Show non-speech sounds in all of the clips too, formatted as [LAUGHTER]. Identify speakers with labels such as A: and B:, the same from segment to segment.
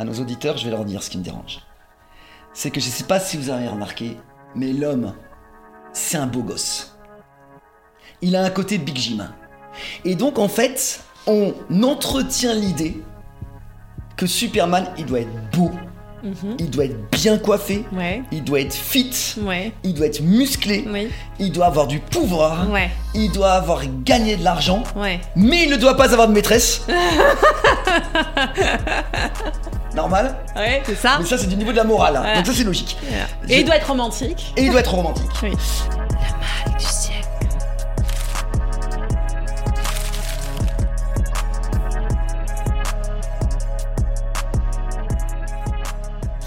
A: à nos auditeurs, je vais leur dire ce qui me dérange. C'est que je ne sais pas si vous avez remarqué, mais l'homme, c'est un beau gosse. Il a un côté Big Jim. Et donc, en fait, on entretient l'idée que Superman, il doit être beau,
B: Mhm.
A: il doit être bien coiffé,
B: Ouais.
A: il doit être fit,
B: Ouais.
A: il doit être musclé,
B: Oui.
A: il doit avoir du pouvoir,
B: Ouais.
A: il doit avoir gagné de l'argent, mais il ne doit pas avoir de maîtresse. [LAUGHS] Normal
B: Ouais, c'est ça.
A: Mais ça, c'est du niveau de la morale.
B: Voilà.
A: Donc ça, c'est logique.
B: Et il doit être romantique.
A: Et il doit être romantique.
B: Oui. La malle du siècle.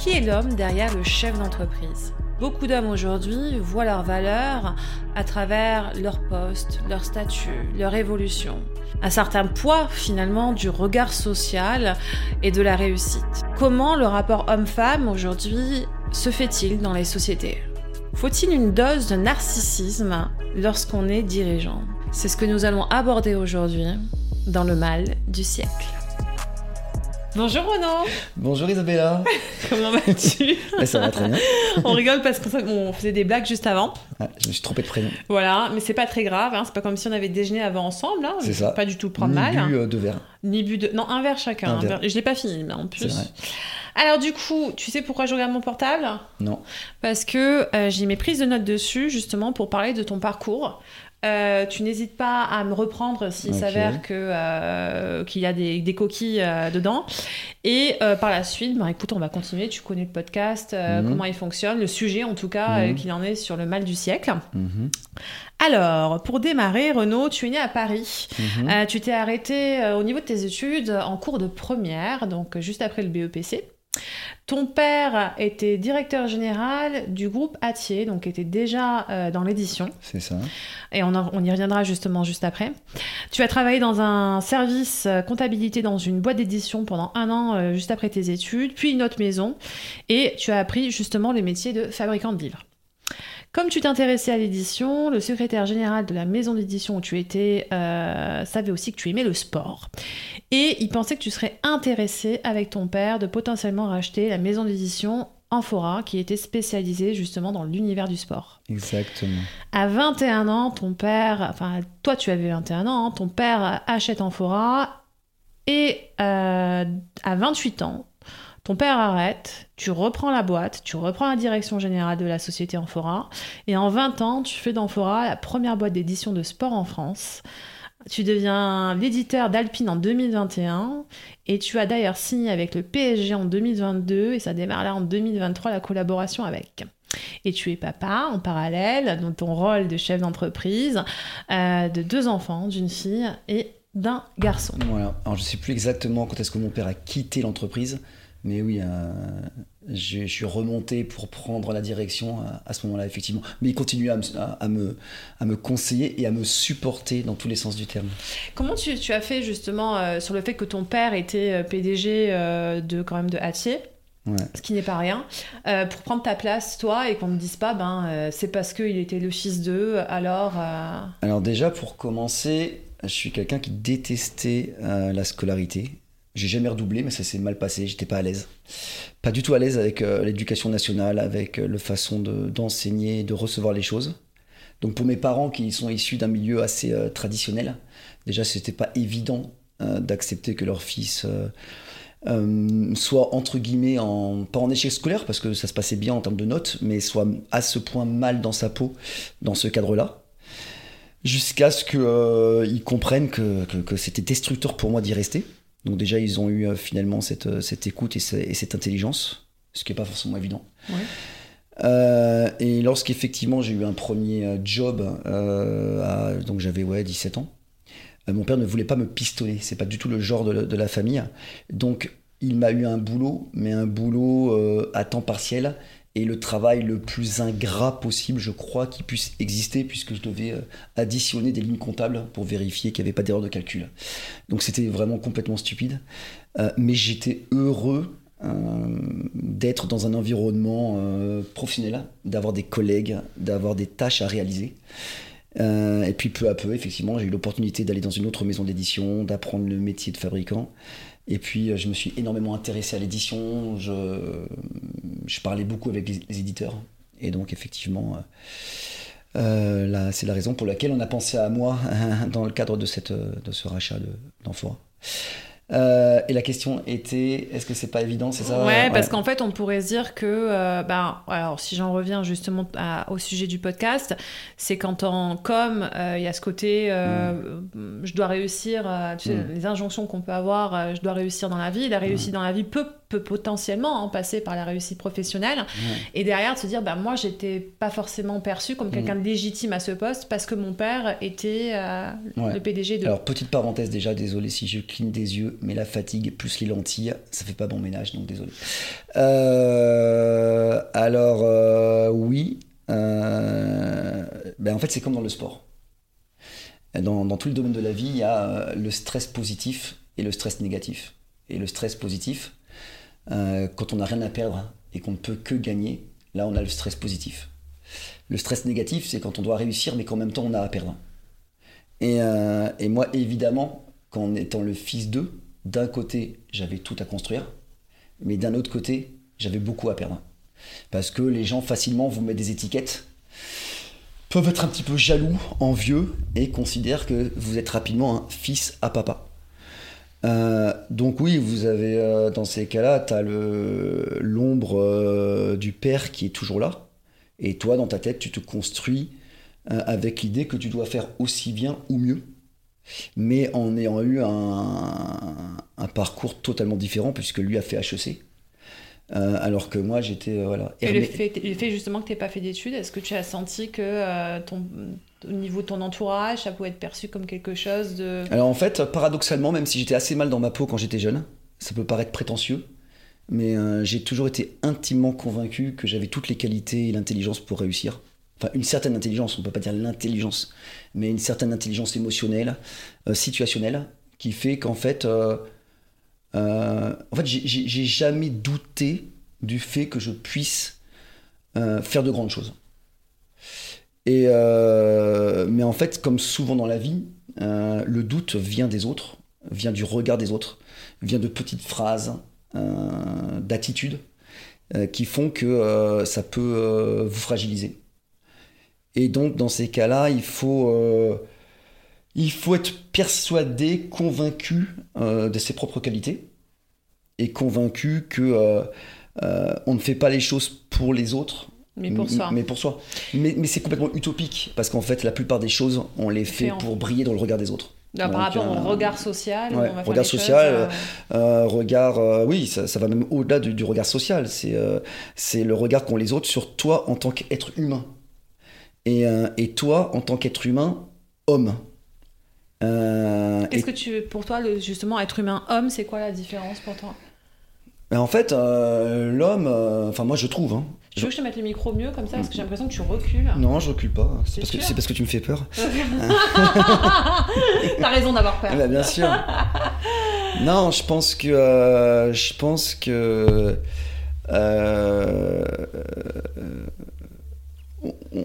B: Qui est l'homme derrière le chef d'entreprise Beaucoup d'hommes aujourd'hui voient leur valeur à travers leur poste, leur statut, leur évolution. Un certain poids finalement du regard social et de la réussite. Comment le rapport homme-femme aujourd'hui se fait-il dans les sociétés? Faut-il une dose de narcissisme lorsqu'on est dirigeant? C'est ce que nous allons aborder aujourd'hui dans le mal du siècle. Bonjour Renaud
A: Bonjour Isabella. [LAUGHS]
B: Comment vas-tu?
A: Ouais, ça va très bien. [LAUGHS]
B: On rigole parce qu'on faisait des blagues juste avant.
A: Ah, je me suis trompé de prénom.
B: Voilà, mais c'est pas très grave, hein, c'est pas comme si on avait déjeuné avant ensemble. Hein.
A: C'est ça.
B: Pas du tout prendre
A: Ni
B: mal.
A: bu, euh, de verre.
B: Ni bu de. Non, un verre chacun.
A: Un
B: un
A: verre.
B: Je l'ai pas fini, mais en plus.
A: Vrai.
B: Alors, du coup, tu sais pourquoi je regarde mon portable?
A: Non.
B: Parce que euh, j'ai mes prises de notes dessus, justement, pour parler de ton parcours. Euh, tu n'hésites pas à me reprendre s'il
A: Ok.
B: s'avère que, euh, qu'il y a des, des coquilles euh, dedans. Et par la suite, bah, écoute, on va continuer. Tu connais le podcast,
A: Mhm.
B: comment il fonctionne, le sujet en tout cas,
A: Mhm.
B: qu'il en est sur le mal du siècle.
A: Mhm.
B: Alors, pour démarrer, Renaud, tu es né à Paris. Tu t'es arrêté au niveau de tes études en cours de première, donc juste après le BEPC. Ton père était directeur général du groupe Atier, donc était déjà euh, dans l'édition,
A: C'est ça.
B: et on, en- on y reviendra justement juste après. Tu as travaillé dans un service euh, comptabilité dans une boîte d'édition pendant un an euh, juste après tes études, puis une autre maison, et tu as appris justement le métier de fabricant de livres. Comme tu t'intéressais à l'édition, le secrétaire général de la maison d'édition où tu étais euh, savait aussi que tu aimais le sport. Et il pensait que tu serais intéressé avec ton père de potentiellement racheter la maison d'édition Amphora, qui était spécialisée justement dans l'univers du sport.
A: Exactement.
B: À 21 ans, ton père, enfin toi tu avais 21 ans, hein, ton père achète Amphora et euh, à 28 ans, ton père arrête, tu reprends la boîte, tu reprends la direction générale de la société Amphora et en 20 ans, tu fais d'Amphora la première boîte d'édition de sport en France. Tu deviens l'éditeur d'Alpine en 2021 et tu as d'ailleurs signé avec le PSG en 2022 et ça démarre là en 2023 la collaboration avec. Et tu es papa en parallèle, dans ton rôle de chef d'entreprise, euh, de deux enfants, d'une fille et d'un garçon.
A: Voilà. Alors, je sais plus exactement quand est-ce que mon père a quitté l'entreprise, mais oui, euh, je, je suis remonté pour prendre la direction à, à ce moment-là, effectivement. Mais il continue à me, à, à me, à me conseiller et à me supporter dans tous les sens du terme.
B: Comment tu, tu as fait justement euh, sur le fait que ton père était euh, PDG euh, de quand même de Hatier
A: Ouais.
B: ce qui n'est pas rien, euh, pour prendre ta place, toi, et qu'on ne dise pas, ben, euh, c'est parce qu'il était le fils d'eux, alors... euh,
A: Alors déjà, pour commencer, je suis quelqu'un qui détestait la scolarité. J'ai jamais redoublé, mais ça s'est mal passé, j'étais pas à l'aise. Pas du tout à l'aise avec euh, l'éducation nationale, avec euh, le façon de- d'enseigner, de recevoir les choses. Donc pour mes parents qui sont issus d'un milieu assez euh, traditionnel, déjà c'était pas évident euh, d'accepter que leur fils soit entre guillemets en pas en échec scolaire parce que ça se passait bien en termes de notes, mais soit à ce point mal dans sa peau dans ce cadre-là jusqu'à ce qu'ils comprennent que c'était destructeur pour moi d'y rester. Donc déjà, ils ont eu euh, finalement cette, euh, cette écoute et, ce- et cette intelligence, ce qui n'est pas forcément évident.
B: Ouais.
A: Euh, et lorsqu'effectivement j'ai eu un premier job, euh, à- donc j'avais ouais, 17 ans, euh, mon père ne voulait pas me pistonner, c'est pas du tout le genre de, la- de la famille. Donc il m'a eu un boulot, mais un boulot à temps partiel et le travail le plus ingrat possible, je crois, qui puisse exister, puisque je devais euh, additionner des lignes comptables pour vérifier qu'il n'y avait pas d'erreur de calcul. Donc c'était vraiment complètement stupide. Euh, mais j'étais heureux euh, d'être dans un environnement professionnel, d'avoir des collègues, d'avoir des tâches à réaliser. Et puis peu à peu, effectivement, j'ai eu l'opportunité d'aller dans une autre maison d'édition, d'apprendre le métier de fabricant. Et puis, je me suis énormément intéressé à l'édition. Je, parlais beaucoup avec les, éditeurs. Et donc, effectivement, là, c'est la raison pour laquelle on a pensé à moi [LAUGHS] dans le cadre de, cette, de ce rachat d'Enfora. Euh, et la question était, est-ce que c'est pas évident, c'est ça
B: Ouais, parce qu'en fait, on pourrait se dire que, euh, bah, alors si j'en reviens justement au sujet du podcast, c'est quand en com, euh, il y a ce côté, mm. je dois réussir, tu sais, mm. les injonctions qu'on peut avoir, je dois réussir dans la vie. La réussite mm. dans la vie peut potentiellement en passer par la réussite professionnelle. Et derrière, de se dire, bah, moi, j'étais pas forcément perçu comme quelqu'un de légitime à ce poste parce que mon père était euh, le PDG de.
A: Alors, petite parenthèse déjà, désolé si je cligne des yeux, mais la fatigue plus les lentilles, ça fait pas bon ménage, donc désolé. Euh, alors, euh, oui. Ben, en fait, c'est comme dans le sport. Dans, dans tout le domaine de la vie, il y a le stress positif et le stress négatif. Et le stress positif, euh, quand on n'a rien à perdre et qu'on ne peut que gagner, là on a le stress positif. Le stress négatif, c'est quand on doit réussir mais qu'en même temps on a à perdre. Et, euh, moi, évidemment, qu'en étant le fils d'eux, d'un côté j'avais tout à construire, mais d'un autre côté j'avais beaucoup à perdre. Parce que les gens facilement vous mettent des étiquettes, peuvent être un petit peu jaloux, envieux et considèrent que vous êtes rapidement un fils à papa. Euh, donc oui, vous avez euh, dans ces cas-là, tu as l'ombre euh, du père qui est toujours là. Et toi, dans ta tête, tu te construis avec l'idée que tu dois faire aussi bien ou mieux. Mais en ayant eu un, parcours totalement différent, puisque lui a fait HEC. alors que moi j'étais voilà.
B: Et le fait, le fait, justement que tu n'aies pas fait d'études, est-ce que tu as senti que ton, au niveau de ton entourage, ça pouvait être perçu comme quelque chose de...
A: Alors en fait, paradoxalement, même si j'étais assez mal dans ma peau quand j'étais jeune, ça peut paraître prétentieux, mais euh, j'ai toujours été intimement convaincu que j'avais toutes les qualités et l'intelligence pour réussir. Enfin, une certaine intelligence, on ne peut pas dire l'intelligence, mais une certaine intelligence émotionnelle, euh, situationnelle, qui fait qu'en fait, euh, en fait, j'ai jamais douté du fait que je puisse faire de grandes choses. Euh, mais en fait, comme souvent dans la vie, euh, le doute vient des autres, vient du regard des autres, vient de petites phrases, euh, d'attitudes qui font que ça peut vous fragiliser. Et donc, dans ces cas-là, il faut, il faut être persuadé, convaincu de ses propres qualités et convaincu que on ne fait pas les choses pour les autres,
B: mais pour soi.
A: Mais pour soi. Mais, c'est complètement utopique, parce qu'en fait, la plupart des choses, on les fait, pour briller dans le regard des autres.
B: par rapport au euh, regard social.
A: regard social, euh, euh, regard, oui, ça, va même au-delà du, regard social. C'est c'est le regard qu'ont les autres sur toi en tant qu'être humain. Et, et, toi, en tant qu'être humain, homme.
B: Qu'est-ce que tu, pour toi, justement, être humain, homme, c'est quoi la différence pour toi?
A: Ben, En fait, l'homme, enfin moi je trouve, hein,
B: tu veux que je te mette le micro mieux comme ça Parce que j'ai l'impression que tu recules.
A: Non, je recule pas. C'est parce, que, parce que tu me fais peur. [LAUGHS]
B: T'as raison d'avoir peur.
A: Ben, bien sûr. [LAUGHS] non, je pense que. Euh, je pense que. Euh,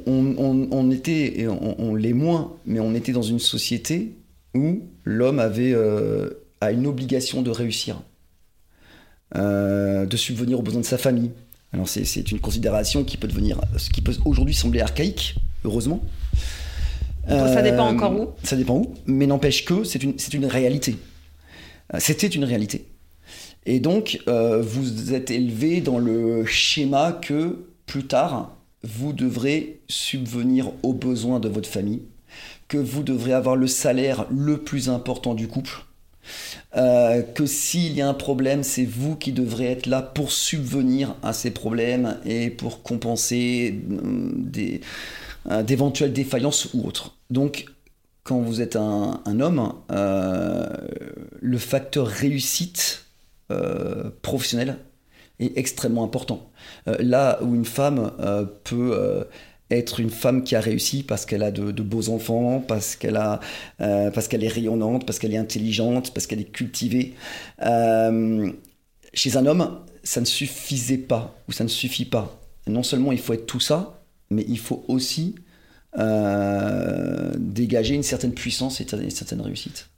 A: on, était, et on, l'est moins, mais on était dans une société où l'homme avait euh, a une obligation de réussir, de subvenir aux besoins de sa famille, alors c'est une considération qui peut devenir, ce qui peut aujourd'hui sembler archaïque, heureusement.
B: ça dépend euh, encore où
A: Ça dépend où, mais n'empêche que c'est une, une, réalité. Euh, c'était une réalité. Et donc, euh, vous êtes élevé dans le schéma que plus tard, vous devrez subvenir aux besoins de votre famille, que vous devrez avoir le salaire le plus important du couple, euh, que s'il y a un problème, c'est vous qui devrez être là pour subvenir à ces problèmes et pour compenser euh, des, euh, d'éventuelles défaillances ou autres. Donc, quand vous êtes un, homme, le facteur réussite professionnelle est extrêmement important. là où une femme peut être une femme qui a réussi parce qu'elle a de, beaux enfants, parce qu'elle a, euh, parce qu'elle est rayonnante, parce qu'elle est intelligente, parce qu'elle est cultivée. Euh, chez un homme, ça ne suffisait pas ou ça ne suffit pas. Non seulement il faut être tout ça, mais il faut aussi euh, dégager une certaine puissance et une certaine réussite.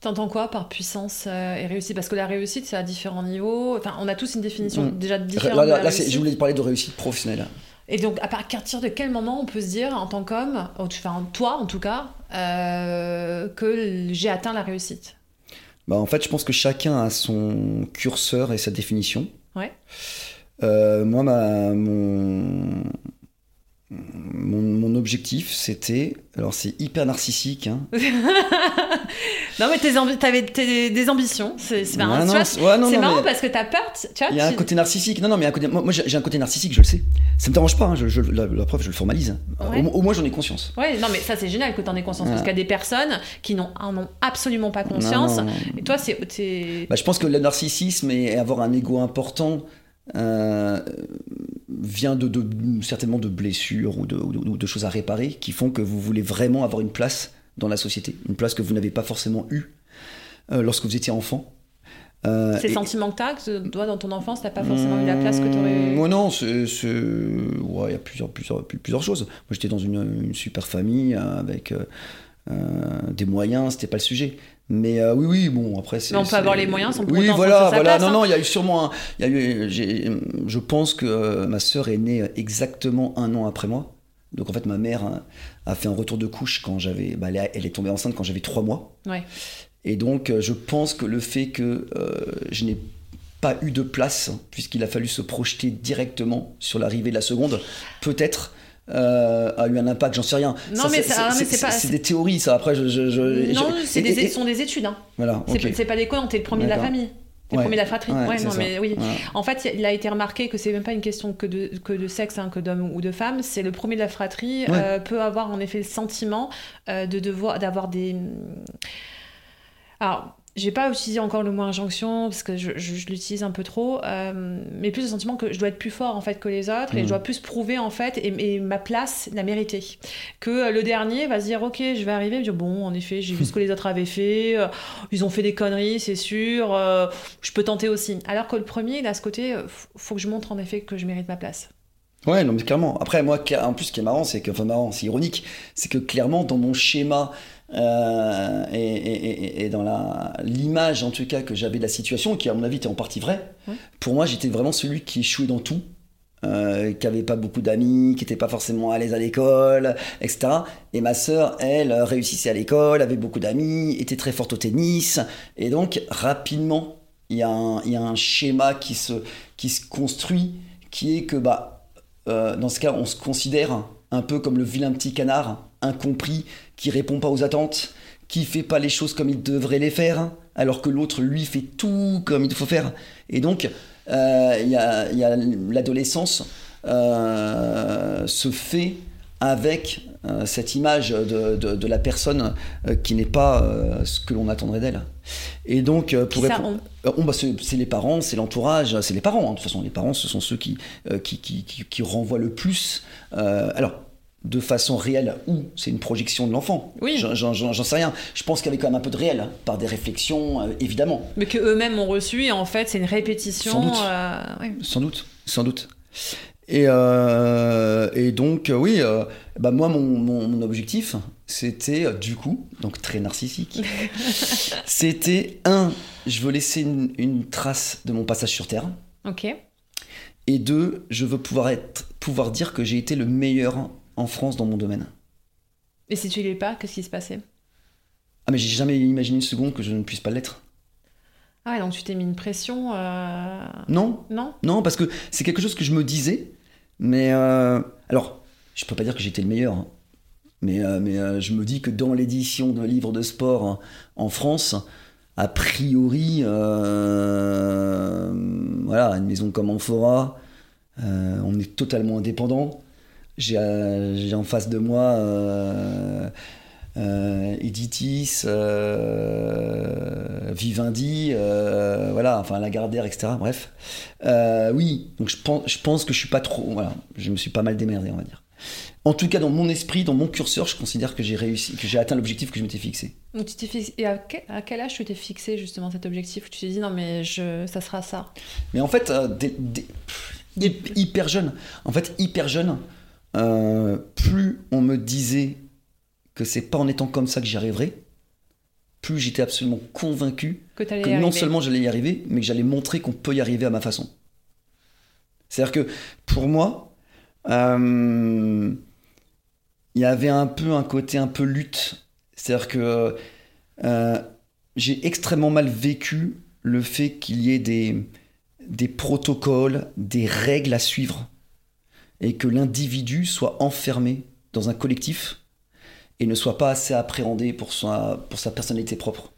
B: T'entends quoi par puissance et réussite? Parce que la réussite, c'est à différents niveaux. Enfin, on a tous une définition
A: Mm.
B: déjà différente.
A: Là,
B: de la
A: là, je voulais parler de réussite professionnelle.
B: Et donc, à partir de quel moment on peut se dire, en tant qu'homme, enfin, toi en tout cas, euh, que j'ai atteint la réussite?
A: Bah, en fait, je pense que chacun a son curseur et sa définition.
B: Ouais.
A: Euh, moi, ma, mon, mon, mon objectif, c'était. Alors, c'est hyper narcissique. Hein. [LAUGHS]
B: Non, mais tes ambi- t'avais des ambitions. C'est marrant,
A: Ouais, c'est- ouais,
B: marrant
A: mais
B: parce que t'as peur.
A: Il y a un côté narcissique. Non, non, mais un côté- moi, moi, j'ai un côté narcissique, je le sais. Ça me dérange pas, hein, je, je- la, la preuve, je le formalise.
B: Ouais.
A: Au, au moins, j'en ai conscience.
B: Ouais, non, mais ça c'est génial que t'en aies conscience parce qu'il y a des personnes qui n'en en ont absolument pas conscience.
A: Non, non.
B: Et toi, c'est. c'est-
A: Bah, je pense que le narcissisme et avoir un ego important euh, vient de, de- certainement de blessures ou de, ou choses à réparer qui font que vous voulez vraiment avoir une place dans la société, une place que vous n'avez pas forcément eue euh, lorsque vous étiez enfant. Euh,
B: Ces
A: et-
B: sentiments que t'as, que toi dans ton enfance, t'as pas forcément eu la place que t'aurais.
A: Mmh, Moi non, c'est, c'est- ouais, il y a plusieurs, plusieurs, plusieurs choses. Moi j'étais dans une, une super famille avec euh, des moyens, c'était pas le sujet. Mais euh, oui, oui, bon après c'est.
B: Mais on peut avoir les moyens sans pour
A: Oui,
B: autant
A: voilà,
B: sa
A: voilà.
B: place,
A: non,
B: hein.
A: non, il y a eu sûrement, un- il y a eu, je pense que euh, ma sœur est née exactement un an après moi. Donc en fait ma mère a fait un retour de couche quand j'avais, bah, elle, est- tombée enceinte quand j'avais trois mois.
B: Ouais.
A: Et donc, euh, je pense que le fait que euh, je n'ai pas eu de place, puisqu'il a fallu se projeter directement sur l'arrivée de la seconde, peut-être euh, a eu un impact, j'en sais rien.
B: Non, mais ça- mais c'est pas-
A: C'est des théories, ça. Après, je. je- je-
B: Non,
A: je- et-
B: des,
A: et-
B: sont des études. Hein.
A: Voilà,
B: C'est pas des connes, t'es le premier de la famille. T'es le
A: Ouais.
B: premier de la fratrie.
A: Ouais,
B: non, mais oui. En fait, il a été remarqué que c'est même pas une question que de, que de sexe, hein, que d'homme ou de femme. C'est le premier de la fratrie euh, peut avoir en effet le sentiment euh, de devoir d'avoir des. Alors, j'ai pas utilisé encore le mot injonction parce que je, je- je l'utilise un peu trop, euh, mais plus le sentiment que je dois être plus fort en fait que les autres et je dois plus prouver en fait et, et ma place la mériter. Que euh, le dernier va se dire ok, je vais arriver, et dire bon, en effet, j'ai vu ce que [LAUGHS] les autres avaient fait, euh, ils ont fait des conneries, c'est sûr, euh, je peux tenter aussi. Alors que le premier, il a ce côté, faut que je montre en effet que je mérite ma place.
A: Ouais, non, mais clairement. Après, moi, en plus, ce qui est marrant, c'est que, enfin, marrant, c'est ironique, c'est que clairement, dans mon schéma euh, et, et- et- et dans l'image, en tout cas, que j'avais de la situation, qui, à mon avis, était en partie vraie,
B: Ouais.
A: pour moi, j'étais vraiment celui qui échouait dans tout. euh, qui avait pas beaucoup d'amis, qui était pas forcément à l'aise à l'école, etc. Et ma sœur, elle, euh, réussissait à l'école, avait beaucoup d'amis, était très forte au tennis, et donc rapidement, il y, a un- il y a un schéma qui se, qui se construit, qui est que bah, euh, dans ce cas, on se considère un peu comme le vilain petit canard, incompris, qui répond pas aux attentes, qui fait pas les choses comme il devrait les faire, alors que l'autre, lui, fait tout comme il faut faire. Et donc, euh, il y a, l'adolescence euh, se fait avec euh, cette image de, de- de la personne qui n'est pas ce que l'on attendrait d'elle. Et donc, pour répondre- on, bah, c'est les parents, c'est l'entourage, c'est les parents. hein. De toute façon, les parents, ce sont ceux qui, qui, qui, qui- qui renvoient le plus. alors, de façon réelle ou c'est une projection de l'enfant.
B: Oui.
A: J'en- sais rien. Je pense qu'il y avait quand même un peu de réel, hein, par des réflexions, euh, évidemment.
B: Mais que eux-mêmes ont reçu, et en fait, c'est une répétition.
A: Sans doute.
B: euh.
A: Sans doute, sans doute. Et, euh, et donc, oui, bah moi, mon, mon- mon objectif, c'était, du coup, donc très narcissique, [LAUGHS] c'était, un, je veux laisser une, une trace de mon passage sur Terre,
B: Ok.
A: et deux, je veux pouvoir, être, pouvoir dire que j'ai été le meilleur en France dans mon domaine.
B: Et si tu l'es pas, qu'est-ce qui se passait?
A: Ah, mais j'ai jamais imaginé une seconde que je ne puisse pas l'être.
B: Ah, donc tu t'es mis une pression. euh,
A: Non,
B: Non?
A: Non, parce que c'est quelque chose que je me disais, mais euh, alors, je peux pas dire que j'étais le meilleur, hein. mais, euh, mais je me dis que dans l'édition de livres de sport hein, en France, a priori, voilà, une maison comme Amphora, on est totalement indépendant. J'ai euh, j'ai en face de moi euh, euh, Editis, euh, Vivendi, euh, voilà, enfin Lagardère, etc. Bref. Oui, donc je pense, je pense que je suis pas trop. Voilà, je me suis pas mal démerdé, on va dire. En tout cas, dans mon esprit, dans mon curseur, je considère que j'ai réussi, que j'ai atteint l'objectif que je m'étais fixé.
B: Donc tu t'es fixé- Et à quel, à quel âge tu t'es fixé justement cet objectif? Tu t'es dit non, mais je... ça sera ça.
A: Mais en fait, pff, hyper jeune, en fait, hyper jeune, euh, plus on me disait que c'est pas en étant comme ça que j'y arriverai, plus j'étais absolument convaincu
B: Que,
A: non
B: arriver.
A: seulement j'allais y arriver, mais que j'allais montrer qu'on peut y arriver à ma façon. C'est-à-dire que pour moi, euh, il y avait un peu un côté un peu lutte. C'est-à-dire que euh, j'ai extrêmement mal vécu le fait qu'il y ait des, des protocoles, des règles à suivre, et que l'individu soit enfermé dans un collectif et ne soit pas assez appréhendé pour sa, pour sa personnalité propre.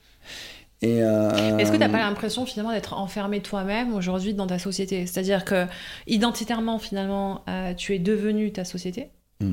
A: Euh,
B: Est-ce que t'as pas l'impression finalement d'être enfermé toi-même aujourd'hui dans ta société? C'est-à-dire que identitairement finalement euh, tu es devenu ta société?
A: Mm.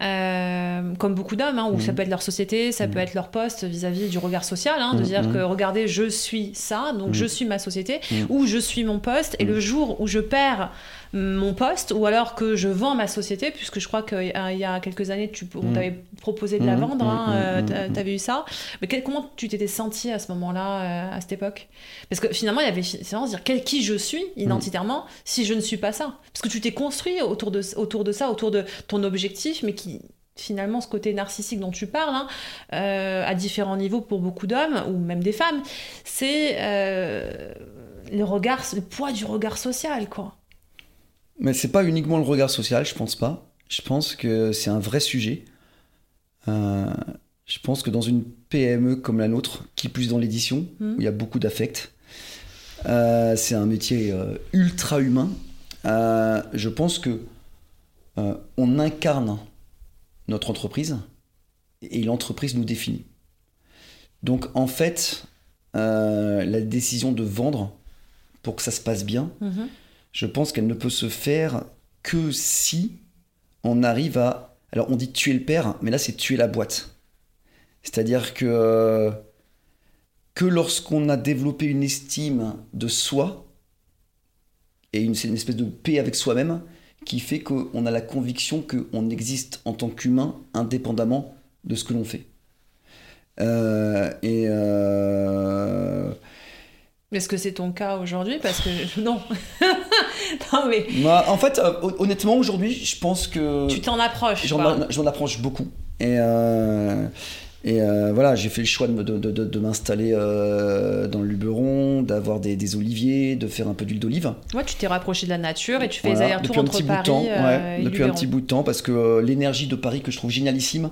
B: Euh, comme beaucoup d'hommes, hein, où ça peut être leur société, ça
A: Mm.
B: peut être leur poste vis-à-vis du regard social, hein, de dire que regardez, je suis ça, donc je suis ma société, ou je suis mon poste, et le jour où je perds mon poste, ou alors que je vends ma société, puisque je crois qu'il y a quelques années, tu, on
A: Mm.
B: t'avait proposé de la
A: Mm,
B: vendre,
A: mm,
B: hein, euh,
A: mm.
B: t'avais eu ça, mais quel- comment tu t'étais senti à ce moment-là, euh, à cette époque? Parce que finalement, il y avait fi- c'est vraiment se dire quel, qui je suis identitairement si je ne suis pas ça. Parce que tu t'es construit autour de, autour de ça, autour de ton objectif, mais qui finalement ce côté narcissique dont tu parles, hein, euh, à différents niveaux pour beaucoup d'hommes ou même des femmes, c'est euh, le regard, le poids du regard social, quoi.
A: Mais c'est pas uniquement le regard social, je pense pas. Je pense que c'est un vrai sujet. Euh, je pense que dans une PME comme la nôtre, qui plus dans l'édition,
B: Mhm.
A: où il y a beaucoup d'affect, euh, c'est un métier euh, ultra humain. Je pense que on incarne notre entreprise et l'entreprise nous définit. Donc en fait, la décision de vendre pour que ça se passe bien,
B: Mhm.
A: Je pense qu'elle ne peut se faire que si on arrive à... Alors on dit tuer le père, mais là c'est tuer la boîte. C'est-à-dire que, euh, que lorsqu'on a développé une estime de soi, et une, c'est une espèce de paix avec soi-même, qui fait qu'on a la conviction qu'on existe en tant qu'humain indépendamment de ce que l'on fait. Euh, et... euh,
B: Est-ce que c'est ton cas aujourd'hui Parce que [LAUGHS] non. [LAUGHS] non, mais
A: en fait, euh, hon- honnêtement, aujourd'hui, je pense que...
B: tu t'en approches.
A: J'en approche beaucoup. Et, euh, et euh, voilà, j'ai fait le choix de, de, de- de- de m'installer dans le Luberon, d'avoir des, des oliviers, de faire un peu d'huile d'olive.
B: Ouais, tu t'es rapproché de la nature et tu fais
A: Voilà,
B: allers-retours
A: depuis un
B: entre Paris
A: de temps, ouais,
B: et
A: depuis un petit bout de temps, parce que l'énergie de Paris que je trouve génialissime,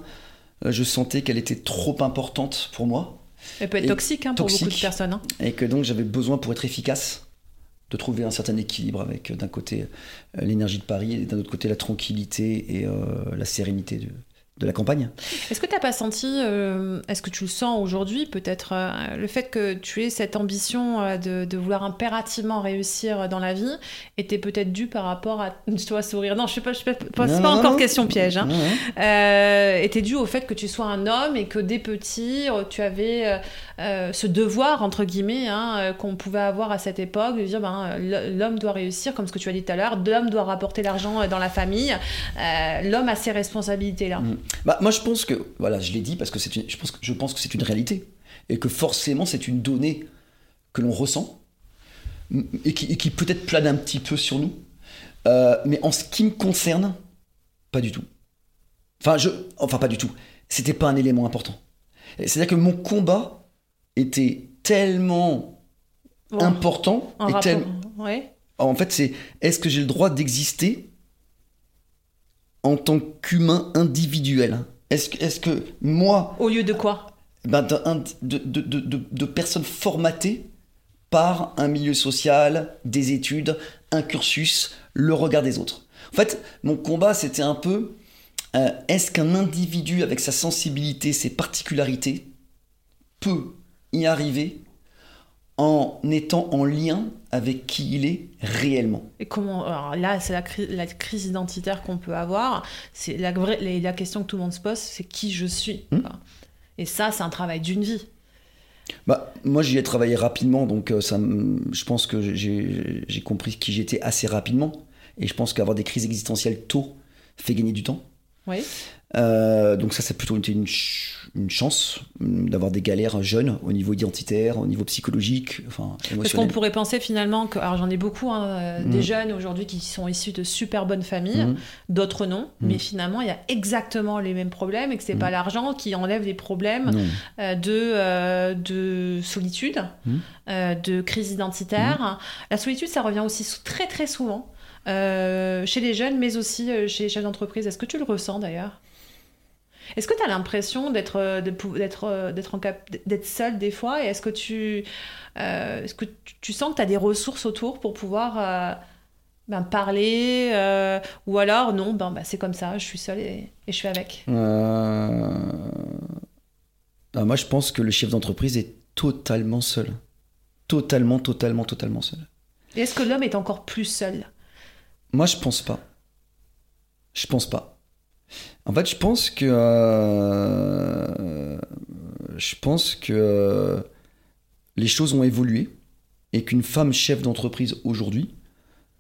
A: je sentais qu'elle était trop importante pour moi,
B: Elle peut être
A: et
B: toxique hein, pour beaucoup de personnes. hein.
A: et que donc j'avais besoin pour être efficace de trouver un certain équilibre avec euh, d'un côté euh, l'énergie de Paris et d'un autre côté la tranquillité et euh, la sérénité de, de la campagne.
B: Est-ce que tu n'as pas senti, euh, est-ce que tu le sens aujourd'hui peut-être, euh, le fait que tu aies cette ambition euh, de, de vouloir impérativement réussir dans la vie était peut-être dû par rapport à. [LAUGHS] Dois sourire? Non, je ne sais pas, je sais pas, encore
A: non.
B: question piège. Hein. Était dû au fait que tu sois un homme et que dès petit, tu avais ce devoir, entre guillemets, hein, qu'on pouvait avoir à cette époque, de dire ben, l'homme doit réussir, comme ce que tu as dit tout à l'heure, l'homme doit rapporter l'argent dans la famille, l'homme a ses responsabilités-là.
A: Mm. Bah, moi, je pense que, voilà, je l'ai dit parce que c'est une, je pense que, je pense que c'est une réalité et que forcément c'est une donnée que l'on ressent et qui, et qui peut-être plane un petit peu sur nous. Euh, mais en ce qui me concerne, pas du tout. Enfin, je, enfin pas du tout. C'était pas un élément important. C'est-à-dire que mon combat était tellement
B: Bon,
A: important et
B: rapport-
A: tel-
B: ouais.
A: en fait, c'est est-ce que j'ai le droit d'exister en tant qu'humain individuel. Est-ce que, est que moi,
B: Au lieu de quoi
A: ben, de personnes formatées par un milieu social, des études, un cursus, le regard des autres. En fait, mon combat, c'était un peu euh, est-ce qu'un individu avec sa sensibilité, ses particularités, peut y arriver en étant en lien avec qui il est réellement
B: Et comment alors là, c'est la, cri- la crise identitaire qu'on peut avoir. C'est la, vraie- la, la question que tout le monde se pose, c'est qui je suis.
A: Hmm.
B: Et ça, c'est un travail d'une vie.
A: Bah, moi, j'y ai travaillé rapidement, donc euh, ça, je pense que j'ai compris qui j'étais assez rapidement. Et je pense qu'avoir des crises existentielles tôt fait gagner du temps.
B: Oui.
A: Euh, donc ça, c'est plutôt été une, ch- une chance d'avoir des galères jeunes au niveau identitaire, au niveau psychologique, enfin
B: Parce qu'on pourrait penser finalement que, alors j'en ai beaucoup, hein, euh,
A: Mm.
B: des jeunes aujourd'hui qui sont issus de super bonnes familles,
A: Mhm.
B: d'autres non,
A: Mm.
B: mais finalement il y a exactement les mêmes problèmes et que c'est
A: Mm.
B: pas l'argent qui enlève les problèmes euh, de, euh, de solitude,
A: Mm.
B: de crise identitaire. La solitude, ça revient aussi très très souvent chez les jeunes, mais aussi chez les chefs d'entreprise. Est-ce que tu le ressens d'ailleurs? Est-ce que tu as l'impression d'être euh, d'être euh, d'être en cap- d'être seul des fois Et est-ce que tu euh, est-ce que tu, sens que tu as des ressources autour pour pouvoir euh, ben, parler euh, ou alors non ben, ben, c'est comme ça, je suis seule et, et je suis avec?
A: Ah, moi, je pense que le chef d'entreprise est totalement seul. Totalement, totalement, totalement seul.
B: Et est-ce que l'homme est encore plus seul?
A: Moi, je pense pas. Je pense pas. En fait, je pense que. euh, je pense que les choses ont évolué et qu'une femme chef d'entreprise aujourd'hui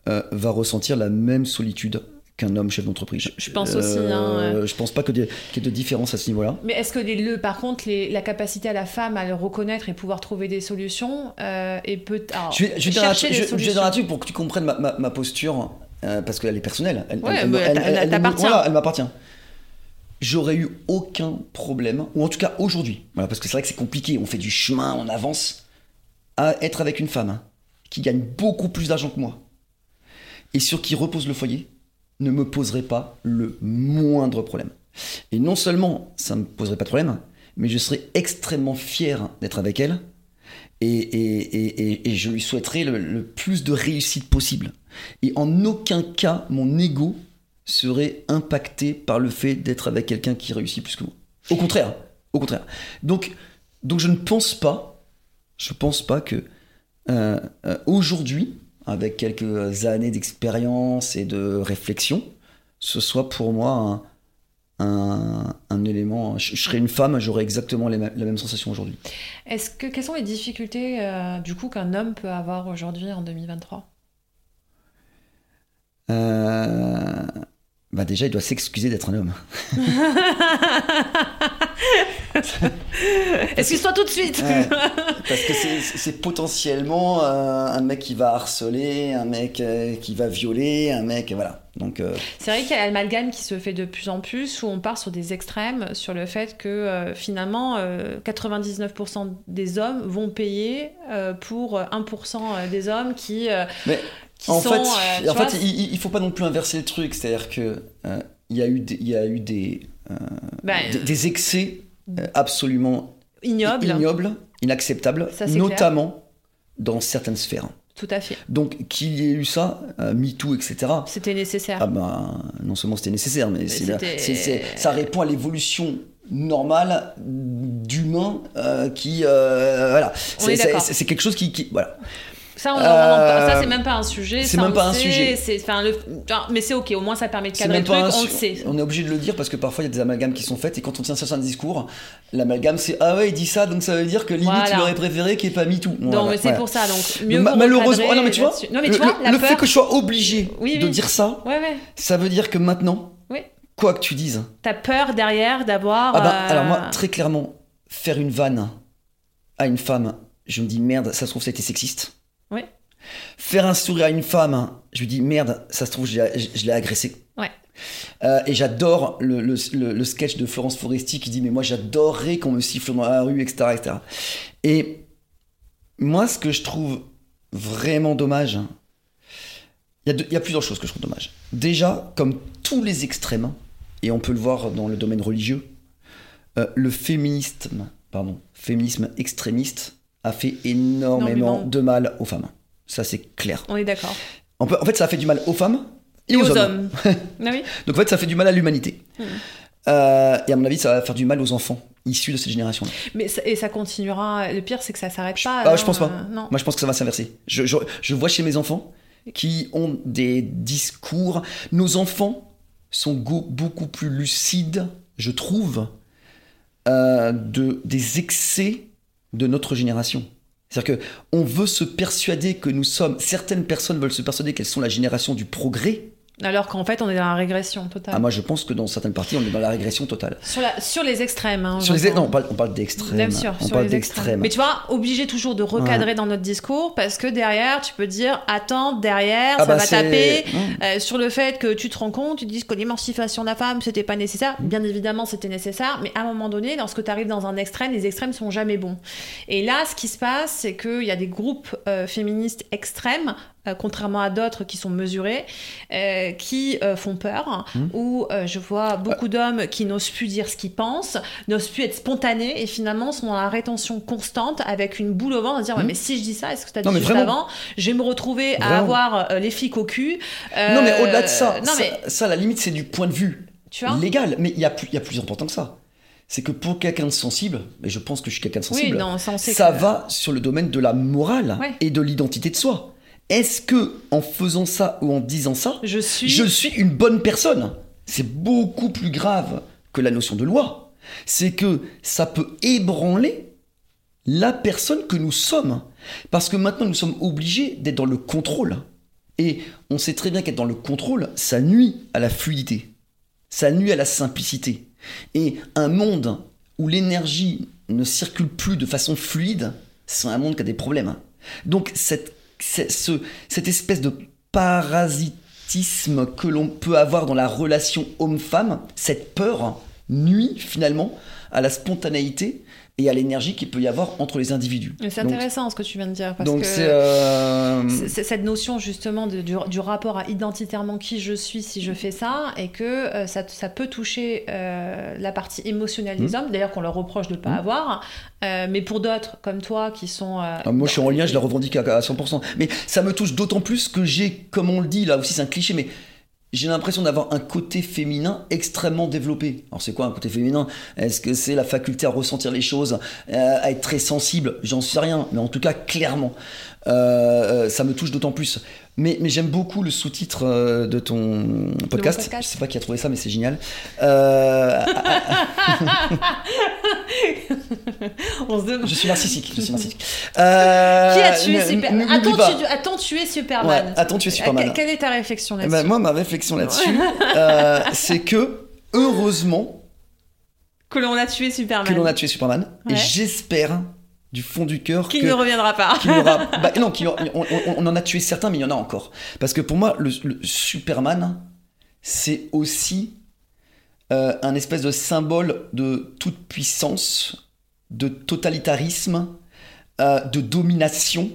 A: euh, va ressentir la même solitude qu'un homme chef d'entreprise.
B: Je- je pense aussi, hein,
A: Euh, Je pense pas que des- qu'il y ait de différence à ce niveau-là.
B: Mais est-ce que les, le, par contre, les- la capacité à la femme à le reconnaître et pouvoir trouver des solutions euh, et peut alors,
A: Je vais, je vais dire un
B: chercher
A: truc-
B: des
A: je- je vais
B: solutions.
A: un truc pour que tu comprennes ma, ma- ma posture, euh, parce qu'elle est personnelle.
B: Ouais,
A: elle m'appartient. J'aurais eu aucun problème, ou en tout cas aujourd'hui, voilà, parce que c'est vrai que c'est compliqué, on fait du chemin, on avance, à être avec une femme hein, qui gagne beaucoup plus d'argent que moi et sur qui repose le foyer ne me poserait pas le moindre problème. Et non seulement ça me poserait pas de problème, mais je serais extrêmement fier d'être avec elle et, et, et, et- et je lui souhaiterais le, le plus de réussite possible. Et en aucun cas, mon ego serait impacté par le fait d'être avec quelqu'un qui réussit plus que moi. Au contraire, au contraire. Donc, donc je ne pense pas, je pense pas que euh, euh, aujourd'hui, avec quelques années d'expérience et de réflexion, ce soit pour moi un, un, un élément. Je, je serais une femme, j'aurais exactement les la même sensation aujourd'hui.
B: Est-ce que quelles sont les difficultés euh, du coup qu'un homme peut avoir aujourd'hui en 2023
A: Euh, bah déjà, il doit s'excuser d'être un homme. [LAUGHS]
B: Excuse-toi tout de suite.
A: Ouais, parce que c'est- potentiellement euh, un mec qui va harceler, un mec euh, qui va violer, un mec. Voilà. Donc, euh,
B: C'est vrai qu'il y a l'amalgame qui se fait de plus en plus, où on part sur des extrêmes, sur le fait que finalement, euh, 99% des hommes vont payer pour 1% des hommes qui,
A: Mais
B: qui
A: en
B: sont.
A: fait,
B: euh,
A: en
B: vois,
A: fait il, il faut pas non plus inverser le truc. C'est-à-dire que euh, il y a eu des, il y a eu des,
B: ben,
A: des, des excès absolument
B: ignoble,
A: ignobles, inacceptables,
B: Ça,
A: notamment dans certaines sphères.
B: tout à fait.
A: Donc qu'il y ait eu ça, euh, MeToo, etc.
B: C'était nécessaire.
A: Ah ben, non seulement c'était nécessaire, mais, ça répond à l'évolution normale d'humains euh, qui... euh, voilà. C'est quelque chose qui... qui- voilà.
B: Ça, on
A: Euh,
B: ça c'est même pas un sujet.
A: c'est même pas un
B: sait,
A: sujet.
B: enfin, le- genre, mais c'est ok, au moins ça permet de cadrer le truc, on le sait.
A: On est obligé de le dire parce que parfois il y a des amalgames qui sont faits et quand on tient certains discours, l'amalgame c'est ah ouais il dit ça donc ça veut dire que limite
B: Voilà.
A: il aurait préféré qu'il n'y ait pas mis tout.
B: Donc, mais c'est pour ça, donc mieux vaut
A: malheureusement, ah non mais tu vois.
B: Non mais
A: le,
B: tu vois,
A: le-
B: la
A: le fait que je sois obligé
B: Oui,
A: de dire ça,
B: Ouais, ouais.
A: ça veut dire que maintenant,
B: Oui.
A: quoi que tu dises,
B: T'as peur derrière d'avoir.
A: Ah bah,
B: euh,
A: alors moi, très clairement, faire une vanne à une femme, je me dis merde, ça se trouve ça a été sexiste.
B: Oui.
A: Faire un sourire à une femme, je me dis merde, ça se trouve je l'ai- agressée.
B: Ouais.
A: Euh, et j'adore le, le- le- le sketch de Florence Foresti qui dit mais moi j'adorerais qu'on me siffle dans la rue, etc. etc. Et moi ce que je trouve vraiment dommage, il y, a deux- il y a plusieurs choses que je trouve dommage. Déjà, comme tous les extrêmes, et on peut le voir dans le domaine religieux, euh, le féminisme, pardon, féminisme extrémiste a fait énormément de mal aux femmes. Ça c'est clair.
B: On est d'accord.
A: En fait, ça a fait du mal aux femmes et, aux, hommes. [LAUGHS]
B: ah oui
A: Donc en fait, ça fait du mal à l'humanité.
B: Hmm.
A: Euh, et à mon avis, ça va faire du mal aux enfants issus de cette génération-là.
B: Mais ça- et ça continuera. Le pire, c'est que ça s'arrête pas.
A: Ah, je pense pas.
B: euh, non.
A: Moi, je pense que ça va s'inverser. Je, je- je vois chez mes enfants qui ont des discours. Nos enfants sont beaucoup plus lucides, je trouve, euh, de, des excès de notre génération. C'est-à-dire que on veut se persuader que nous sommes. Certaines personnes veulent se persuader qu'elles sont la génération du progrès,
B: Alors qu'en fait, on est dans la régression totale.
A: Ah, moi, je pense que dans certaines parties, on est dans la régression totale.
B: Sur, la- sur les extrêmes. hein,
A: Sur les, non, on parle, on parle d'extrême.
B: Bien sûr,
A: on
B: sur
A: parle
B: les extrêmes. Mais tu vois, obligé toujours de recadrer dans notre discours parce que derrière, tu peux dire attends, derrière,
A: Ah
B: ça
A: bah,
B: va taper
A: Mmh.
B: euh, sur le fait que tu te rends compte, tu te dis que l'émancipation de la femme, c'était pas nécessaire. Bien évidemment, c'était nécessaire, mais à un moment donné, lorsque tu arrives dans un extrême, les extrêmes sont jamais bons. Et là, ce qui se passe, c'est qu'il y a des groupes euh, féministes extrêmes. Euh, contrairement à d'autres qui sont mesurés, euh, qui euh, font peur,
A: Mmh.
B: où euh, je vois beaucoup d'hommes qui n'osent plus dire ce qu'ils pensent, n'osent plus être spontanés et finalement sont dans la rétention constante avec une boule au ventre à dire ouais,
A: Mhm.
B: mais si je dis ça, est-ce que tu as dit
A: Non,
B: juste avant Je vais me retrouver à avoir les flics au cul.
A: Non, mais au-delà de ça,
B: non,
A: ça,
B: mais
A: ça, à la limite, c'est du point de vue
B: tu vois?
A: légal. Mais il y, a plus- il y a plus important que ça. C'est que pour quelqu'un de sensible, et je pense que je suis quelqu'un de
B: Oui,
A: sensible,
B: non, ça que-
A: va sur le domaine de la morale
B: Ouais.
A: et de l'identité de soi. Est-ce que en faisant ça ou en disant ça,
B: Je suis.
A: je suis une bonne personne? C'est beaucoup plus grave que la notion de loi. C'est que ça peut ébranler la personne que nous sommes. Parce que maintenant, nous sommes obligés d'être dans le contrôle. Et on sait très bien qu'être dans le contrôle, ça nuit à la fluidité. Ça nuit à la simplicité. Et un monde où l'énergie ne circule plus de façon fluide, c'est un monde qui a des problèmes. Donc cette, cette, ce- cette espèce de parasitisme que l'on peut avoir dans la relation homme-femme, cette peur nuit finalement à la spontanéité et à l'énergie qu'il peut y avoir entre les individus.
B: C'est
A: Donc-
B: intéressant ce que tu viens de dire parce
A: Donc
B: que
A: euh,
B: cette notion justement de- du, du rapport à identitairement qui je suis si je fais ça et que euh, ça, ça peut toucher euh, la partie émotionnelle des
A: Mhm.
B: hommes, d'ailleurs qu'on leur reproche de ne pas
A: Mhm.
B: avoir, mais pour d'autres comme toi qui sont...
A: Ah, moi, je suis en lien, je la revendique à, à 100%. Mais ça me touche d'autant plus que j'ai, comme on le dit, là aussi, c'est un cliché, mais j'ai l'impression d'avoir un côté féminin extrêmement développé. Alors, c'est quoi un côté féminin? Est-ce que c'est la faculté à ressentir les choses, euh, à être très sensible? J'en sais rien, mais en tout cas, clairement, euh, euh, ça me touche d'autant plus. Mais, mais j'aime beaucoup le sous-titre euh, de ton podcast.
B: podcast.
A: Je sais pas qui a trouvé ça, mais c'est génial. Euh, [LAUGHS]
B: On se demande...
A: je suis narcissique. Je suis narcissique. [LAUGHS] Euh,
B: Qui a tué Superman Attends, tu... Tué Superman
A: Ouais, attends, tu es Superman.
B: Euh, Quelle est ta réflexion
A: Eh
B: là-dessus
A: ben, moi, ma réflexion là-dessus, euh, c'est que heureusement
B: Que l'on a tué Superman.
A: que l'on a tué Superman, et j'espère du fond du cœur
B: Qui
A: que
B: ne reviendra pas.
A: aura. [LAUGHS] bah, non, aura- on, on- on en a tué certains, mais il y en a encore. Parce que pour moi, le, le Superman, c'est aussi euh, un espèce de symbole de toute puissance, de totalitarisme, euh, de domination,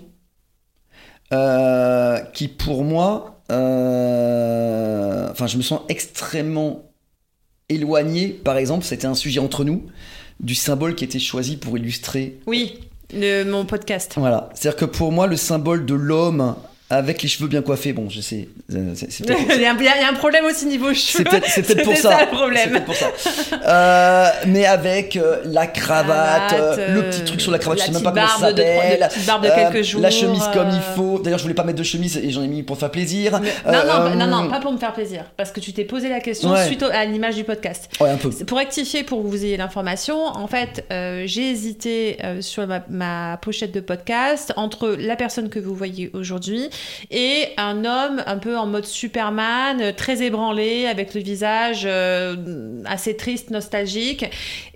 A: euh, qui pour moi, enfin, je me sens extrêmement éloigné. Par exemple, c'était un sujet entre nous du symbole qui était choisi pour illustrer
B: Oui, le- mon podcast.
A: voilà, c'est-à-dire que pour moi, le symbole de l'homme avec les cheveux bien coiffés, bon, je sais, euh, c'est [LAUGHS]
B: il, y a, un- problème aussi niveau cheveux.
A: c'est peut-être pour ça. pour. Euh, mais avec euh, la cravate, euh, le petit truc sur la cravate,
B: la
A: je sais même pas comment ça s'appelle.
B: petite barbe de quelques jours,
A: La chemise comme il faut. D'ailleurs, je voulais pas mettre de chemise et j'en ai mis pour faire plaisir.
B: Mais- non, non, non, non, pas pour me faire plaisir. Parce que tu t'es posé la question
A: Ouais.
B: suite au- à l'image du podcast.
A: Ouais, un peu.
B: C'est Pour rectifier, pour que vous ayez l'information, en fait, j'ai hésité sur ma, ma pochette de podcast entre la personne que vous voyez aujourd'hui et un homme un peu en mode Superman, euh, très ébranlé, avec le visage euh, assez triste, nostalgique,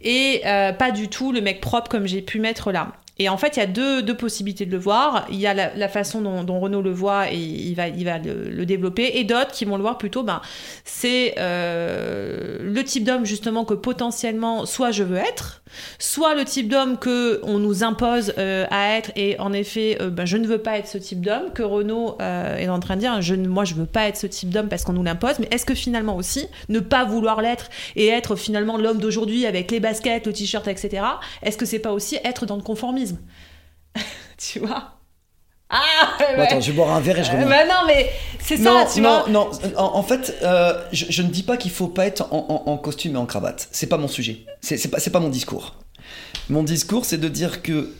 B: et euh, pas du tout le mec propre comme j'ai pu mettre là. Et en fait, il y a deux, deux possibilités de le voir. Il y a la, façon dont, Renaud le voit et il va, il va le, développer, et d'autres qui vont le voir plutôt, ben, c'est le type d'homme justement que potentiellement soit je veux être, soit le type d'homme que on nous impose euh, à être et en effet euh, ben, je ne veux pas être ce type d'homme que Renaud euh, est en train de dire je ne- moi je veux pas être ce type d'homme parce qu'on nous l'impose mais est-ce que finalement aussi ne pas vouloir l'être et être finalement l'homme d'aujourd'hui avec les baskets le t-shirt etc est-ce que c'est pas aussi être dans le conformisme? [LAUGHS] Tu vois? Ah ouais,
A: attends, je vais boire un verre et je
B: Euh,
A: reviens.
B: bah non mais c'est ça
A: non,
B: tu
A: non,
B: vois
A: non. En, en fait, euh, je, je ne dis pas qu'il faut pas être en, en- en costume et en cravate. C'est pas mon sujet. C'est pas, pas mon discours. Mon discours, c'est de dire que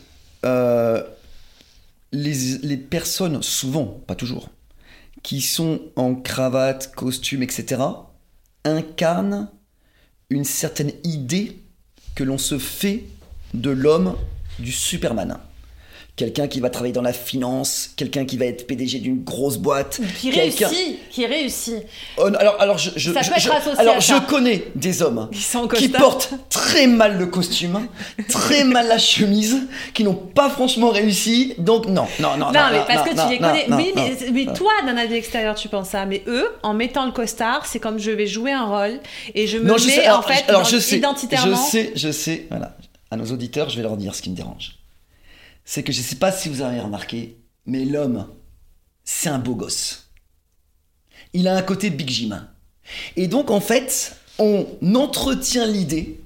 A: euh, les, les personnes, souvent, pas toujours, qui sont en cravate, costume, etc., incarnent une certaine idée que l'on se fait de l'homme du Superman. Quelqu'un qui va travailler dans la finance, quelqu'un qui va être PDG d'une grosse boîte.
B: Qui réussit, qui réussit.
A: Oh, non, alors, alors, je, je,
B: Ça
A: je-
B: peut être
A: je-
B: associé
A: alors
B: à
A: je
B: ça.
A: connais des hommes
B: Qui
A: portent très mal le costume, très [LAUGHS] mal la chemise, qui n'ont pas franchement réussi. Donc non, non, non.
B: Non, mais parce que
A: non,
B: tu les
A: non,
B: connais.
A: non,
B: oui,
A: non.
B: mais, mais toi, d'un avis extérieur, tu penses ça. Mais eux, en mettant le costard, c'est comme je vais jouer un rôle et je me
A: Non,
B: mets
A: sais.
B: en fait
A: alors je sais,
B: identitairement.
A: je sais, je sais. Voilà. À nos auditeurs, je vais leur dire ce qui me dérange. C'est que je sais pas si vous avez remarqué, mais l'homme, c'est un beau gosse. Il a un côté Big Jim. Et donc, en fait, on entretient l'idée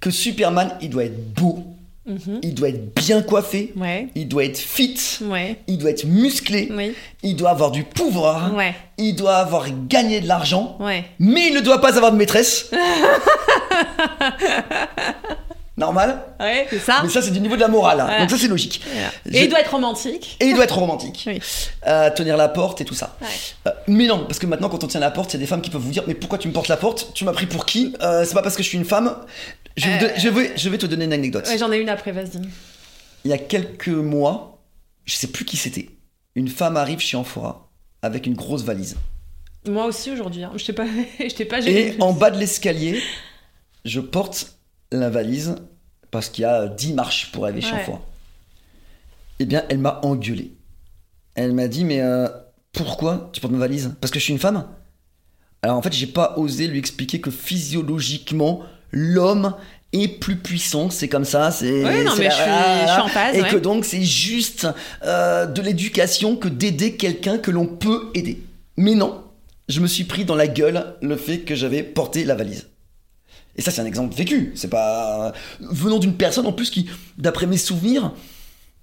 A: que Superman, il doit être beau,
B: Mhm.
A: il doit être bien coiffé,
B: Ouais.
A: il doit être fit,
B: Ouais.
A: il doit être musclé,
B: Oui.
A: il doit avoir du pouvoir,
B: Ouais.
A: il doit avoir gagné de l'argent, mais il ne doit pas avoir de maîtresse. [LAUGHS] Normal
B: Ouais, c'est ça.
A: Mais ça, c'est du niveau de la morale. hein.
B: Voilà.
A: Donc ça, c'est logique.
B: Voilà.
A: Je-
B: Et il doit être romantique.
A: Et il doit être romantique.
B: Oui.
A: Euh, tenir la porte et tout ça.
B: Ouais.
A: Euh, mais non, parce que maintenant, quand on tient la porte, il y a des femmes qui peuvent vous dire Mais pourquoi tu me portes la porte? Tu m'as pris pour qui? Euh, C'est pas parce que je suis une femme. Je vais, vous don- je vais, je vais te donner une anecdote.
B: Ouais, j'en ai une après, vas-y.
A: Il y a quelques mois, je sais plus qui c'était, une femme arrive chez Amphora avec une grosse valise.
B: Moi aussi aujourd'hui. Hein. Je t'ai pas, [LAUGHS] je t'ai pas
A: Et en bas de l'escalier, je porte la valise parce qu'il y a 10 marches pour arriver chez
B: Ouais.
A: Eh bien, elle m'a engueulé. Elle m'a dit Mais euh, pourquoi tu portes ma valise? Parce que je suis une femme? Alors en fait, j'ai pas osé lui expliquer que physiologiquement, l'homme est plus puissant, c'est comme ça, c'est.
B: Oui, non, mais
A: la-
B: je suis-
A: voilà,
B: je suis en phase,
A: Et
B: ouais.
A: que donc, c'est juste euh, de l'éducation que d'aider quelqu'un que l'on peut aider. Mais non, je me suis pris dans la gueule le fait que j'avais porté la valise. Et ça, c'est un exemple vécu. C'est pas venant d'une personne en plus qui, d'après mes souvenirs,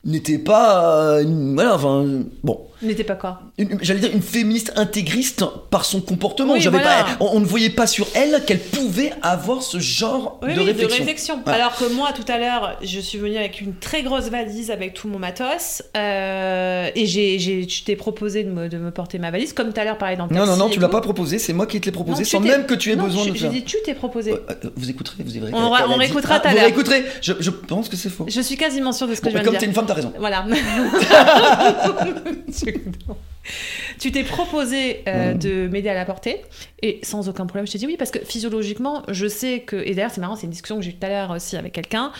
A: n'était pas, euh, voilà, enfin, bon,
B: N'était pas quoi
A: j'allais dire une féministe intégriste par son comportement.
B: Oui,
A: J'avais
B: voilà.
A: pas, on, on ne voyait pas sur elle qu'elle pouvait avoir ce genre
B: Oui,
A: de
B: oui,
A: réflexion.
B: de réflexion.
A: Voilà.
B: Alors que moi, tout à l'heure, je suis venue avec une très grosse valise avec tout mon matos. euh, et j'ai, j'ai, je t'ai proposé de me, de me porter ma valise, comme tout à l'heure, pareil dans le
A: Non, non, non, tu l'as
B: tout.
A: pas proposé, c'est moi qui te l'ai proposé,
B: Non,
A: sans
B: t'es-
A: même que tu aies
B: Non,
A: besoin de
B: J'ai
A: faire.
B: dit, tu t'es proposé.
A: Euh, euh, vous écouterez, vous verrez.
B: On on réécoutera
A: Ah,
B: tout à
A: Vous
B: l'heure.
A: réécouterez. Je, je pense que c'est faux.
B: Je suis quasiment sûre de ce que
A: Bon,
B: je viens
A: comme
B: de
A: t'es
B: dire.
A: une femme, t'as raison.
B: Voilà. [LAUGHS] [LAUGHS] [LAUGHS] tu t'es proposé euh,
A: Mm.
B: de m'aider à la porter et sans aucun problème, je t'ai dit oui parce que physiologiquement, je sais que et d'ailleurs c'est marrant, c'est une discussion que j'ai eue tout à l'heure aussi avec quelqu'un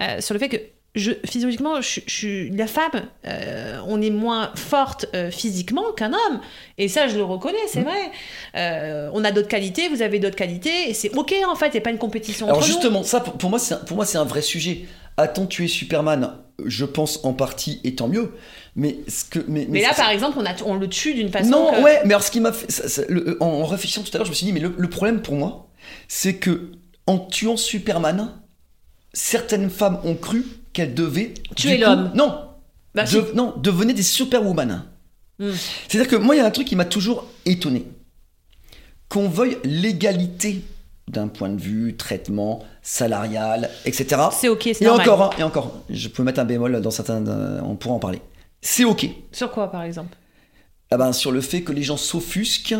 B: euh, sur le fait que je, physiologiquement, je, je suis la femme, euh, on est moins forte euh, physiquement qu'un homme. Et ça, je le reconnais, c'est
A: Mm.
B: vrai. Euh, on a d'autres qualités, vous avez d'autres qualités, et c'est ok en fait, il n'y a pas une compétition
A: Alors
B: entre nous.
A: justement, ça pour pour moi, c'est un- pour moi c'est un vrai sujet. A-t-on tué Superman Je pense en partie, et tant mieux. Mais ce que, mais,
B: Mais là, par exemple, on, a, on le tue d'une façon.
A: non,
B: que-
A: ouais, mais alors ce qui m'a fait, ça- ça- le- en, en réfléchissant tout à l'heure, je me suis dit, mais le, le problème pour moi, c'est que en tuant Superman, certaines femmes ont cru qu'elles devaient
B: Tuer l'homme.
A: Non,
B: Bah,
A: de- non, devenaient des superwoman.
B: Hmm.
A: C'est-à-dire que moi, il y a un truc qui m'a toujours étonné. Qu'on veuille l'égalité d'un point de vue traitement salarial, etc.
B: C'est ok, c'est
A: Et
B: normal.
A: encore, hein, et encore, je peux mettre un bémol dans certains, euh, on pourra en parler. C'est ok.
B: Sur quoi, par exemple?
A: Ah ben, sur le fait que les gens s'offusquent,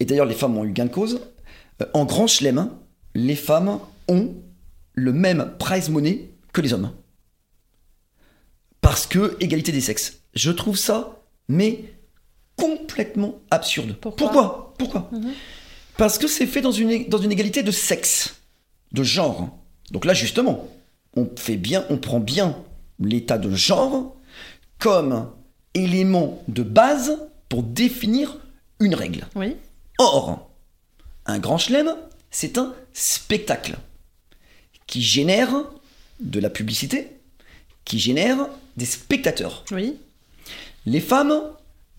A: et d'ailleurs les femmes ont eu gain de cause, euh, en grand chelem, les femmes ont le même prize money que les hommes. Parce que égalité des sexes. Je trouve ça, mais complètement absurde.
B: Pourquoi?
A: Pourquoi, Pourquoi?
B: Mhm.
A: Parce que c'est fait dans une, dans une égalité de sexe, de genre. Donc là, justement, on fait bien, on prend bien l'état de genre comme élément de base pour définir une règle.
B: Oui.
A: Or, un grand chelem, c'est un spectacle qui génère de la publicité, qui génère des spectateurs.
B: Oui.
A: Les femmes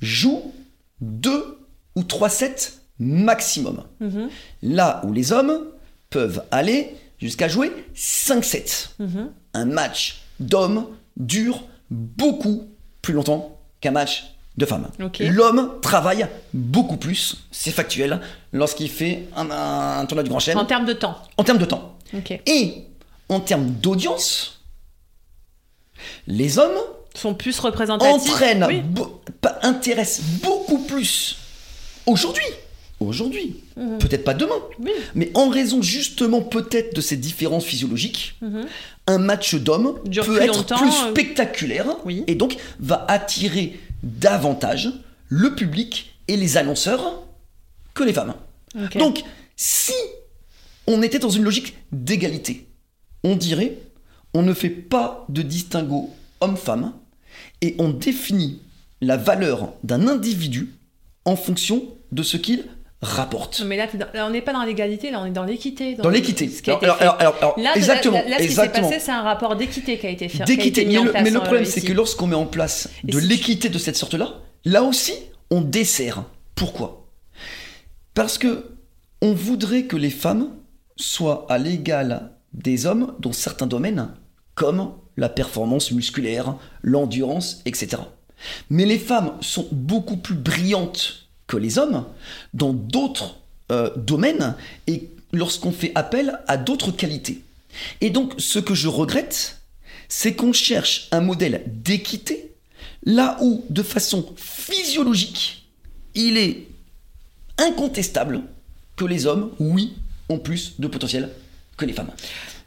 A: jouent deux ou trois sets maximum.
B: Mhm.
A: Là où les hommes peuvent aller jusqu'à jouer 5 sets.
B: Mhm.
A: Un match d'hommes dure beaucoup plus longtemps qu'un match de femmes.
B: Ok.
A: L'homme travaille beaucoup plus, c'est factuel, lorsqu'il fait un, un tournoi du Grand Chelem
B: En termes de temps.
A: en termes de temps. Et en termes d'audience, les hommes
B: Sont plus représentatifs.
A: entraînent,
B: Oui.
A: intéressent beaucoup plus aujourd'hui aujourd'hui.
B: Mhm.
A: Peut-être pas demain.
B: Oui.
A: Mais en raison justement peut-être de ces différences physiologiques,
B: Mhm.
A: Un match d'hommes peut être
B: longtemps,
A: plus
B: euh,
A: spectaculaire
B: Oui.
A: et donc va attirer davantage le public et les annonceurs que les femmes. Donc, si on était dans une logique d'égalité, on dirait on ne fait pas de distinguo homme-femme et on définit la valeur d'un individu en fonction de ce qu'il rapporte.
B: Mais là, on n'est pas dans l'égalité, là, on est dans l'équité.
A: Dans l'équité. Alors,
B: été
A: alors,
B: fait.
A: alors, alors,
B: Là,
A: exactement.
B: là, là, ce qui s'est passé, c'est un rapport d'équité qui a été fait.
A: d'équité. Mais, le,
B: place,
A: mais le problème, c'est que lorsqu'on met en place de
B: si-
A: l'équité de cette sorte-là, là aussi, on dessert. Pourquoi? Parce que on voudrait que les femmes soient à l'égal des hommes dans certains domaines, comme la performance musculaire, l'endurance, etc. Mais les femmes sont beaucoup plus brillantes que les hommes dans d'autres euh, domaines et lorsqu'on fait appel à d'autres qualités. Et donc, ce que je regrette, c'est qu'on cherche un modèle d'équité là où, de façon physiologique, il est incontestable que les hommes, oui, ont plus de potentiel que les femmes.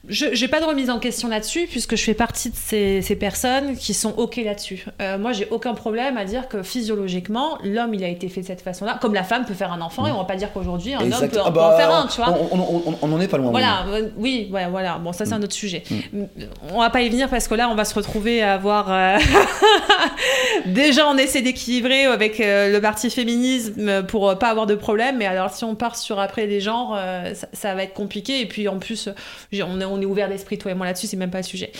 B: Je n'ai pas de remise en question là-dessus, puisque je fais partie de ces, ces personnes qui sont OK là-dessus. Euh, moi, j'ai aucun problème à dire que physiologiquement, l'homme, il a été fait de cette façon-là. Comme la femme peut faire un enfant, et on va pas dire qu'aujourd'hui, un homme peut,
A: ah
B: peut
A: bah,
B: en faire un, tu vois.
A: On, on- on- on n'en est pas loin.
B: Voilà, euh, oui, ouais, voilà. Bon, ça c'est un autre sujet.
A: Mm.
B: On va pas y venir parce que là, on va se retrouver à avoir. euh, [LAUGHS] Déjà, on essaie d'équilibrer avec euh, le parti féminisme pour euh, pas avoir de problème. Mais alors, si on part sur après les genres, euh, ça, ça va être compliqué. Et puis, en plus, euh, on est, on est ouvert d'esprit, toi et moi là-dessus, c'est même pas le sujet.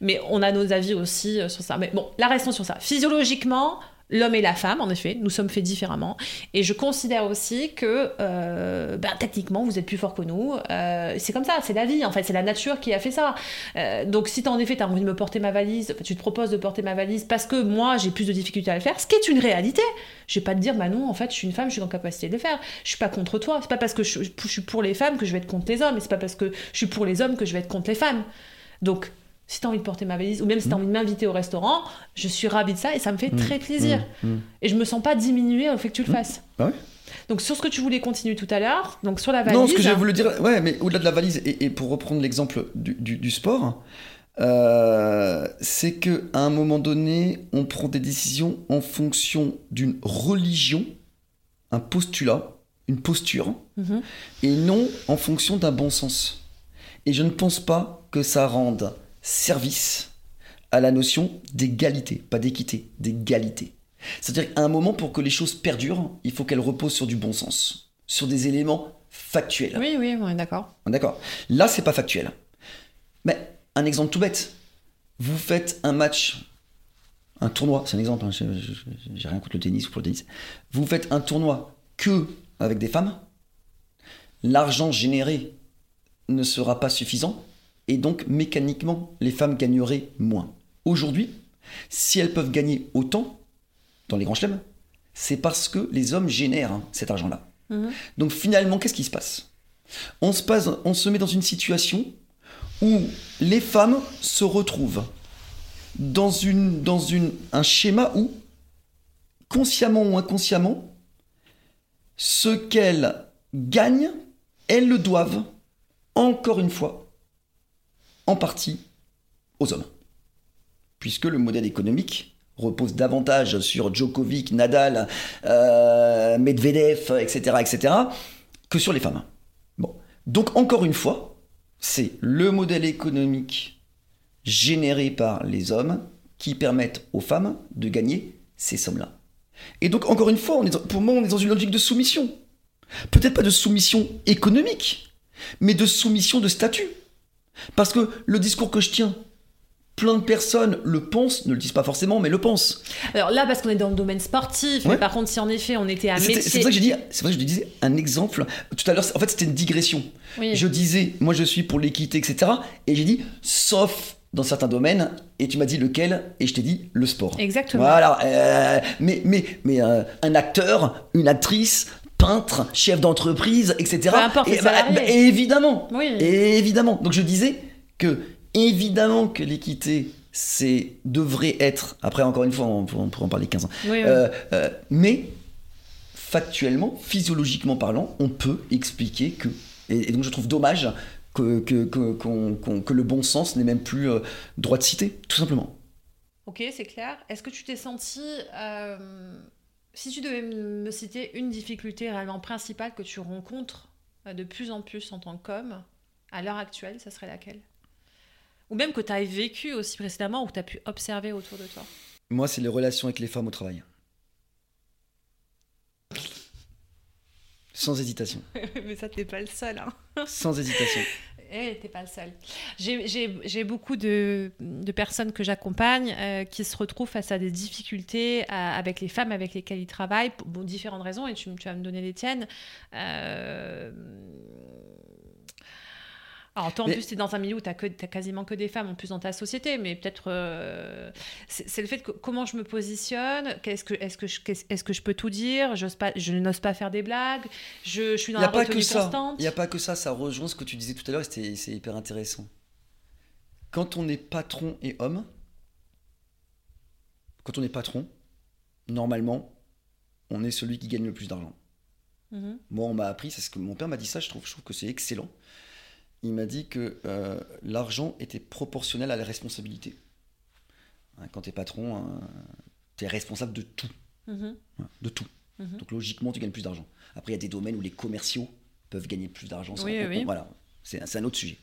B: Mais on a nos avis aussi euh, sur ça. Mais bon, là, restons sur ça. Physiologiquement. L'homme et la femme, en effet, nous sommes faits différemment. Et je considère aussi que, ben, techniquement, vous êtes plus fort que nous. Euh, c'est comme ça, c'est la vie, en fait, c'est la nature qui a fait ça. Euh, donc, si t'as en effet, t'as envie de me porter ma valise, tu te proposes de porter ma valise parce que moi, j'ai plus de difficultés à le faire, ce qui est une réalité. Je vais pas te dire, bah non, en fait, je suis une femme, je suis en capacité de le faire. Je suis pas contre toi. C'est pas parce que je, je suis pour les femmes que je vais être contre les hommes. Et c'est pas parce que je suis pour les hommes que je vais être contre les femmes. Donc, si t'as envie de porter ma valise, ou même si t'as envie de m'inviter au restaurant, je suis ravie de ça et ça me fait très plaisir.
A: Mmh.
B: Et je me sens pas diminuée au fait que tu le fasses.
A: Ah ouais?
B: Donc sur ce que tu voulais continuer tout à l'heure, donc sur la valise.
A: Non, ce que j'ai voulu dire, ouais, mais au-delà de la valise, et, et pour reprendre l'exemple du, du- du sport, euh, c'est que à un moment donné, on prend des décisions en fonction d'une religion, un postulat, une posture,
B: Mhm.
A: et non en fonction d'un bon sens. Et je ne pense pas que ça rende service à la notion d'égalité, pas d'équité, d'égalité. C'est-à-dire qu'à un moment, pour que les choses perdurent, il faut qu'elles reposent sur du bon sens, sur des éléments factuels.
B: Oui, oui, on est d'accord.
A: D'accord. Là, c'est pas factuel. Mais un exemple tout bête. Vous faites un match, un tournoi, c'est un exemple, hein, j'ai rien contre le tennis ou pour le tennis. Vous faites un tournoi que avec des femmes, l'argent généré ne sera pas suffisant et donc mécaniquement, les femmes gagneraient moins. Aujourd'hui, si elles peuvent gagner autant dans les grands chelems, c'est parce que les hommes génèrent hein, cet argent-là.
B: Mhm.
A: Donc finalement, qu'est-ce qui se passe? On se, passe on se met dans une situation où les femmes se retrouvent dans, une, dans une, un schéma où, consciemment ou inconsciemment, ce qu'elles gagnent, elles le doivent, encore une fois, en partie aux hommes. Puisque le modèle économique repose davantage sur Djokovic, Nadal, euh, Medvedev, etc., etc., que sur les femmes. Bon. Donc, encore une fois, c'est le modèle économique généré par les hommes qui permettent aux femmes de gagner ces sommes-là. Et donc, encore une fois, pour moi, on est dans une logique de soumission. Peut-être pas de soumission économique, mais de soumission de statut. Parce que le discours que je tiens, plein de personnes le pensent, ne le disent pas forcément, mais le pensent.
B: Alors là, parce qu'on est dans le domaine sportif, mais par contre, si en effet on était à métier.
A: C'est pour ça que j'ai dit, c'est ça que je disais un exemple. Tout à l'heure, en fait, c'était une digression.
B: Oui.
A: Je disais, moi je suis pour l'équité, etc. Et j'ai dit, sauf dans certains domaines. Et tu m'as dit lequel Et je t'ai dit le sport.
B: Exactement.
A: Voilà. euh, mais mais, mais euh, un acteur, une actrice, peintre, chef d'entreprise, etc.
B: Peu importe
A: et,
B: salariés.
A: bah, évidemment.
B: Oui.
A: Et évidemment. Donc je disais que évidemment que l'équité c'est devrait être après encore une fois on, pourrait- on pourrait en parler 15 ans
B: Oui, oui.
A: euh, euh, mais factuellement, physiologiquement parlant, on peut expliquer que. Et, donc je trouve dommage que, que, que, que le bon sens n'est même plus euh, droit de citer, tout simplement.
B: Ok, c'est clair. Est-ce que tu t'es senti... Si tu devais me citer une difficulté réellement principale que tu rencontres euh, de plus en plus en tant qu'homme, à l'heure actuelle, ça serait laquelle? Ou même que tu as vécu aussi précédemment ou que tu as pu observer autour de toi?
A: Moi, c'est les relations avec les femmes au travail. [LAUGHS] Sans hésitation.
B: Mais ça, t'es pas le seul. Hein.
A: Sans hésitation.
B: Eh, t'es pas le seul. J'ai beaucoup de, personnes que j'accompagne euh, qui se retrouvent face à des difficultés avec les femmes avec lesquelles ils travaillent, pour différentes raisons, et tu, tu vas me donner les tiennes. Euh, alors toi, en plus, tu es dans un milieu où tu as, quasiment que des femmes, en plus dans ta société, mais peut-être... Euh, c'est le fait que comment je me positionne, est-ce que, est -ce que, je, est -ce que je peux tout dire, pas, je n'ose pas faire des blagues, je, suis dans la retenue constante.
A: Il n'y a pas que ça, ça rejoint ce que tu disais tout à l'heure, c'est hyper intéressant. Quand on est patron et homme, quand on est patron, normalement, on est celui qui gagne le plus d'argent. Mm-hmm. Moi, on m'a appris, c'est ce que mon père m'a dit ça, je trouve, je trouve que c'est excellent il m'a dit que euh, l'argent était proportionnel à la responsabilité. Hein, quand tu es patron, hein, tu es responsable de tout. Mm-hmm. De tout. Mm-hmm. Donc logiquement, tu gagnes plus d'argent. Après, il y a des domaines où les commerciaux peuvent gagner plus d'argent.
B: Oui,
A: Voilà, c'est un autre sujet.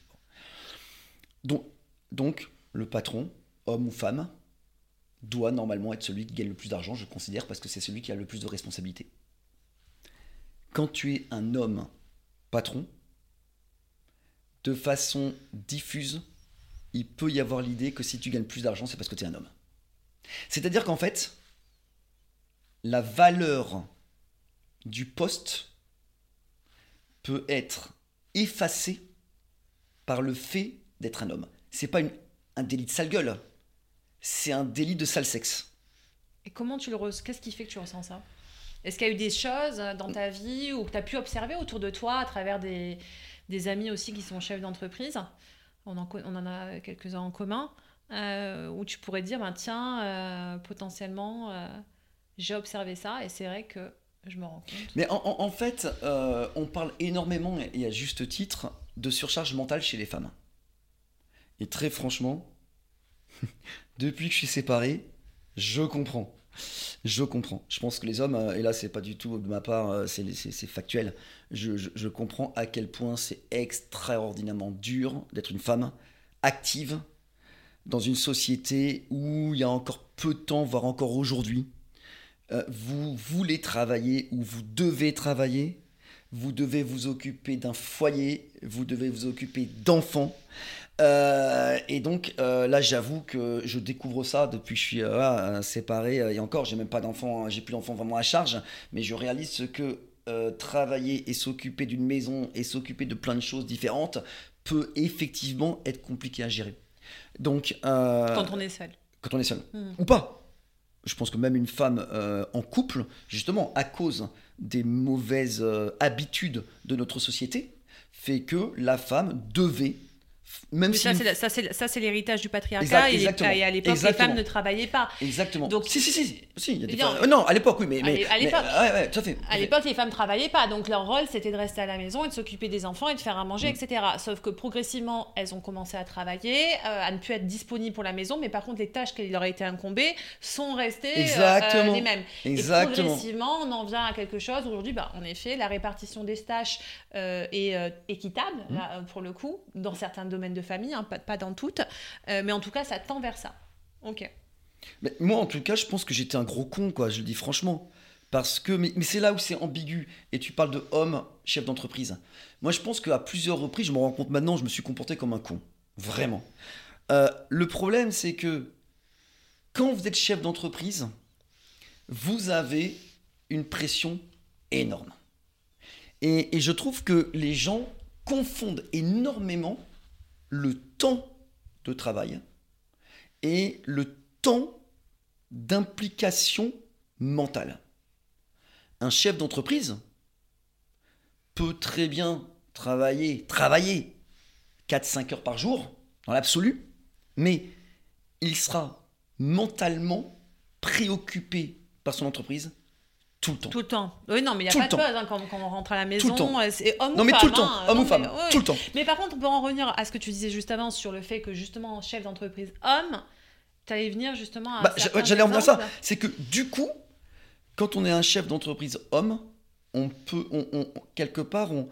A: Donc, donc, le patron, homme ou femme, doit normalement être celui qui gagne le plus d'argent, je considère, parce que c'est celui qui a le plus de responsabilités. Quand tu es un homme patron, de façon diffuse, il peut y avoir l'idée que si tu gagnes plus d'argent, c'est parce que tu es un homme. C'est-à-dire qu'en fait, la valeur du poste peut être effacée par le fait d'être un homme. C'est pas un délit de sale gueule, c'est un délit de sale sexe.
B: Et comment tu le ressens Qu'est-ce qui fait que tu ressens ça? Est-ce qu'il y a eu des choses dans ta vie ou que tu as pu observer autour de toi à travers des, amis aussi qui sont chefs d'entreprise? On en, a quelques-uns en commun. Euh, où tu pourrais dire, ben, tiens, euh, potentiellement, euh, j'ai observé ça et c'est vrai que je me rends compte.
A: Mais en, fait, on parle énormément, et à juste titre, de surcharge mentale chez les femmes. Et très franchement, [LAUGHS] depuis que je suis séparé, je comprends. Je comprends. Je pense que les hommes, euh, et là c'est pas du tout de ma part, euh, c'est factuel, je, comprends à quel point c'est extraordinairement dur d'être une femme active dans une société où il y a encore peu de temps, voire encore aujourd'hui, euh, vous voulez travailler ou vous devez travailler, vous devez vous occuper d'un foyer, vous devez vous occuper d'enfants, euh, et donc euh, là, j'avoue que je découvre ça depuis que je suis euh, séparé. et encore, j'ai même pas d'enfants, hein, j'ai plus d'enfants vraiment à charge, mais je réalise ce que travailler et s'occuper d'une maison et s'occuper de plein de choses différentes peut effectivement être compliqué à gérer. Donc
B: quand on est seul.
A: Quand on est seul. Hmm. Ou pas. Je pense que même une femme en couple, justement, à cause des mauvaises habitudes de notre société, fait que la femme devait
B: même si ça, c'est l'héritage du patriarcat et, à l'époque, les femmes ne travaillaient pas.
A: Exactement. Donc, si, si, si. si y a des euh, non, à l'époque, oui, mais. mais
B: à l'époque,
A: ouais, tout à fait.
B: À l'époque, les femmes travaillaient pas. Donc, leur rôle, c'était de rester à la maison et de s'occuper des enfants et de faire à manger, mm. etc. Sauf que progressivement, elles ont commencé à travailler, euh, à ne plus être disponibles pour la maison, mais par contre, les tâches qui leur étaient incombées sont restées euh, les mêmes. Exactement. Et progressivement, on en vient à quelque chose. Aujourd'hui, bah, en effet, la répartition des tâches est équitable, mm. là, pour le coup, dans certains domaines de famille, hein, pas, dans toutes, euh, mais en tout cas, ça tend vers ça. Ok.
A: Moi, en tout cas, je pense que j'étais un gros con, quoi, je le dis franchement. Parce que, mais, c'est là où c'est ambigu. Et tu parles de homme, chef d'entreprise. Moi, je pense qu'à plusieurs reprises, je me rends compte maintenant, je me suis comporté comme un con. Vraiment. Euh, le problème, c'est que quand vous êtes chef d'entreprise, vous avez une pression énorme. et, je trouve que les gens confondent énormément le temps de travail et le temps d'implication mentale. Un chef d'entreprise peut très bien travailler, travailler 4-5 heures par jour, dans l'absolu, mais il sera mentalement préoccupé par son entreprise tout le temps.
B: Tout le temps. Oui, non, mais il n'y a
A: Tout
B: pas
A: le
B: de hein, quand, quand on rentre à la
A: le
B: maison.
A: temps.
B: euh, C'est homme
A: Non,
B: ou
A: mais
B: femme.
A: tout le temps,
B: hein.
A: homme
B: Non,
A: ou femme,
B: mais-
A: tout le temps.
B: Mais par contre, on peut en revenir à ce que tu disais juste avant sur le fait que justement, chef d'entreprise homme, tu allais venir justement à.
A: Bah, J'allais en venir à ça. C'est que du coup, quand on est un chef d'entreprise homme, on peut, on, on- quelque part, on,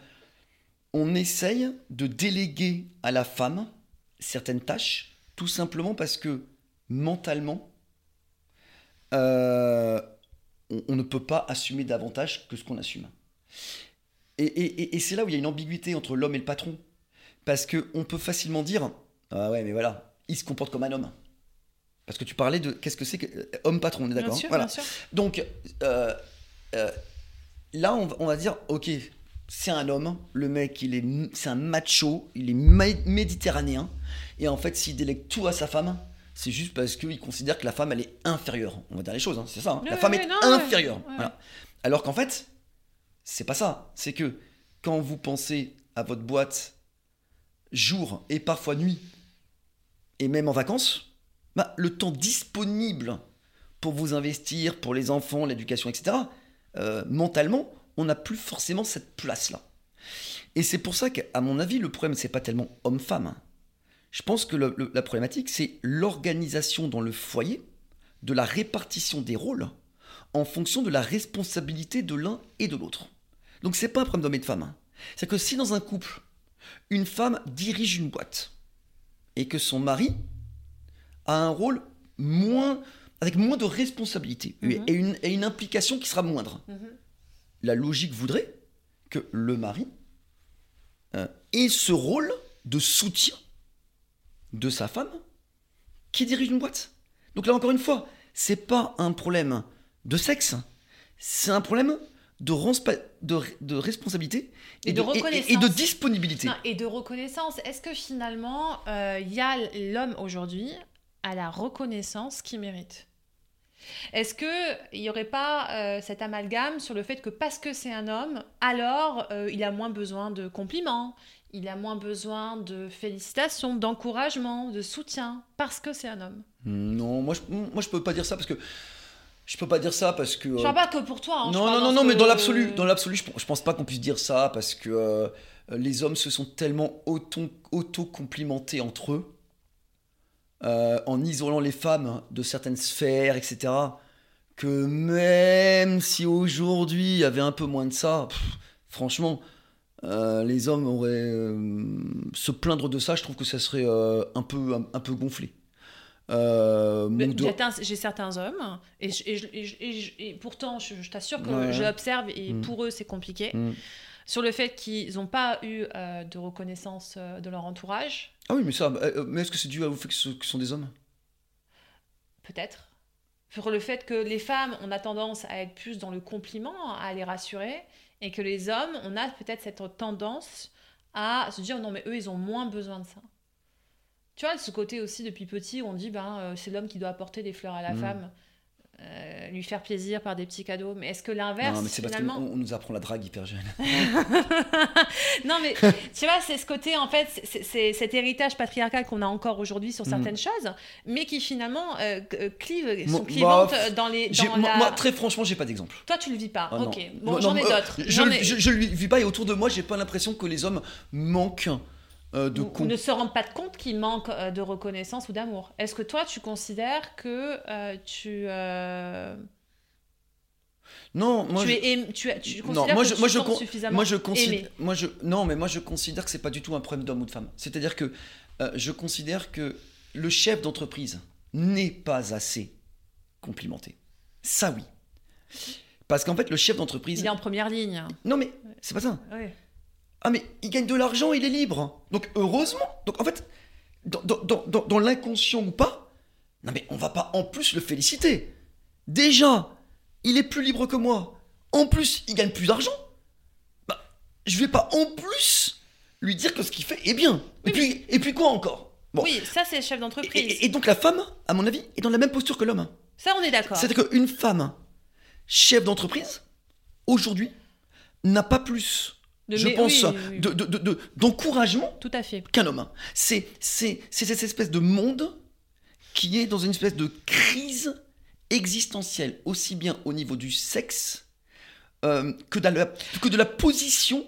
A: on essaye de déléguer à la femme certaines tâches, tout simplement parce que mentalement, euh, on, on ne peut pas assumer davantage que ce qu'on assume. Et, et- et- et c'est là où il y a une ambiguïté entre l'homme et le patron. Parce qu'on peut facilement dire Ah ouais, mais voilà, il se comporte comme un homme. Parce que tu parlais de qu'est-ce que c'est que euh, homme patron, on est d'accord
B: sûr,
A: Voilà.
B: bien sûr.
A: Donc euh, euh, là, on va, on va dire ok, c'est un homme, le mec, il est, c'est un macho, il est mé- méditerranéen, et en fait, s'il délègue tout à sa femme, c'est juste parce qu'il considère que la femme, elle est inférieure. On va dire les choses, hein, c'est ça. hein. la femme est
B: non,
A: inférieure. Voilà. Alors qu'en fait, c'est pas ça. C'est que quand vous pensez à votre boîte jour et parfois nuit, et même en vacances, bah, le temps disponible pour vous investir, pour les enfants, l'éducation, etc., euh, mentalement, on n'a plus forcément cette place-là. Et c'est pour ça qu'à mon avis, le problème, c'est pas tellement homme-femme. Je pense que le- le- la problématique, c'est l'organisation dans le foyer de la répartition des rôles en fonction de la responsabilité de l'un et de l'autre. Donc c'est pas un problème d'homme et de femme. C'est que si dans un couple, une femme dirige une boîte et que son mari a un rôle moins avec moins de responsabilité et-
B: Mhm.
A: et, une, et une implication qui sera moindre.
B: Mhm.
A: La logique voudrait que le mari euh, ait ce rôle de soutien de sa femme qui dirige une boîte. Donc là encore une fois, c'est pas un problème de sexe, c'est un problème de, renspa- de, de responsabilité
B: Et de reconnaissance.
A: et de disponibilité.
B: Non, et de reconnaissance. Est-ce que finalement, euh, il y a l'homme aujourd'hui à la reconnaissance qu'il mérite? Est-ce qu'il n'y aurait pas euh, cet amalgame sur le fait que parce que c'est un homme, alors euh, il a moins besoin de compliments, il a moins besoin de félicitations, d'encouragement, de soutien, parce que c'est un homme
A: Non, moi je, moi je peux pas dire ça parce que je peux pas dire ça parce que
B: Je
A: euh,
B: parle pas que pour toi. hein,
A: non, non, non, non, mais dans l'absolu, dans l'absolu, je, je pense pas qu'on puisse dire ça parce que euh, les hommes se sont tellement auto- auto-complimentés entre eux, euh, en isolant les femmes de certaines sphères, etc., que même si aujourd'hui il y avait un peu moins de ça, pff, franchement, euh, les hommes auraient euh, se plaindre de ça, je trouve que ça serait euh, un peu un, un peu gonflé.
B: J'ai certains hommes, et, je- et je- et je- et je- et pourtant, je, t'assure que
A: Ouais.
B: je l'observe, et
A: Mm.
B: pour eux, c'est compliqué,
A: Mm.
B: sur le fait qu'ils n'ont pas eu de reconnaissance de leur entourage,
A: Ah oui, mais ça, mais est-ce que c'est dû au fait que ce que ce sont des hommes?
B: Peut-être. Sur le fait que les femmes, on a tendance à être plus dans le compliment, à les rassurer, et que les hommes, on a peut-être cette tendance à se dire non, mais eux, ils ont moins besoin de ça. Tu vois, ce côté aussi, depuis petit, où on dit ben, euh, c'est l'homme qui doit apporter des fleurs à la
A: Mm.
B: femme, euh, lui faire plaisir par des petits cadeaux. Mais est-ce que l'inverse,
A: Non, mais c'est parce qu'on
B: finalement.
A: on nous apprend la drague hyper jeune. [LAUGHS]
B: non, mais tu vois, c'est ce côté, en fait, c'est- cet héritage patriarcal qu'on a encore aujourd'hui sur certaines choses, mais qui finalement euh, euh, clive, sont clivantes
A: bah,
B: euh, dans les. Dans
A: moi,
B: la...
A: moi, très franchement, j'ai pas d'exemple.
B: Toi, tu le vis pas.
A: Ah,
B: ok. Bon, j'en ai d'autres.
A: Je,
B: ai-
A: je, je le vis pas et autour de moi, j'ai pas l'impression que les hommes manquent de
B: ou-
A: con-
B: ne se rendent pas compte qu'ils manquent euh, de reconnaissance ou d'amour. Est-ce que toi, tu considères que euh, tu, euh,
A: Non, moi,
B: tu
A: je,
B: es aim- tu, tu
A: non,
B: considères
A: moi,
B: que
A: je,
B: tu
A: moi, je, con-
B: suffisamment
A: moi, je
B: aimé
A: considère, moi, je, non, mais moi, je considère que c'est pas du tout un problème d'homme ou de femme. C'est-à-dire que euh, je considère que le chef d'entreprise n'est pas assez complimenté. Ça, oui. Parce qu'en fait, le chef d'entreprise.
B: Il est en première ligne.
A: Non, mais c'est pas ça.
B: Ouais.
A: Ah mais il gagne de l'argent, il est libre. Donc heureusement. Donc en fait, dans, dans- dans- dans- dans l'inconscient ou pas, non mais on va pas en plus le féliciter. Déjà, il est plus libre que moi. En plus, il gagne plus d'argent. Bah, je vais pas en plus lui dire que ce qu'il fait est bien. Et puis, et puis quoi encore? Bon.
B: Oui, ça, c'est le chef
A: Et,
B: d'entreprise.
A: et- et donc la femme, à mon avis, est dans la même posture que l'homme.
B: Ça, on est d'accord.
A: C'est-à-dire qu'une femme chef d'entreprise, aujourd'hui, n'a pas plus,
B: De
A: je pense,
B: oui, oui, oui.
A: de- de- de- de- d'encouragement qu'un homme. C'est, cette espèce de monde qui est dans une espèce de crise existentielle, aussi bien au niveau du sexe euh, que, de la, que de la position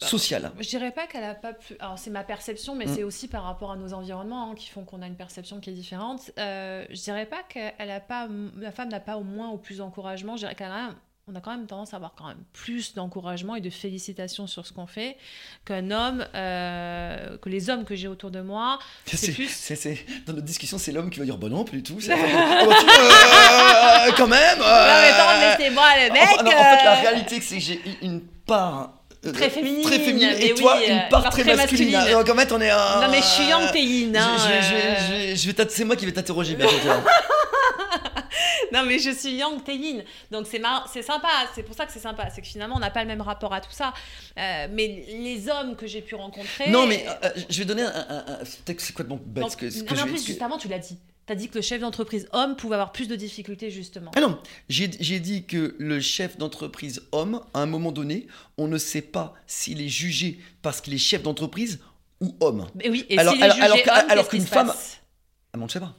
A: sociale.
B: je dirais pas qu'elle a pas pu. Alors c'est ma perception, mais
A: Mm.
B: c'est aussi par rapport à nos environnements hein, qui font qu'on a une perception qui est différente. Euh, je dirais pas qu'elle a pas, la femme n'a pas au moins au plus d'encouragement. Je dirais qu'elle a, on a quand même tendance à avoir quand même plus d'encouragement et de félicitations sur ce qu'on fait qu'un homme, euh, que les hommes que j'ai autour de moi. C'est plus-
A: dans notre discussion, c'est l'homme qui va dire Bah non, plus du tout. femme. [LAUGHS] Ah bah, tu- euh, quand même
B: Non mais
A: euh,
B: laissez-moi le mec.
A: Enfin, non, en fait, la
B: euh,
A: réalité, c'est que j'ai une part. euh,
B: Très féminine,
A: très féminine, et toi une
B: euh,
A: part très,
B: très
A: masculine.
B: masculine.
A: Donc en fait on est un.
B: Non mais je suis yang Yin,
A: Je-
B: hein,
A: je- je- je-
B: euh.
A: je- je vais t'int- c'est moi qui vais t'interroger. [LAUGHS] [LAUGHS]
B: Non, mais je suis Yang Taeyin. Donc, c'est c'est sympa. C'est pour ça que c'est sympa. C'est que finalement, on n'a pas le même rapport à tout ça. Euh, mais les hommes que j'ai pu rencontrer.
A: non mais euh, je vais donner un. un- un- Peut-être que c'est complètement bête
B: Donc,
A: que, ce
B: non,
A: que je
B: plus, juste avant, tu l'as dit. Tu as dit que le chef d'entreprise homme pouvait avoir plus de difficultés, justement.
A: Ah non, j'ai dit que le chef d'entreprise homme, à un moment donné, on ne sait pas s'il est jugé parce qu'il est chef d'entreprise ou homme.
B: Mais oui, et
A: Alors- alors- alors qu'une femme- Ah bon, je sais pas.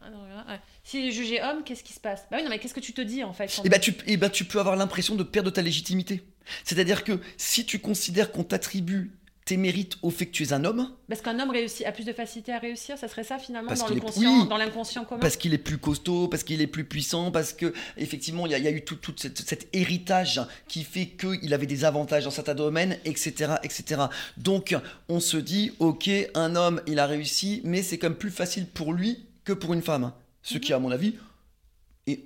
B: Ah non, voilà, ouais. S'il est jugé homme, qu'est-ce qui se passe Bah oui, non, mais qu'est-ce que tu te dis, en fait
A: Et ben, tu, eh ben, tu peux avoir l'impression de perdre ta légitimité. C'est-à-dire que si tu considères qu'on t'attribue tes mérites au fait que tu es un homme,
B: Parce qu'un homme réussit, a plus de facilité à réussir, ça serait ça, finalement,
A: Parce
B: dans,
A: qu'il
B: le
A: est-
B: conscient,
A: oui.
B: dans l'inconscient commun
A: parce qu'il est plus costaud, parce qu'il est plus puissant, parce que effectivement il y, a- il y a eu tout, tout cette- cet héritage qui fait qu'il avait des avantages dans certains domaines, etc., etc. Donc on se dit, ok, un homme il a réussi, mais c'est quand même plus facile pour lui que pour une femme. Ce qui, à mon avis, est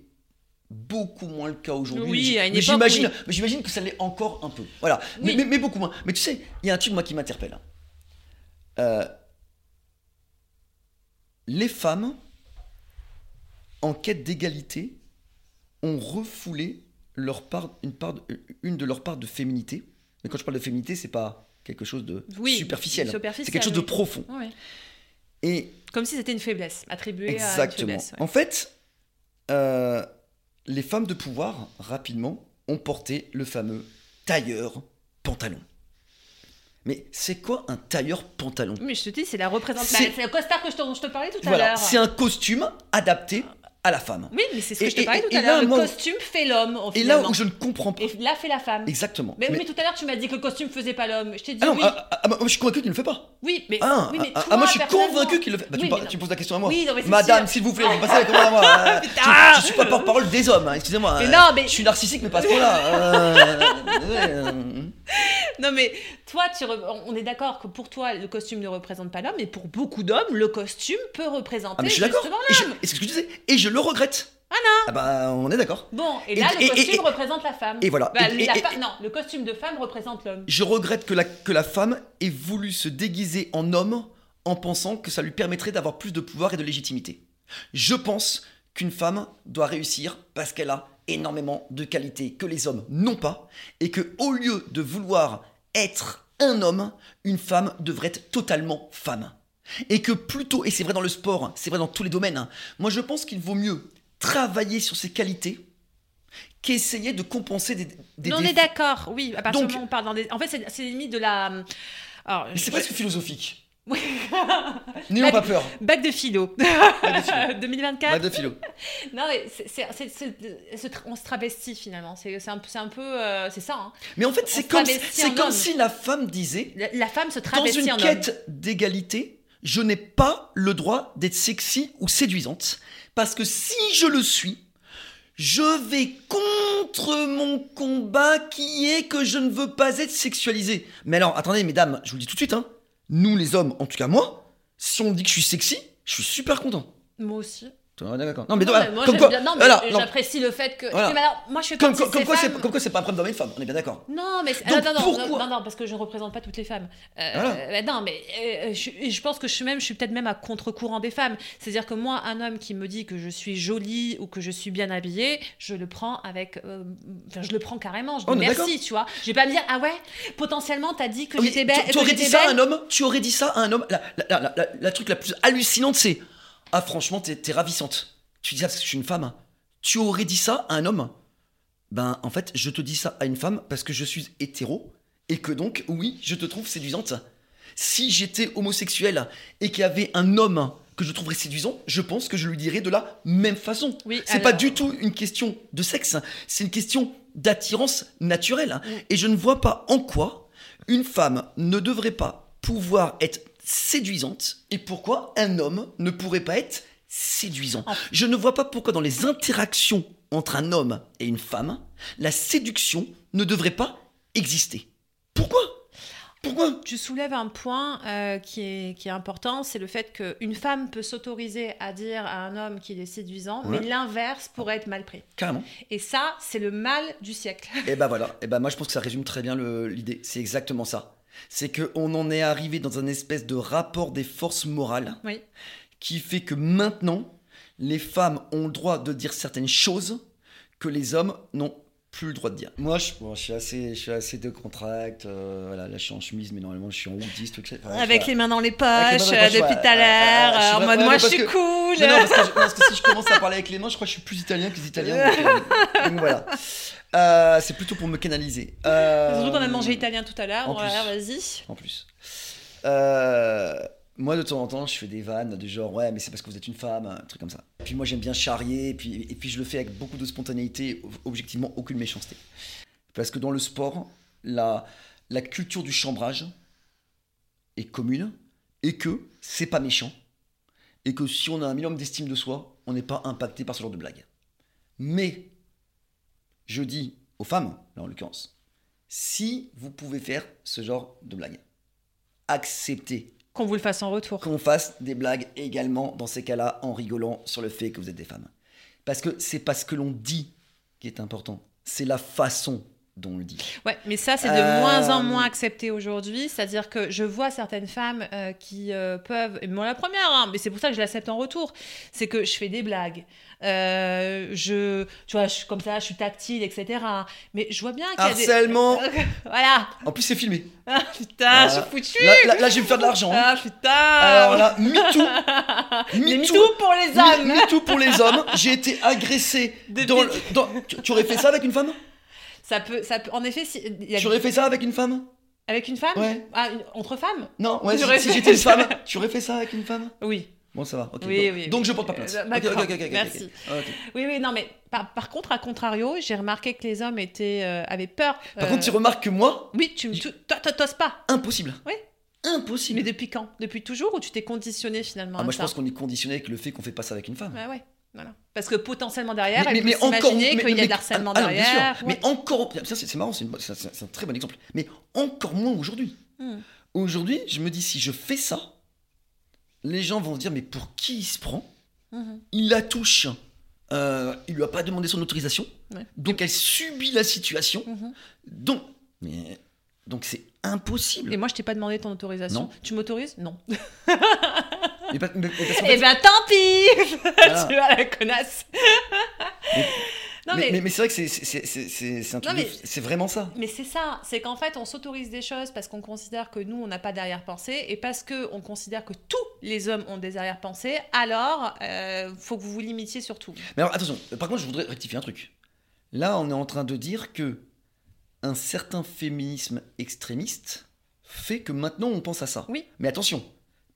A: beaucoup moins le cas aujourd'hui.
B: Oui, à une
A: mais
B: époque,
A: j'imagine,
B: oui.
A: mais j'imagine que ça l'est encore un peu. Voilà, mais,
B: Oui.
A: mais- mais beaucoup moins. Mais tu sais, il y a un truc moi qui m'interpelle. Euh, les femmes, en quête d'égalité, ont refoulé leur part, une, part de, une de leurs parts de féminité. Mais quand je parle de féminité, c'est pas quelque chose de
B: Oui,
A: superficiel.
B: superficiel,
A: C'est quelque chose de
B: oui.
A: profond.
B: Ouais.
A: Et
B: Comme si c'était une faiblesse, attribuée à une
A: exactement.
B: faiblesse. ouais.
A: En fait, euh, les femmes de pouvoir, rapidement, ont porté le fameux tailleur pantalon. Mais c'est quoi un tailleur pantalon?
B: Mais je te dis, c'est la représentation.
A: C'est-
B: le costard que je te, dont je te parlais tout à l'heure.
A: c'est un costume adapté à la femme.
B: Oui, mais c'est ce que
A: Et-
B: je te parlais
A: et-
B: tout à l'heure.
A: là,
B: Le
A: moi-
B: costume fait l'homme,
A: Et là où je ne comprends pas.
B: Et là fait la femme.
A: Exactement.
B: Mais, oui, mais tout à l'heure, tu m'as dit que le costume faisait pas l'homme. Je t'ai dit
A: Ah non,
B: oui.
A: ah, ah, ah, moi, je suis convaincu qu'il ne le fait pas.
B: Oui, mais,
A: Ah,
B: oui, mais toi,
A: moi je suis convaincu qu'il le fait. Bah, tu, me-
B: mais
A: tu poses la question à moi.
B: Oui, non, mais
A: Madame, s'il vous plaît, vous passez la commande à moi. je, [LAUGHS] je suis pas porte-parole des hommes, hein, excusez-moi.
B: Mais non, mais-
A: Je suis narcissique, mais pas à ce point-là. Euh, [LAUGHS] ouais, euh,
B: Non, mais toi, tu re- on est d'accord que pour toi, le costume ne représente pas l'homme, mais pour beaucoup d'hommes, le costume peut représenter
A: Ah, mais je suis d'accord.
B: justement l'homme.
A: c'est ce que je disais. Et je le regrette.
B: Ah non
A: Ah bah, on est d'accord.
B: Bon, et là,
A: et-
B: le costume
A: et- et-
B: représente la femme.
A: et voilà.
B: Bah, la fa- Non, le costume de femme représente l'homme.
A: Je regrette que la, que la femme ait voulu se déguiser en homme en pensant que ça lui permettrait d'avoir plus de pouvoir et de légitimité. Je pense qu'une femme doit réussir parce qu'elle a énormément de qualités que les hommes n'ont pas et que au lieu de vouloir être un homme, une femme devrait être totalement femme. Et que plutôt, et c'est vrai dans le sport, c'est vrai dans tous les domaines, hein, moi je pense qu'il vaut mieux travailler sur ses qualités qu'essayer de compenser des, des
B: Non, on est d'accord, oui. À partir
A: Donc-
B: du moment où on parle dans des... En fait, c'est limite de la... Alors,
A: Mais c'est
B: je-
A: presque philosophique. N'ayons pas peur.
B: Bac de philo.
A: Bac de philo. [LAUGHS]
B: 2024.
A: Bac de philo.
B: Non, mais c'est- c'est- c'est- c'est- c'est- on se travestit finalement. C'est un, peu- c'est un peu. euh, c'est ça. hein.
A: Mais en fait, c'est comme,
B: travestit
A: c'est
B: en
A: comme
B: homme.
A: si la femme disait
B: La, la femme se
A: Dans
B: travestit
A: une
B: en homme.
A: quête d'égalité, je n'ai pas le droit d'être sexy ou séduisante. Parce que si je le suis, je vais contre mon combat qui est que je ne veux pas être sexualisé. Mais alors, attendez, mesdames, je vous le dis tout de suite, hein, nous les hommes, en tout cas moi, si on me dit que je suis sexy, je suis super content.
B: Moi aussi.
A: D'accord. Non, mais,
B: Non, mais moi,
A: comme
B: j'aime
A: quoi,
B: bien- non, mais
A: voilà, non.
B: j'apprécie le fait que.
A: Voilà.
B: Mais alors, moi, je fais
A: Comme, comme- quoi, c'est,
B: femmes-
A: comme quoi c'est pas un problème d'homme et de femme, on est bien d'accord.
B: Non, mais
A: Donc,
B: attends, non,
A: pourquoi
B: non, non, non, parce que je ne représente pas toutes les femmes. Euh,
A: Voilà.
B: euh, non, mais euh, je, je pense que je suis même, je suis peut-être même à contre-courant des femmes. C'est-à-dire que moi, un homme qui me dit que je suis jolie ou que je suis bien habillée, je le prends avec, enfin, je le prends carrément. Je dis
A: On est
B: merci, tu vois. Je vais pas me dire ah ouais, potentiellement t'as dit que
A: Oui,
B: j'étais belle.
A: Tu, aurais dit ça à un homme Tu aurais dit ça à un homme La, la, la, la- la truc la plus hallucinante, c'est Ah, franchement, t'es, t'es ravissante. Tu dis ça parce que je suis une femme. Tu aurais dit ça à un homme? Ben, en fait, je te dis ça à une femme parce que je suis hétéro et que donc, oui, je te trouve séduisante. Si j'étais homosexuel et qu'il y avait un homme que je trouverais séduisant, je pense que je lui dirais de la même façon.
B: Oui,
A: C'est pas du tout une question de sexe, c'est une question d'attirance naturelle. hein. Et je ne vois pas en quoi une femme ne devrait pas pouvoir être séduisante et pourquoi un homme ne pourrait pas être séduisant.
B: En-
A: Je ne vois pas pourquoi dans les interactions entre un homme et une femme, la séduction ne devrait pas exister. Pourquoi? Pourquoi?
B: Tu soulèves un point euh, qui, est, qui est important, c'est le fait qu'une femme peut s'autoriser à dire à un homme qu'il est séduisant,
A: Ouais.
B: mais l'inverse pourrait être mal pris.
A: Carrément.
B: Et ça, c'est le mal du siècle.
A: Et ben voilà, et ben moi je pense que ça résume très bien l'idée. C'est exactement ça. C'est qu'on en est arrivé dans un espèce de rapport des forces morales
B: Oui.
A: qui fait que maintenant, les femmes ont le droit de dire certaines choses que les hommes n'ont plus le droit de dire. Moi, je, bon, je suis assez, je suis assez de contract. euh, voilà, là, je suis en chemise, mais normalement, je suis en hoodie, tout ça. Enfin,
B: Avec les mains dans les poches,
A: dans les
B: euh,
A: poches,
B: depuis tout à l'heure, euh, en mode
A: ouais,
B: moi je suis
A: que-
B: cool.
A: Non, non, parce que, je- parce que si je commence à parler avec les mains, je crois que je suis plus italien que les Italiens. Donc, euh, [LAUGHS] donc voilà. Euh, c'est plutôt pour me canaliser. Euh,
B: Surtout qu'on a mangé italien tout à l'heure,
A: en
B: voilà,
A: plus.
B: vas-y.
A: En plus. Euh, moi, de temps en temps, je fais des vannes du genre, ouais, mais c'est parce que vous êtes une femme, un truc comme ça. Puis moi, j'aime bien charrier, et puis, et puis je le fais avec beaucoup de spontanéité, objectivement, aucune méchanceté. Parce que dans le sport, la, la culture du chambrage est commune, et que c'est pas méchant, et que si on a un minimum d'estime de soi, on n'est pas impacté par ce genre de blague. Mais, je dis aux femmes, là en l'occurrence, si vous pouvez faire ce genre de blague, acceptez
B: Qu'on vous le fasse en retour.
A: qu'on fasse des blagues également dans ces cas-là en rigolant sur le fait que vous êtes des femmes. Parce que c'est pas ce que l'on dit qui est important, c'est la façon dont on le dit.
B: Ouais, mais ça, c'est de
A: Euh,
B: moins en moins accepté aujourd'hui. C'est-à-dire que je vois certaines femmes euh, qui euh, peuvent, et moi la première, hein, mais c'est pour ça que je l'accepte en retour, c'est que je fais des blagues. Euh, je, tu vois, je suis comme ça, je suis tactile, etc. Mais je vois bien qu'il y a
A: Harcèlement
B: des... [LAUGHS] voilà.
A: En plus, c'est filmé.
B: Ah, putain,
A: Voilà.
B: je suis foutu.
A: Là, là, là, je vais me faire de l'argent. hein.
B: Ah, putain.
A: Alors là, MeToo [LAUGHS] MeToo
B: pour les hommes.
A: Me- MeToo pour les hommes. J'ai été agressé [LAUGHS] dans, dans- Tu, tu aurais fait ça avec une femme?
B: Ça peut, ça peut, en effet, si, il y a-
A: Tu aurais fait ça avec une femme
B: avec une femme
A: Ouais.
B: Ah, une- entre femmes?
A: Non, ouais, si, j'étais une femme, tu aurais fait ça avec une femme?
B: Oui.
A: Bon, ça va, ok.
B: Oui,
A: donc,
B: oui,
A: donc je porte pas plainte.
B: Euh,
A: Ok,
B: d'accord,
A: ok, ok, ok, ok,
B: merci.
A: Ok.
B: Oui, oui, non, mais par, par contre, à contrario, j'ai remarqué que les hommes étaient, euh, avaient peur.
A: Par
B: euh,
A: contre, tu remarques que moi,
B: Oui, tu, tu toi, toi, t'oses pas.
A: impossible.
B: Oui.
A: Impossible.
B: Mais depuis quand? Depuis toujours ou tu t'es conditionné finalement
A: Ah,
B: à
A: moi, je pense qu'on est conditionné avec le fait qu'on fait pas ça avec une femme.
B: Ouais, ouais. Voilà. Parce que potentiellement derrière,
A: mais,
B: elle
A: mais,
B: peut
A: mais encore,
B: qu'il y a de l'harcèlement
A: ah, sûr.
B: derrière.
A: Mais encore, c'est marrant, c'est un très bon exemple. Mais encore moins aujourd'hui.
B: Hmm.
A: Aujourd'hui, je me dis si je fais ça, les gens vont se dire mais pour qui il se prend?
B: Mhm.
A: Il la touche. Euh, il lui a pas demandé son autorisation,
B: Ouais.
A: donc elle subit la situation.
B: Mhm.
A: Donc, mais, donc c'est impossible.
B: Et moi, je t'ai pas demandé ton autorisation.
A: Non.
B: Tu m'autorises? Non. [LAUGHS]
A: Mais- mais parce
B: Eh ben tant pis
A: Voilà. [LAUGHS]
B: Tu vois la connasse Non,
A: mais,
B: mais-
A: mais- mais c'est vrai que c'est- c'est vraiment ça.
B: Mais c'est ça, c'est qu'en fait, on s'autorise des choses parce qu'on considère que nous, on n'a pas d'arrière-pensée, et parce qu'on considère que tous les hommes ont des arrière-pensées, alors euh, faut que vous vous limitiez sur tout.
A: Mais alors attention, par contre, je voudrais rectifier un truc. Là, on est en train de dire que un certain féminisme extrémiste fait que maintenant on pense à ça.
B: Oui.
A: Mais attention,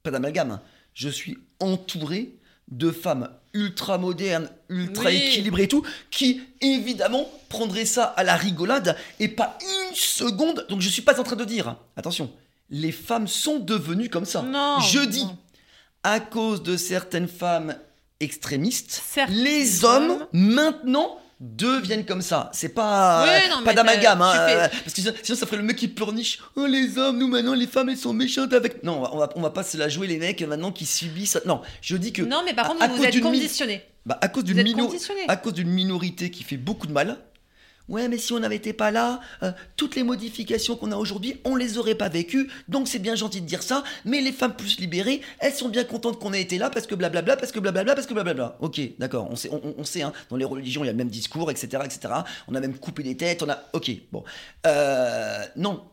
A: pas d'amalgame. Je suis entouré de femmes ultra modernes, ultra
B: Oui.
A: équilibrées et tout, qui évidemment prendraient ça à la rigolade et pas une seconde. Donc je suis pas en train de dire, attention, les femmes sont devenues comme ça.
B: Non
A: Je dis, à cause de certaines femmes extrémistes,
B: Certains
A: les hommes
B: hommes-
A: maintenant deviennent comme ça. C'est pas,
B: Oui, non,
A: pas d'amalgame, hein, euh, parce que sinon, sinon, ça ferait le mec qui pleurniche. Oh les hommes, nous maintenant les femmes elles sont méchantes avec. Non, on va, on va, on va pas se la jouer les mecs maintenant qui subissent. Non, je dis que
B: Non, mais par contre,
A: à
B: vous, êtes
A: bah, à cause
B: Vous êtes
A: mino-
B: conditionné.
A: à cause d'une minorité qui fait beaucoup de mal. Ouais, mais si on n'avait été pas là, euh, toutes les modifications qu'on a aujourd'hui, on les aurait pas vécues. Donc c'est bien gentil de dire ça, mais les femmes plus libérées, elles sont bien contentes qu'on ait été là parce que blablabla, parce que blablabla, parce que blablabla. Ok, d'accord, on sait, on, sait, hein, dans les religions il y a le même discours, etc., etc. On a même coupé des têtes, on a. Ok, bon, Euh, non,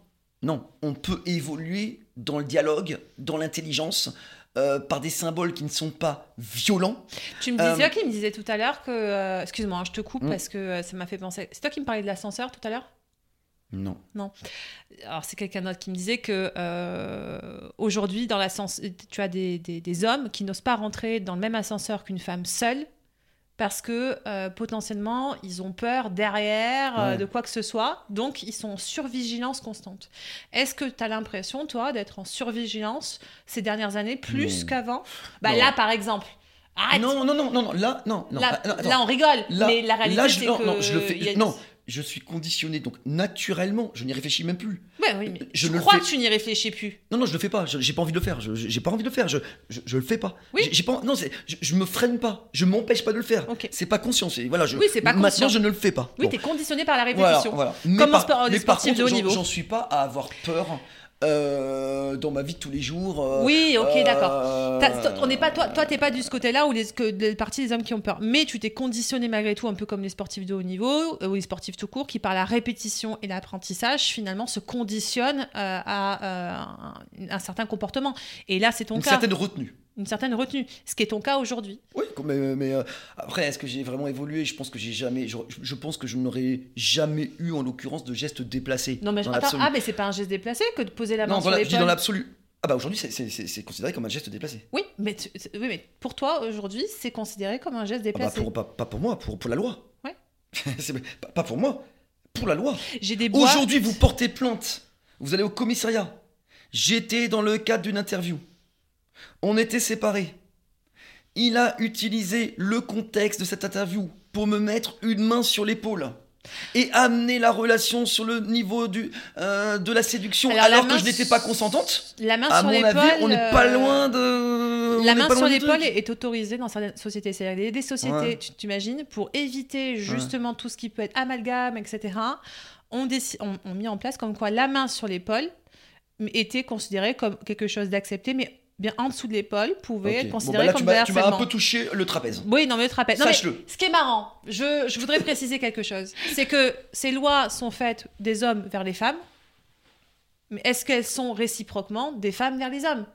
A: non, on peut évoluer dans le dialogue, dans l'intelligence. Euh, par des symboles qui ne sont pas violents.
B: Tu me disais,
A: Euh,
B: qui me disait tout à l'heure que. euh, Excuse-moi, hein, je te coupe
A: Hmm.
B: parce que euh, ça m'a fait penser. C'est toi qui me parlais de l'ascenseur tout à l'heure?
A: Non.
B: Alors, c'est quelqu'un d'autre qui me disait que euh, aujourd'hui, dans l'ascenseur, tu as des, des- des hommes qui n'osent pas rentrer dans le même ascenseur qu'une femme seule parce que euh, potentiellement ils ont peur derrière euh, de quoi que ce soit, donc ils sont en survigilance constante. Est-ce que tu as l'impression, toi, d'être en survigilance ces dernières années plus qu'avant? Bah là, par exemple. Arrête
A: Non, non, non, non, non, là, non, non.
B: là,
A: ah, non, attends.
B: là, on rigole,
A: Là-
B: mais la réalité,
A: là, je, non,
B: que.
A: non, je le fais.
B: a-
A: Non, je suis conditionné, donc naturellement, je n'y réfléchis même plus.
B: Ouais, oui, mais
A: Je
B: crois
A: fais-
B: que tu n'y réfléchis plus.
A: Non, non, je le fais pas. je- J'ai pas envie de le faire. Je- J'ai pas envie de le faire. Je, je, je le fais pas.
B: Oui.
A: J'ai- pas. Non, je, je me freine pas. Je m'empêche pas de le faire.
B: Ok.
A: C'est pas conscient. C'est voilà. Je,
B: Oui, c'est pas
A: Maintenant,
B: conscient.
A: je ne le fais pas.
B: Oui,
A: Bon.
B: t'es conditionné par la
A: Voilà,
B: répétition.
A: voilà. Mais
B: Comme en
A: par,
B: sport-
A: par
B: sportifs de haut niveau.
A: J'en suis pas à avoir peur euh, dans ma vie de tous les jours. euh,
B: Oui, ok,
A: euh,
B: d'accord. On n'est pas toi, toi t'es pas du ce côté-là où les, que les parties des hommes qui ont peur, mais tu t'es conditionné malgré tout un peu comme les sportifs de haut niveau ou les sportifs tout court qui par la répétition et l'apprentissage finalement se conditionnent à un, un certain comportement. Et là c'est ton
A: Une
B: cas,
A: certaine retenue.
B: Une certaine retenue, ce qui est ton cas aujourd'hui.
A: Oui, mais, mais, euh, après, est-ce que j'ai vraiment évolué? Je pense que j'ai jamais. Je, je pense que je n'aurais jamais eu, en l'occurrence, de gestes déplacés.
B: Non mais attends, ah mais c'est pas un geste déplacé que de poser la main
A: non,
B: sur
A: la- je dis dans l'absolu. Ah bah aujourd'hui, c'est- considéré comme un geste déplacé.
B: Oui, mais tu- oui, mais pour toi aujourd'hui c'est considéré comme un geste
A: Ah bah
B: déplacé.
A: pour, pas, pas pour moi, pour, pour la loi.
B: Ouais. [LAUGHS]
A: C'est pas, pas pour moi, pour la loi.
B: J'ai des.
A: Aujourd'hui, vous portez plainte. Vous allez au commissariat. J'étais dans le cadre d'une interview. On était séparés. Il a utilisé le contexte de cette interview pour me mettre une main sur l'épaule et amener la relation sur le niveau du, euh, de la séduction
B: Alors,
A: alors,
B: la
A: que je n'étais pas consentante.
B: La main
A: À
B: sur
A: mon
B: l'épaule.
A: avis, on n'est pas
B: euh,
A: loin de. on
B: La main sur l'épaule est autorisée dans certaines sociétés. C'est-à-dire qu'il y a des sociétés,
A: Ouais.
B: tu t'imagines, pour éviter justement tout ce qui peut être amalgame, etc., déci- ont- ont mis en place comme quoi la main sur l'épaule était considérée comme quelque chose d'accepté, mais bien en dessous de l'épaule pouvait
A: Ok.
B: être
A: Bon,
B: considéré
A: bah là,
B: comme de
A: m'as tu m'as un
B: harcèlement.
A: peu touché le trapèze.
B: Oui, non, mais le trapèze.
A: Sache-le.
B: ce qui est marrant, je, je voudrais [LAUGHS] préciser quelque chose. C'est que ces lois sont faites des hommes vers les femmes, mais est-ce qu'elles sont réciproquement des femmes vers les hommes?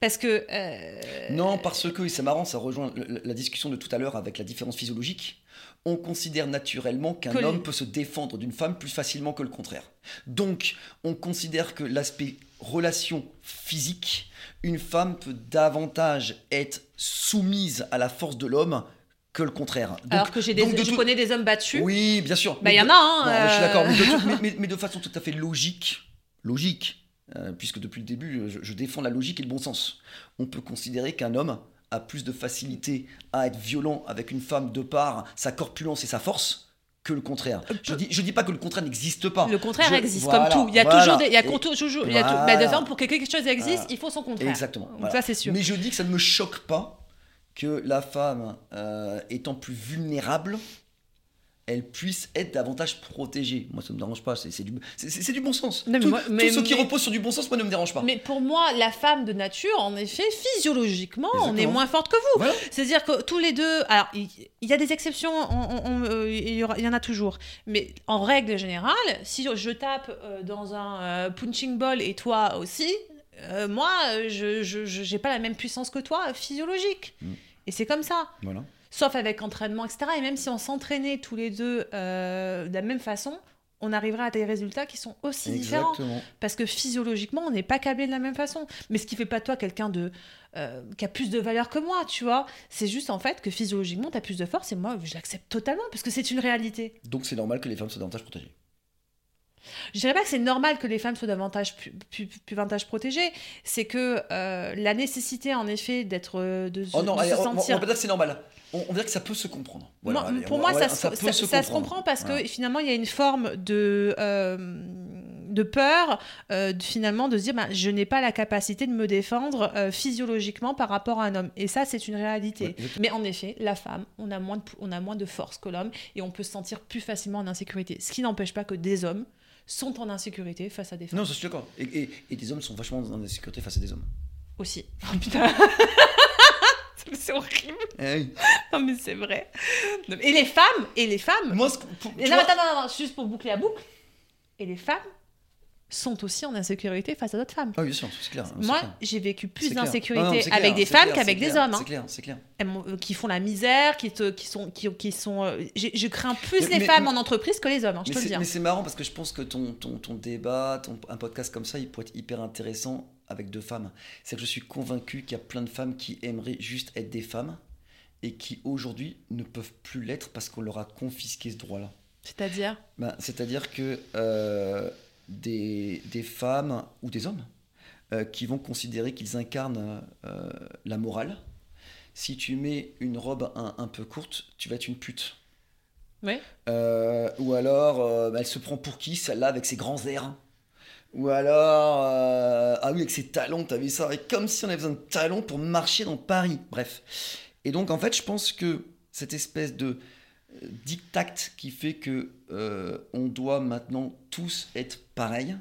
B: Parce que. euh,
A: Non, parce que, et c'est marrant, ça rejoint la discussion de tout à l'heure avec la différence physiologique. On considère naturellement qu'un
B: Que
A: homme peut se défendre d'une femme plus facilement que le contraire. Donc, on considère que l'aspect relation physique, une femme peut davantage être soumise à la force de l'homme que le contraire. Donc-
B: alors que j'ai des,
A: donc de
B: je
A: tout-
B: connais des hommes battus.
A: Oui, bien sûr.
B: Bah,
A: Mais
B: il y en a, hein,
A: Non, je suis
B: euh.
A: d'accord. Mais- mais- mais de façon tout à fait logique, logique, euh, puisque depuis le début, je, je défends la logique et le bon sens. On peut considérer qu'un homme a plus de facilité à être violent avec une femme de par sa corpulence et sa force que le contraire. Je dis, je dis pas que le contraire n'existe pas.
B: Le contraire
A: Je-
B: existe
A: voilà,
B: comme tout. Il y a
A: voilà.
B: toujours des, il y a toujours, il y a tout-
A: voilà.
B: bah, pour que quelque chose existe, il faut son contraire.
A: Exactement.
B: Donc ça c'est sûr.
A: Mais je dis que ça ne me choque pas que la femme, euh, étant plus vulnérable, elle puisse être davantage protégée. Moi, ça ne me dérange pas, c'est du, bon sens.
B: Non, mais
A: tout,
B: moi- mais-
A: tout ce qui
B: mais-
A: repose sur du bon sens, moi, ne me dérange pas.
B: Mais pour moi, la femme de nature, en effet, physiologiquement, on est moins forte que vous.
A: Voilà.
B: C'est-à-dire que tous les deux, alors il y a des exceptions, on- on- on- euh, il y, en a toujours, mais en règle générale, si je tape euh, dans un euh, punching ball et toi aussi, moi, je j'ai pas la même puissance que toi, physiologique.
A: Mm.
B: Et c'est comme ça.
A: Voilà.
B: Sauf avec entraînement, etc. Et même si on s'entraînait tous les deux euh, de la même façon, on arriverait à des résultats qui sont aussi différents.
A: Exactement.
B: Parce que physiologiquement, on n'est pas câblé de la même façon. Mais ce qui fait pas de toi quelqu'un de euh, qui a plus de valeur que moi, tu vois. C'est juste en fait que physiologiquement, tu as plus de force et moi, je l'accepte totalement parce que c'est une réalité.
A: Donc, c'est normal que les femmes soient davantage protégées.
B: Je dirais pas que c'est normal que les femmes soient davantage plus, plus, plus davantage protégées. C'est que euh, la nécessité, en effet, d'être euh, de, se-
A: Oh non,
B: de
A: allez,
B: se
A: on, on
B: sentir
A: va pas dire que c'est normal. On, on va dire que ça peut se comprendre. Voilà,
B: Moi,
A: allez,
B: pour
A: on-
B: moi, ça, se-
A: peut
B: ça-
A: se
B: ça se
A: comprendre.
B: comprend parce
A: Voilà.
B: que finalement, il y a une forme de, euh, de peur, euh, de- finalement, de se dire bah, je n'ai pas la capacité de me défendre physiologiquement par rapport à un homme. Et ça, c'est une réalité.
A: Ouais.
B: Mais en effet, la femme, on a, moins de, on a moins de force que l'homme et on peut se sentir plus facilement en insécurité. Ce qui n'empêche pas que des hommes sont en insécurité face à des femmes
A: Non, ça, je suis d'accord. Et, et- et des hommes sont vachement en insécurité face à des hommes.
B: aussi. [LAUGHS] Oh, putain [LAUGHS] C'est horrible.
A: Eh oui.
B: Non, mais c'est vrai. Et les femmes, et les femmes,
A: Moi, ce pour-
B: Et non,
A: vois-
B: attends, non, non, non, juste pour boucler la boucle. Et les femmes sont aussi en insécurité face à d'autres femmes.
A: Ah oui, bien sûr, c'est clair.
B: Moi, j'ai vécu plus d'insécurité avec des femmes qu'avec des hommes. hein.
A: C'est clair, c'est clair.
B: Euh, qui font la misère, qui, te, qui sont. Qui, qui sont euh, je crains plus
A: Mais-
B: les
A: mais-
B: femmes
A: mais-
B: en entreprise que les hommes, hein, je te le
A: c'est-
B: dis. hein.
A: Mais c'est marrant parce que je pense que ton, ton, ton débat, ton, un podcast comme ça, il pourrait être hyper intéressant avec deux femmes. C'est que je suis convaincu qu'il y a plein de femmes qui aimeraient juste être des femmes et qui aujourd'hui ne peuvent plus l'être parce qu'on leur a confisqué ce droit-là.
B: C'est-à-dire?
A: Ben, C'est-à-dire que euh, des, des femmes ou des hommes euh, qui vont considérer qu'ils incarnent euh, la morale, si tu mets une robe un, un peu courte, tu vas être une pute. Euh, ou alors, elle se prend pour qui celle-là avec ses grands airs? Ou alors, euh, ah oui, avec ses talons, t'as vu ça? Et comme si on avait besoin de talons pour marcher dans Paris. Bref. Et donc, en fait, je pense que cette espèce de dictat qui fait que euh, on doit maintenant tous être pareils,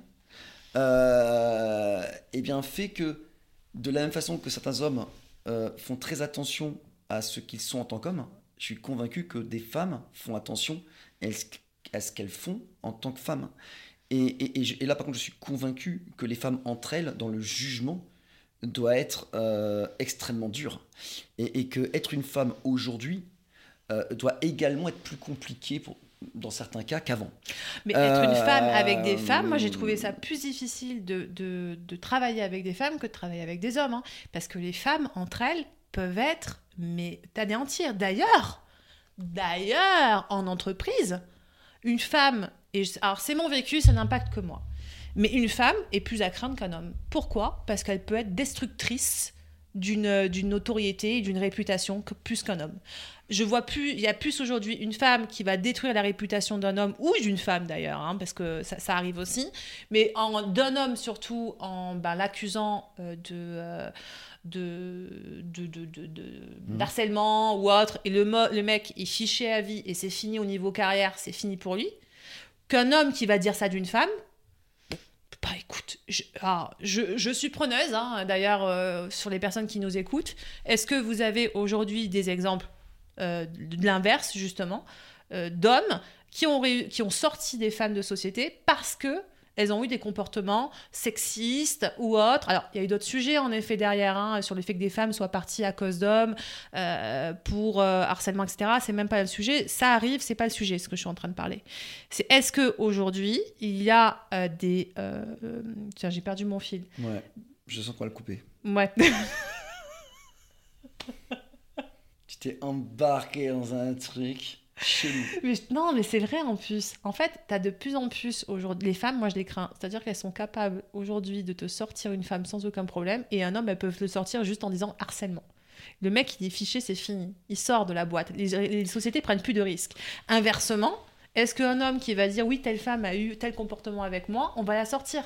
A: euh, eh bien, fait que de la même façon que certains hommes euh, font très attention à ce qu'ils sont en tant qu'hommes, je suis convaincu que des femmes font attention à ce qu'elles font en tant que femmes. Et, et- et et là, par contre, je suis convaincu que les femmes entre elles, dans le jugement, doit être extrêmement dur. Et, et que être une femme aujourd'hui euh, doit également être plus compliqué pour, dans certains cas qu'avant.
B: Mais être une
A: Euh,
B: femme avec des femmes, moi j'ai trouvé ça plus difficile de, de, de travailler avec des femmes que de travailler avec des hommes. hein. Parce que les femmes, entre elles, peuvent être, mais t'anéantir. D'ailleurs, d'ailleurs, en entreprise, une femme, et je- alors c'est mon vécu, ça n'impacte que moi. Mais une femme est plus à craindre qu'un homme. Pourquoi? Parce qu'elle peut être destructrice d'une d'une notoriété d'une réputation que, plus qu'un homme. Je vois plus, il y a plus aujourd'hui une femme qui va détruire la réputation d'un homme ou d'une femme d'ailleurs, hein, parce que ça, ça arrive aussi, mais en- d'un homme surtout en ben, l'accusant euh, de, euh, de, de, de, d'harcèlement ou autre, et le, mo- le mec est fiché à vie et c'est fini au niveau carrière, c'est fini pour lui, qu'un homme qui va dire ça d'une femme, bah écoute, je, ah, suis preneuse, hein, d'ailleurs, euh, sur les personnes qui nous écoutent. Est-ce que vous avez aujourd'hui des exemples euh, de l'inverse, justement, euh, d'hommes qui ont sorti des femmes de société parce que elles ont eu des comportements sexistes ou autres. Alors, il y a eu d'autres sujets, en effet, derrière, hein, sur le fait que des femmes soient parties à cause d'hommes, euh, pour euh, harcèlement, etc. C'est même pas le sujet. Ça arrive, c'est pas le sujet, ce que je suis en train de parler. C'est est-ce que aujourd'hui il y a euh, des... tiens, j'ai perdu mon fil.
A: Ouais, je sens qu'on va le couper.
B: Ouais. [LAUGHS]
A: Tu t'es embarqué dans un truc chelou. [LAUGHS]
B: Mais non, mais c'est vrai en plus. En fait, tu as de plus en plus aujourd'hui. Les femmes, moi je les crains. C'est-à-dire qu'elles sont capables aujourd'hui de te sortir une femme sans aucun problème et un homme, elles peuvent le sortir juste en disant harcèlement. Le mec, il est fiché, c'est fini. Il sort de la boîte. Les, les sociétés prennent plus de risques. Inversement, est-ce qu'un homme qui va dire oui, telle femme a eu tel comportement avec moi, on va la sortir?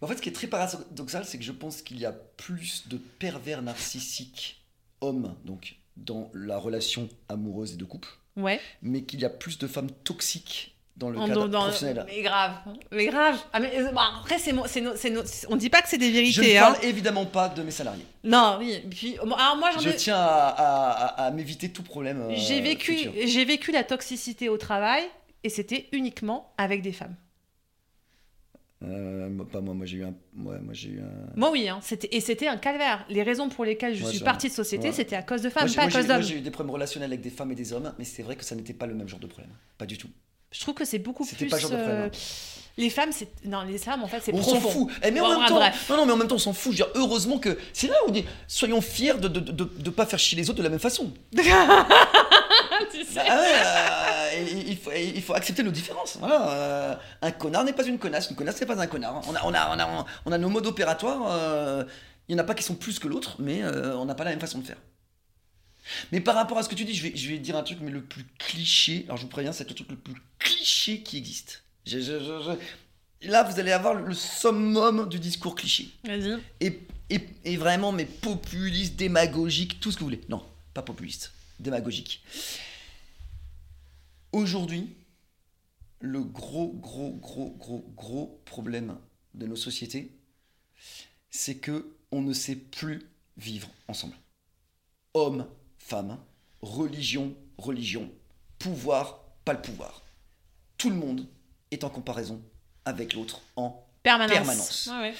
A: En fait, ce qui est très paradoxal, c'est que je pense qu'il y a plus de pervers narcissiques hommes, donc dans la relation amoureuse et de couple,
B: Ouais.
A: mais qu'il y a plus de femmes toxiques dans le
B: En-
A: cadre
B: dans-
A: professionnel.
B: Mais grave. Mais grave. Ah, mais, euh, bah, après, c'est no- no- on dit pas que c'est des
A: Je
B: vérités.
A: ne
B: hein.
A: parle évidemment pas de mes salariés.
B: Non, oui. Puis, alors moi,
A: Je
B: ai.
A: tiens à, à- à- à m'éviter tout problème. euh,
B: J'ai vécu, j'ai vécu la toxicité au travail et c'était uniquement avec des femmes.
A: Euh, moi, pas moi, moi j'ai eu un. Ouais, moi j'ai eu un.
B: Moi, oui, hein, c'était, et c'était un calvaire. Les raisons pour lesquelles je
A: Ouais,
B: suis
A: ça-
B: partie de société,
A: ouais.
B: c'était à cause de
A: Moi,
B: femmes, pas à
A: moi,
B: cause
A: moi,
B: d'hommes.
A: j'ai eu des problèmes relationnels avec des femmes et des hommes, mais c'est vrai que ça n'était pas le même genre de problème. Pas du tout.
B: Je trouve que c'est beaucoup
A: C'était
B: plus.
A: pas genre de problème,
B: euh,
A: hein.
B: Les femmes, c'est. Non, les femmes, en fait, c'est
A: on s'en
B: profond.
A: fout. Eh, mais en
B: Bon,
A: même temps,
B: bref.
A: non, non, mais en même temps, on s'en fout. Je veux dire, heureusement que c'est là où on dit, soyons fiers de de, de, de- de pas faire chier les autres de la même façon. [LAUGHS]
B: Tu sais.
A: Ah ouais, euh, il, faut, il faut accepter nos différences. Voilà, euh, un connard n'est pas une connasse, une connasse n'est pas un connard. On a, on a, on a, on a nos modes opératoires. euh, il n'y en a pas qui sont plus que l'autre, mais euh, on n'a pas la même façon de faire. Mais par rapport à ce que tu dis, je vais, je vais dire un truc, mais le plus cliché. Alors je vous préviens, c'est le truc le plus cliché qui existe. Je- je- Là, vous allez avoir le summum du discours cliché.
B: Vas-y.
A: Et, et, et vraiment, mais populiste, démagogique, tout ce que vous voulez. Non, pas populiste, démagogique. Aujourd'hui, le gros, gros, gros, gros, gros problème de nos sociétés, c'est que on ne sait plus vivre ensemble. Homme, femme, religion, religion, pouvoir, pas le pouvoir. Tout le monde est en comparaison avec l'autre en
B: Permanence. Ouais.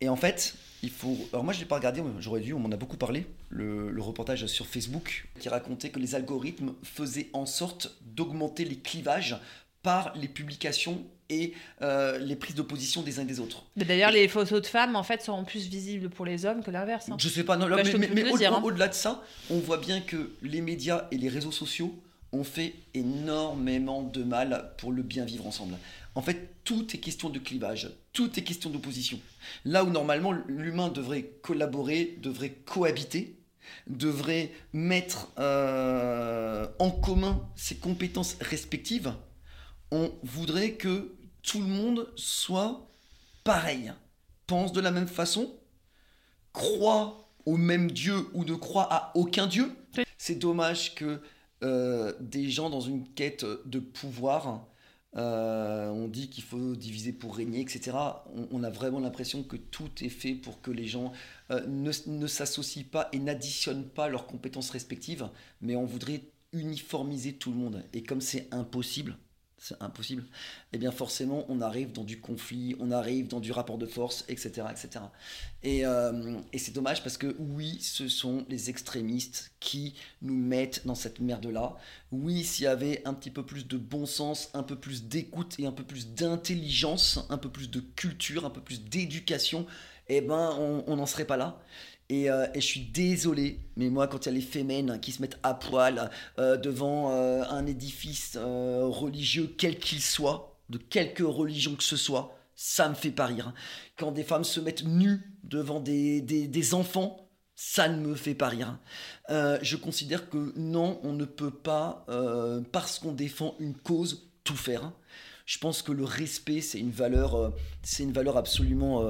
A: et en fait, il faut. Alors moi, je l'ai pas regardé, j'aurais dû, on m'en a beaucoup parlé. Le, le reportage sur Facebook qui racontait que les algorithmes faisaient en sorte d'augmenter les clivages par les publications et euh, les prises d'opposition des uns et des autres.
B: D'ailleurs, les photos de femmes, en fait, seront plus visibles pour les hommes que l'inverse. hein.
A: Je sais pas, non, là,
B: Bah,
A: mais,
B: hein.
A: au-delà de ça, on voit bien que les médias et les réseaux sociaux ont fait énormément de mal pour le bien vivre ensemble. En fait, tout est question de clivage, tout est question d'opposition. Là où normalement l'humain devrait collaborer, devrait cohabiter, devrait mettre euh, en commun ses compétences respectives, on voudrait que tout le monde soit pareil, pense de la même façon, croit au même Dieu ou ne croit à aucun Dieu. C'est dommage que euh, des gens dans une quête de pouvoir, euh, on dit qu'il faut diviser pour régner, etc. On, a vraiment l'impression que tout est fait pour que les gens euh, ne, ne s'associent pas et n'additionnent pas leurs compétences respectives, mais on voudrait uniformiser tout le monde. Et comme c'est impossible, c'est impossible, eh bien forcément on arrive dans du conflit, on arrive dans du rapport de force, etc. etc. Et, euh, et c'est dommage parce que oui, ce sont les extrémistes qui nous mettent dans cette merde-là. Oui, s'il y avait un petit peu plus de bon sens, un peu plus d'écoute et un peu plus d'intelligence, un peu plus de culture, un peu plus d'éducation, eh ben on n'en serait pas là. Et, euh, et je suis désolé, mais moi, quand il y a les fémènes qui se mettent à poil euh, devant euh, un édifice religieux, quel qu'il soit, de quelque religion que ce soit, ça me fait pas rire. Quand des femmes se mettent nues devant des, des, des enfants, ça ne me fait pas rire. Je considère que non, on ne peut pas, parce qu'on défend une cause, tout faire. Je pense que le respect, c'est une valeur, c'est une valeur absolument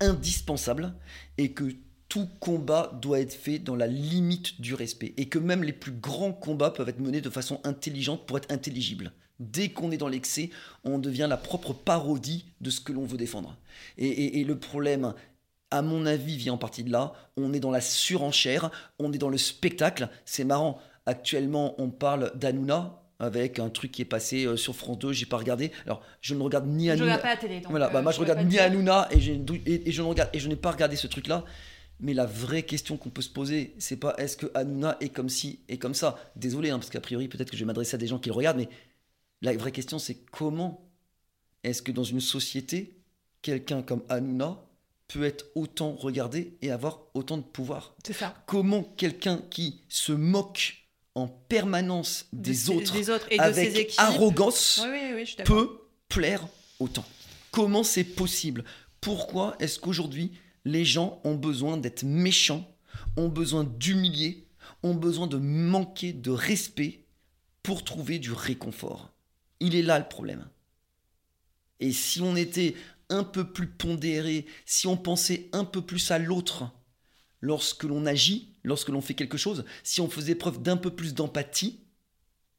A: indispensable et que tout combat doit être fait dans la limite du respect et que même les plus grands combats peuvent être menés de façon intelligente pour être intelligibles. Dès qu'on est dans l'excès, on devient la propre parodie de ce que l'on veut défendre. Et, et- et le problème, à mon avis, vient en partie de là. On est dans la surenchère, on est dans le spectacle. C'est marrant. Actuellement, on parle d'Anouna avec un truc qui est passé euh, sur France 2. J'ai pas regardé. Alors, je ne regarde ni
B: Je
A: Hanouna.
B: regarde pas la télé. Donc,
A: Voilà,
B: euh,
A: bah moi je regarde ni. Hanouna et, j'ai- et, et je ne regarde et je n'ai pas regardé ce truc-là. Mais la vraie question qu'on peut se poser, c'est pas est-ce que Hanouna est comme ci et comme ça. Désolé, hein, parce qu'a priori peut-être que je vais m'adresser à des gens qui le regardent, mais la vraie question c'est comment est-ce que dans une société, quelqu'un comme Hanouna peut être autant regardé et avoir autant de pouvoir?
B: C'est ça.
A: Comment quelqu'un qui se moque en permanence des
B: De-
A: autres,
B: des autres et de
A: avec
B: ses équipes?
A: arrogance
B: Oui, oui, oui,
A: peut plaire autant? Comment c'est possible? Pourquoi est-ce qu'aujourd'hui, les gens ont besoin d'être méchants, ont besoin d'humilier, ont besoin de manquer de respect pour trouver du réconfort Il est là le problème. Et si on était un peu plus pondéré, si on pensait un peu plus à l'autre lorsque l'on agit, lorsque l'on fait quelque chose, si on faisait preuve d'un peu plus d'empathie,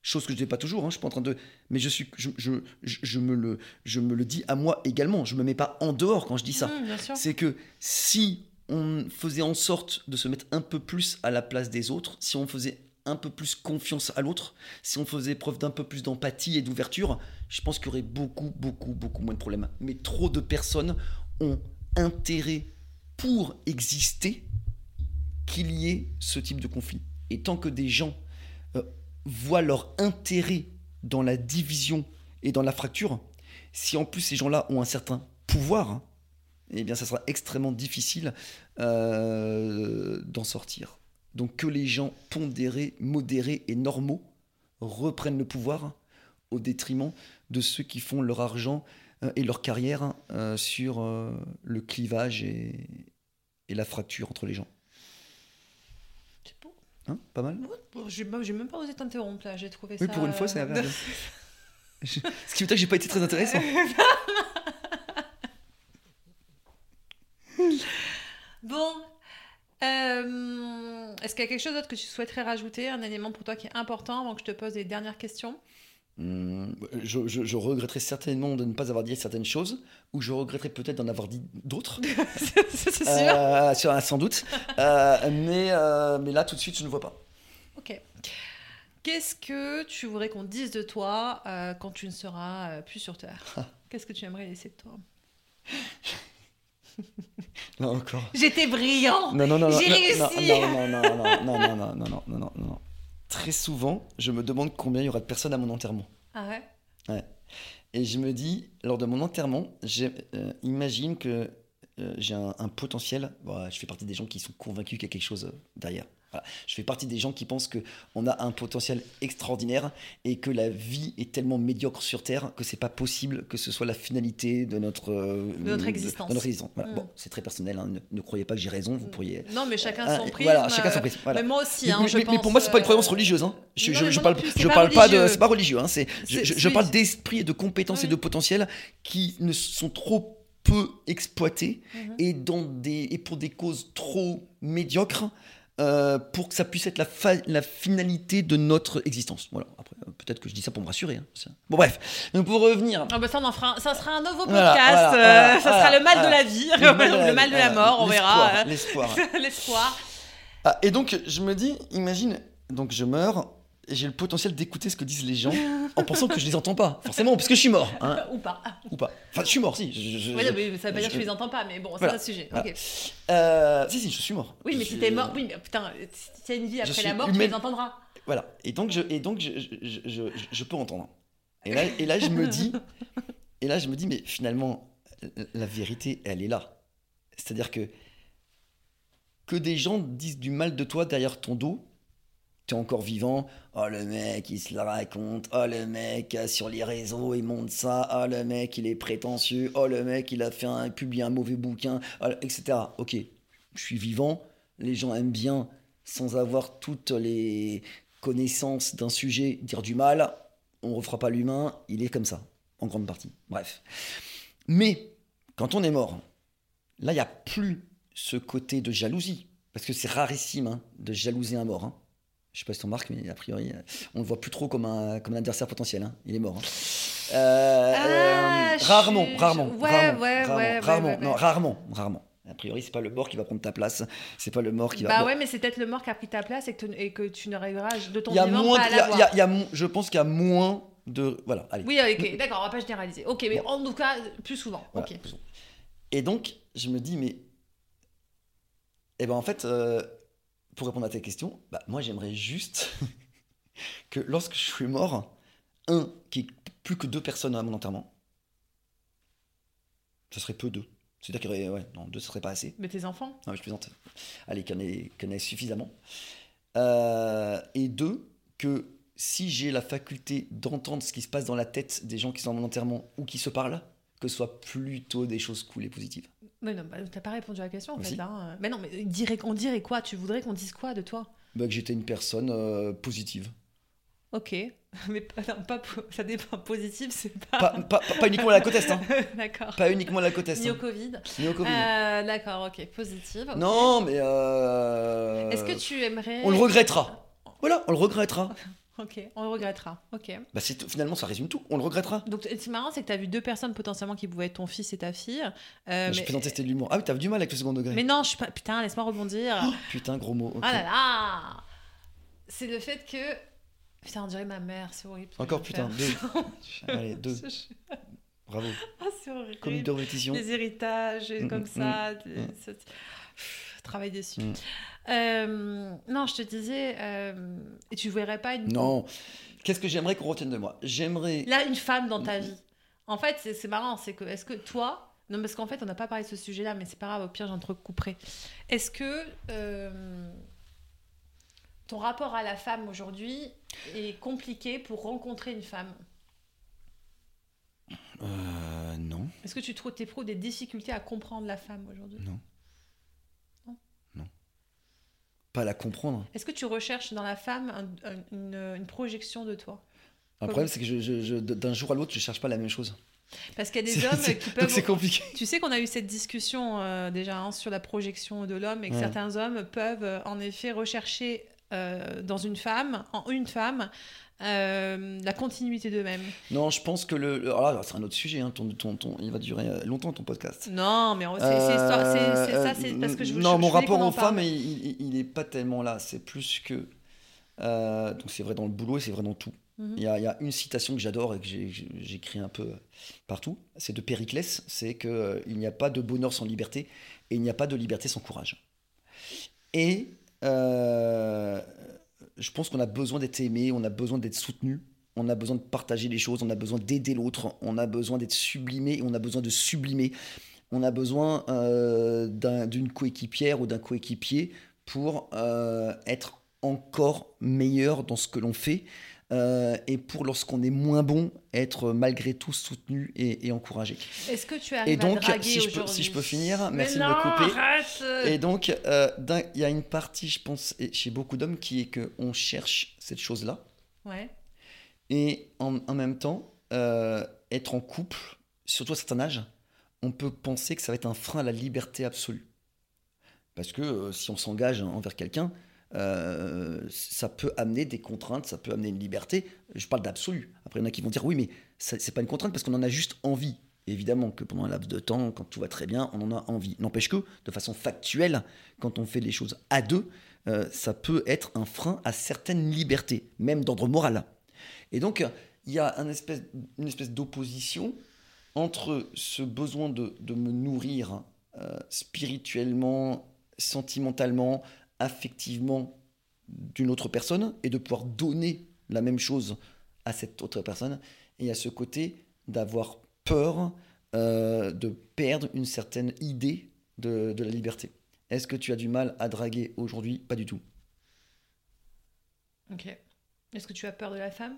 A: chose que je ne fais pas toujours, hein, je suis pas en train de... Mais je, suis, je, je, je, je me le, je me le dis à moi également, je me mets pas en dehors quand je dis ça.
B: Mmh, sûr.
A: C'est que si on faisait en sorte de se mettre un peu plus à la place des autres, si on faisait un peu plus confiance à l'autre, si on faisait preuve d'un peu plus d'empathie et d'ouverture, je pense qu'il y aurait beaucoup, beaucoup, beaucoup moins de problèmes. Mais trop de personnes ont intérêt pour exister qu'il y ait ce type de conflit. Et tant que des gens voient leur intérêt dans la division et dans la fracture, si en plus ces gens-là ont un certain pouvoir, hein, eh bien ça sera extrêmement difficile euh, d'en sortir. Donc que les gens pondérés, modérés et normaux reprennent le pouvoir au détriment de ceux qui font leur argent euh, et leur carrière euh, sur le clivage et la fracture entre les gens. Hein Pas mal
B: Bon, j'ai même pas osé t'interrompre là, j'ai trouvé
A: Oui,
B: ça.
A: pour une fois, c'est
B: euh,
A: agréable. [LAUGHS] Je- Ce qui veut dire que j'ai pas été très intéressant. [LAUGHS]
B: Bon. Euh, Est-ce qu'il y a quelque chose d'autre que tu souhaiterais rajouter, un élément pour toi qui est important avant que je te pose les dernières questions?
A: Je, je- je regretterais certainement de ne pas avoir dit certaines choses, ou je regretterais peut-être d'en avoir dit d'autres,
B: C'est sûr.
A: Euh, sans doute. Euh, mais, euh, mais là, tout de suite, je ne vois pas.
B: Ok. Qu'est-ce que tu voudrais qu'on dise de toi euh, quand tu ne seras euh, plus sur Terre Qu'est-ce que tu aimerais laisser de toi
A: Non, encore.
B: J'étais brillant
A: Non, non, non, non,
B: J'ai
A: non,
B: réussi.
A: non, non, non, non, non, non, non, non, non, non, non, non, non. Très souvent, je me demande combien il y aura de personnes à mon enterrement.
B: Ah ouais?
A: Ouais. Et je me dis, lors de mon enterrement, j'ai- euh, imagine que euh, j'ai un, un potentiel. Bon, je fais partie des gens qui sont convaincus qu'il y a quelque chose euh, derrière. Voilà. Je fais partie des gens qui pensent qu'on a un potentiel extraordinaire et que la vie est tellement médiocre sur Terre que c'est pas possible que ce soit la finalité de notre, euh,
B: De notre existence.
A: de notre existence. Voilà.
B: Mm.
A: Bon, c'est très personnel. hein. Ne, ne croyez pas que j'ai raison. Vous pourriez.
B: Non, mais chacun
A: Ah,
B: son prisme.
A: Voilà, chacun son prisme. Voilà.
B: Mais moi aussi,
A: Mais,
B: hein,
A: mais-
B: je
A: mais
B: pense,
A: pour moi, c'est pas une croyance
B: euh,
A: religieuse. Hein. Je,
B: non,
A: je- parle,
B: plus,
A: je
B: pas
A: parle pas de.
B: religieux.
A: C'est pas religieux. Hein. C'est, je, parle d'esprit et de compétences et de potentiel qui ne sont trop peu exploités
B: Mhm.
A: et, dans des, et pour des causes trop médiocres. Euh, pour que ça puisse être la, finalité de notre existence. Voilà. Après, euh, peut-être que je dis ça pour me rassurer. hein. Bon, bref. Donc, pour revenir.
B: Ah bah ça, on en fera un- ça sera un nouveau podcast.
A: Voilà, voilà,
B: euh, ça sera le mal de la vie, le mal [LAUGHS] de la mort, on verra.
A: L'espoir. L'espoir. [LAUGHS]
B: L'espoir.
A: Ah, et donc, je me dis, imagine, donc je meurs et j'ai le potentiel d'écouter ce que disent les gens en pensant que je les entends pas, forcément, parce que je suis mort, hein, [LAUGHS]
B: Ou pas.
A: ou pas. Enfin, je suis mort, si. je- je-
B: non, mais ça veut pas dire que
A: je-
B: tu les entends pas, mais bon, c'est
A: Voilà.
B: un sujet.
A: Voilà.
B: ok.
A: Euh, si, si, je suis mort.
B: Oui, mais si t'es mort, oui, mais putain, si t'as une vie après la mort, tu
A: humaine.
B: les entendras.
A: Voilà. Et donc, je, et donc je, peux entendre. Et là, et là, je me dis, et là, je me dis, mais finalement, la vérité, elle est là. C'est-à-dire que que des gens disent du mal de toi derrière ton dos, encore vivant. Oh le mec, il se la raconte. Oh le mec euh, sur les réseaux, il monte ça. Oh le mec, il est prétentieux. Oh le mec, il a fait un publié un mauvais bouquin, Oh, etc. Ok, je suis vivant. Les gens aiment bien, sans avoir toutes les connaissances d'un sujet, dire du mal. On refera pas l'humain. Il est comme ça, en grande partie. Bref. Mais quand on est mort, là, il n'y a plus ce côté de jalousie. Parce que c'est rarissime hein, de jalouser un mort. Hein. Je sais pas si on remarque, mais a priori, euh, on le voit plus trop comme un, comme un adversaire potentiel. hein. Il est mort. hein. Euh,
B: Ah,
A: euh, rarement, rarement,
B: ouais,
A: rarement,
B: ouais,
A: rarement,
B: ouais,
A: rarement, non, rarement, rarement. A priori, c'est pas le mort qui va prendre ta place, c'est pas le mort qui va.
B: Bah ouais, mais c'est peut-être le mort qui a pris ta place et que, tu- et que tu n'arriveras de ton vivant pas à
A: il y a- y a-
B: l'avoir.
A: je pense qu'il y a moins de, voilà, allez.
B: Oui, ok, d'accord, on va pas généraliser. Ok, mais en tout cas, plus souvent.
A: Voilà. Et donc, je me dis, mais. Eh ben, en fait, euh, pour répondre à tes questions, bah, moi, j'aimerais juste [LAUGHS] que lorsque je suis mort, un, qu'il n'y ait plus que deux personnes à mon enterrement. Ce serait peu deux. C'est-à-dire qu'il y aurait. Ouais, non, deux, ce serait pas assez.
B: Mais tes enfants?
A: Non, mais je plaisante. Allez, qu'il y en ait, qu'il y en ait suffisamment. Euh, et deux, que si j'ai la faculté d'entendre ce qui se passe dans la tête des gens qui sont à mon enterrement ou qui se parlent, que ce soit plutôt des choses cool et positives.
B: Mais non, bah, t'as pas répondu à la question en
A: Mais
B: fait. hein. Mais non, mais on dirait, on dirait quoi? Tu voudrais qu'on dise quoi de toi?
A: Bah, que j'étais une personne euh, positive.
B: Ok. [LAUGHS] Mais pas, non, pas ça dépend. Positif, c'est pas.
A: Pas, pas, pas- pas uniquement à la côte est, hein. [LAUGHS]
B: d'accord.
A: Pas uniquement à la côte est.
B: Ni au
A: hein.
B: Covid.
A: Ni au Covid.
B: Euh, d'accord, ok. Positive.
A: Non, mais. euh,
B: Est-ce que tu aimerais.
A: On le regrettera. Voilà, on le regrettera. [LAUGHS]
B: Ok, on le regrettera. Ok.
A: Bah, c'est finalement, ça résume tout. On le regrettera.
B: Donc c'est marrant, c'est que tu as vu deux personnes potentiellement qui pouvaient être ton fils et ta fille. Euh,
A: je plaisantais, c'était de l'humour. Ah oui, t'as du mal avec le second degré.
B: mais non, je suis pas. Putain, laisse-moi rebondir.
A: Oh, putain, gros mot. ok.
B: Ah là là C'est le fait que. Putain, on dirait ma mère, c'est horrible.
A: Encore putain, deux. [LAUGHS] Allez, deux. Bravo.
B: Ah, c'est horrible.
A: Commis de répétition.
B: Des héritages
A: Mm,
B: comme
A: mm,
B: ça.
A: mm,
B: des-
A: mm.
B: ça- Pff, Travail dessus. Euh, non, je te disais, euh, et tu verrais pas une,
A: Non. Qu'est-ce que j'aimerais qu'on retienne de moi? J'aimerais.
B: là une femme dans ta vie. En fait, c'est c'est marrant, c'est que est-ce que toi, non parce qu'en fait on n'a pas parlé de ce sujet-là, mais c'est pas grave, au pire j'entrecouperai. Est-ce que euh, ton rapport à la femme aujourd'hui est compliqué pour rencontrer une femme?
A: Euh. Non.
B: Est-ce que tu trouves éprouves des difficultés à comprendre la femme aujourd'hui?
A: Non
B: Non.
A: Pas la comprendre.
B: Est-ce que tu recherches dans la femme un- un- une, une projection de toi?
A: Le problème, c'est que je, je- je- d'un jour à l'autre, je cherche pas la même chose.
B: Parce qu'il y a des hommes
A: c'est-
B: qui peuvent
A: c'est compliqué.
B: Tu sais qu'on a eu cette discussion euh, déjà hein, sur la projection de l'homme et que
A: Ouais.
B: certains hommes peuvent euh, en effet rechercher euh, dans une femme, en une femme, euh, la continuité d'eux-mêmes.
A: Non, je pense que le. le- alors là, c'est un autre sujet. Hein, ton, ton, ton- il va durer euh, longtemps ton podcast.
B: Non, mais on- c'est ça,
A: Euh,
B: c'est parce que je
A: Non,
B: je-
A: mon
B: je
A: rapport aux femmes, il, il, il est pas tellement là. C'est plus que. euh, donc c'est vrai dans le boulot et c'est vrai dans tout.
B: Mhm.
A: Il y, a, il y a une citation que j'adore et que j'écris un peu partout. C'est de Périclès. C'est que euh, il n'y a pas de bonheur sans liberté et il n'y a pas de liberté sans courage. Et euh, je pense qu'on a besoin d'être aimé, on a besoin d'être soutenu on a besoin de partager les choses, on a besoin d'aider l'autre, on a besoin d'être sublimé, et on a besoin de sublimer. On a besoin euh, d'un- d'une coéquipière ou d'un coéquipier pour euh, être encore meilleur dans ce que l'on fait euh, et pour lorsqu'on est moins bon, être malgré tout soutenu et, et encouragé.
B: Est-ce que tu arrives
A: Et donc,
B: à
A: si je peux- si je peux finir,
B: Mais
A: merci de me couper.
B: arrête
A: Et donc, euh, il y a une partie, je pense, chez beaucoup d'hommes, qui est qu'on cherche cette chose-là.
B: Ouais.
A: Et en, en même temps, euh, être en couple, surtout à un certain âge, on peut penser que ça va être un frein à la liberté absolue. Parce que si on s'engage envers quelqu'un, euh, ça peut amener des contraintes, ça peut amener une liberté. Je parle d'absolu. Après, il y en a qui vont dire oui, mais c'est pas une contrainte parce qu'on en a juste envie. Évidemment que pendant un laps de temps, quand tout va très bien, on en a envie. N'empêche que, de façon factuelle, quand on fait les choses à deux, euh, ça peut être un frein à certaines libertés, même d'ordre moral. Et donc, il y a une espèce d'opposition entre ce besoin de, de me nourrir euh, spirituellement, sentimentalement, affectivement d'une autre personne et de pouvoir donner la même chose à cette autre personne. Et a ce côté d'avoir peur euh, de perdre une certaine idée de, de la liberté. Est-ce que tu as du mal à draguer aujourd'hui? Pas du tout.
B: Ok. Est-ce que tu as peur de la femme?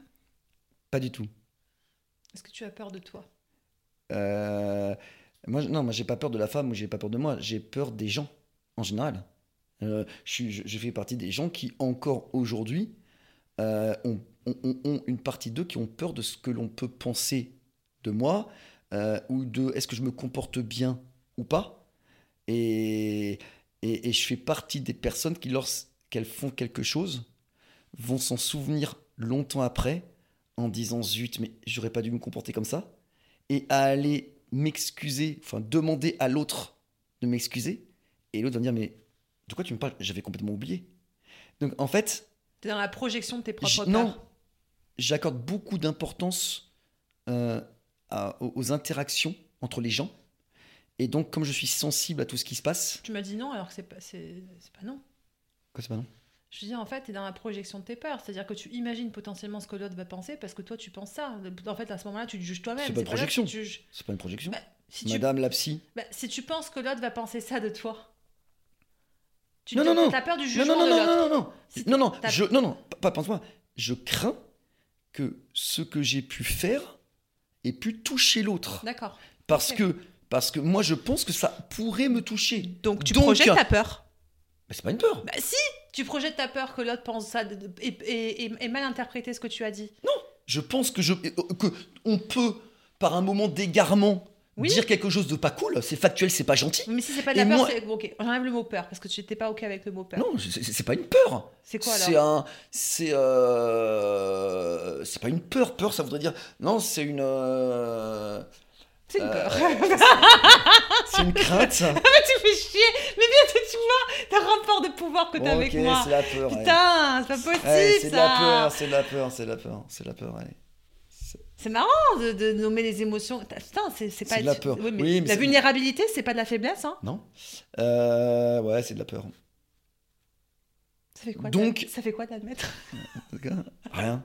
A: Pas du tout.
B: Est-ce que tu as peur de toi?
A: Euh, moi, non, moi, j'ai pas peur de la femme ou j'ai pas peur de moi. J'ai peur des gens, en général. Euh, je, fais partie des gens qui, encore aujourd'hui, euh, ont, une partie d'eux qui ont peur de ce que l'on peut penser de moi euh, ou de est-ce que je me comporte bien ou pas. Et, et je fais partie des personnes qui, lorsqu'elles font quelque chose, vont s'en souvenir longtemps après en disant zut, mais j'aurais pas dû me comporter comme ça et à aller m'excuser, enfin demander à l'autre de m'excuser, et l'autre va me dire mais de quoi tu me parles? J'avais complètement oublié. Donc en fait,
B: T'es dans la projection de tes propres
A: non, j'accorde beaucoup d'importance euh, aux, interactions entre les gens, et donc comme je suis sensible à tout ce qui se passe,
B: Tu m'as dit non alors que c'est pas, c'est, pas non.
A: quoi c'est pas non?
B: Je veux dire, en fait, t'es dans la projection de tes peurs. C'est-à-dire que tu imagines potentiellement ce que l'autre va penser parce que toi, tu penses ça. En fait, à ce moment-là, tu te juges toi-même.
A: C'est pas une projection. C'est pas une projection.
B: Bah, si, tu,
A: Madame la psy.
B: bah, si tu penses que l'autre va penser ça de toi, tu
A: Non, non, non.
B: t'as peur du
A: Non,
B: jugement
A: non, non,
B: de
A: non,
B: l'autre.
A: non, non,
B: Si
A: non, non,
B: t'as-
A: je, non, non, pas, pense-moi. Je crains que ce que j'ai pu faire ait pu toucher l'autre.
B: D'accord.
A: Parce que, parce que moi, je pense que ça pourrait me toucher.
B: Donc, tu
A: Donc,
B: projettes ta peur.
A: Mais c'est pas une peur.
B: Bah si Tu projettes ta peur que l'autre pense ça et, et- et- et mal interpréter ce que tu as dit.
A: Je pense que je, que on peut, par un moment d'égarement,
B: Oui.
A: dire quelque chose de pas cool. C'est factuel, c'est pas gentil.
B: Mais si c'est pas de la
A: Et
B: peur,
A: moi-
B: c'est... ok, j'enlève le mot peur parce que tu n'étais pas ok avec le mot peur.
A: Non, c'est pas une peur.
B: C'est quoi alors
A: C'est un, c'est euh, c'est pas une peur. Peur, ça voudrait dire non, c'est une, euh,
B: C'est une
A: euh,
B: peur. [LAUGHS]
A: c'est une crainte. ça.
B: tu fais chier Mais bien, tu vois, t'as un rapport de pouvoir que t'as
A: Bon,
B: avec
A: ok,
B: moi.
A: c'est la peur. ouais.
B: Putain, c'est pas possible
A: Ouais, c'est de la peur, c'est de la peur, c'est de la peur, c'est de la peur. allez.
B: C'est marrant de, de nommer les émotions. Putain, c'est, pas
A: C'est de la peur.
B: Oui, mais
A: Oui, mais
B: la vulnérabilité, c'est pas de la faiblesse, hein
A: Non euh, Ouais, c'est de la peur.
B: Ça fait quoi
A: Donc-
B: Ça fait quoi d'admettre [LAUGHS]
A: Rien.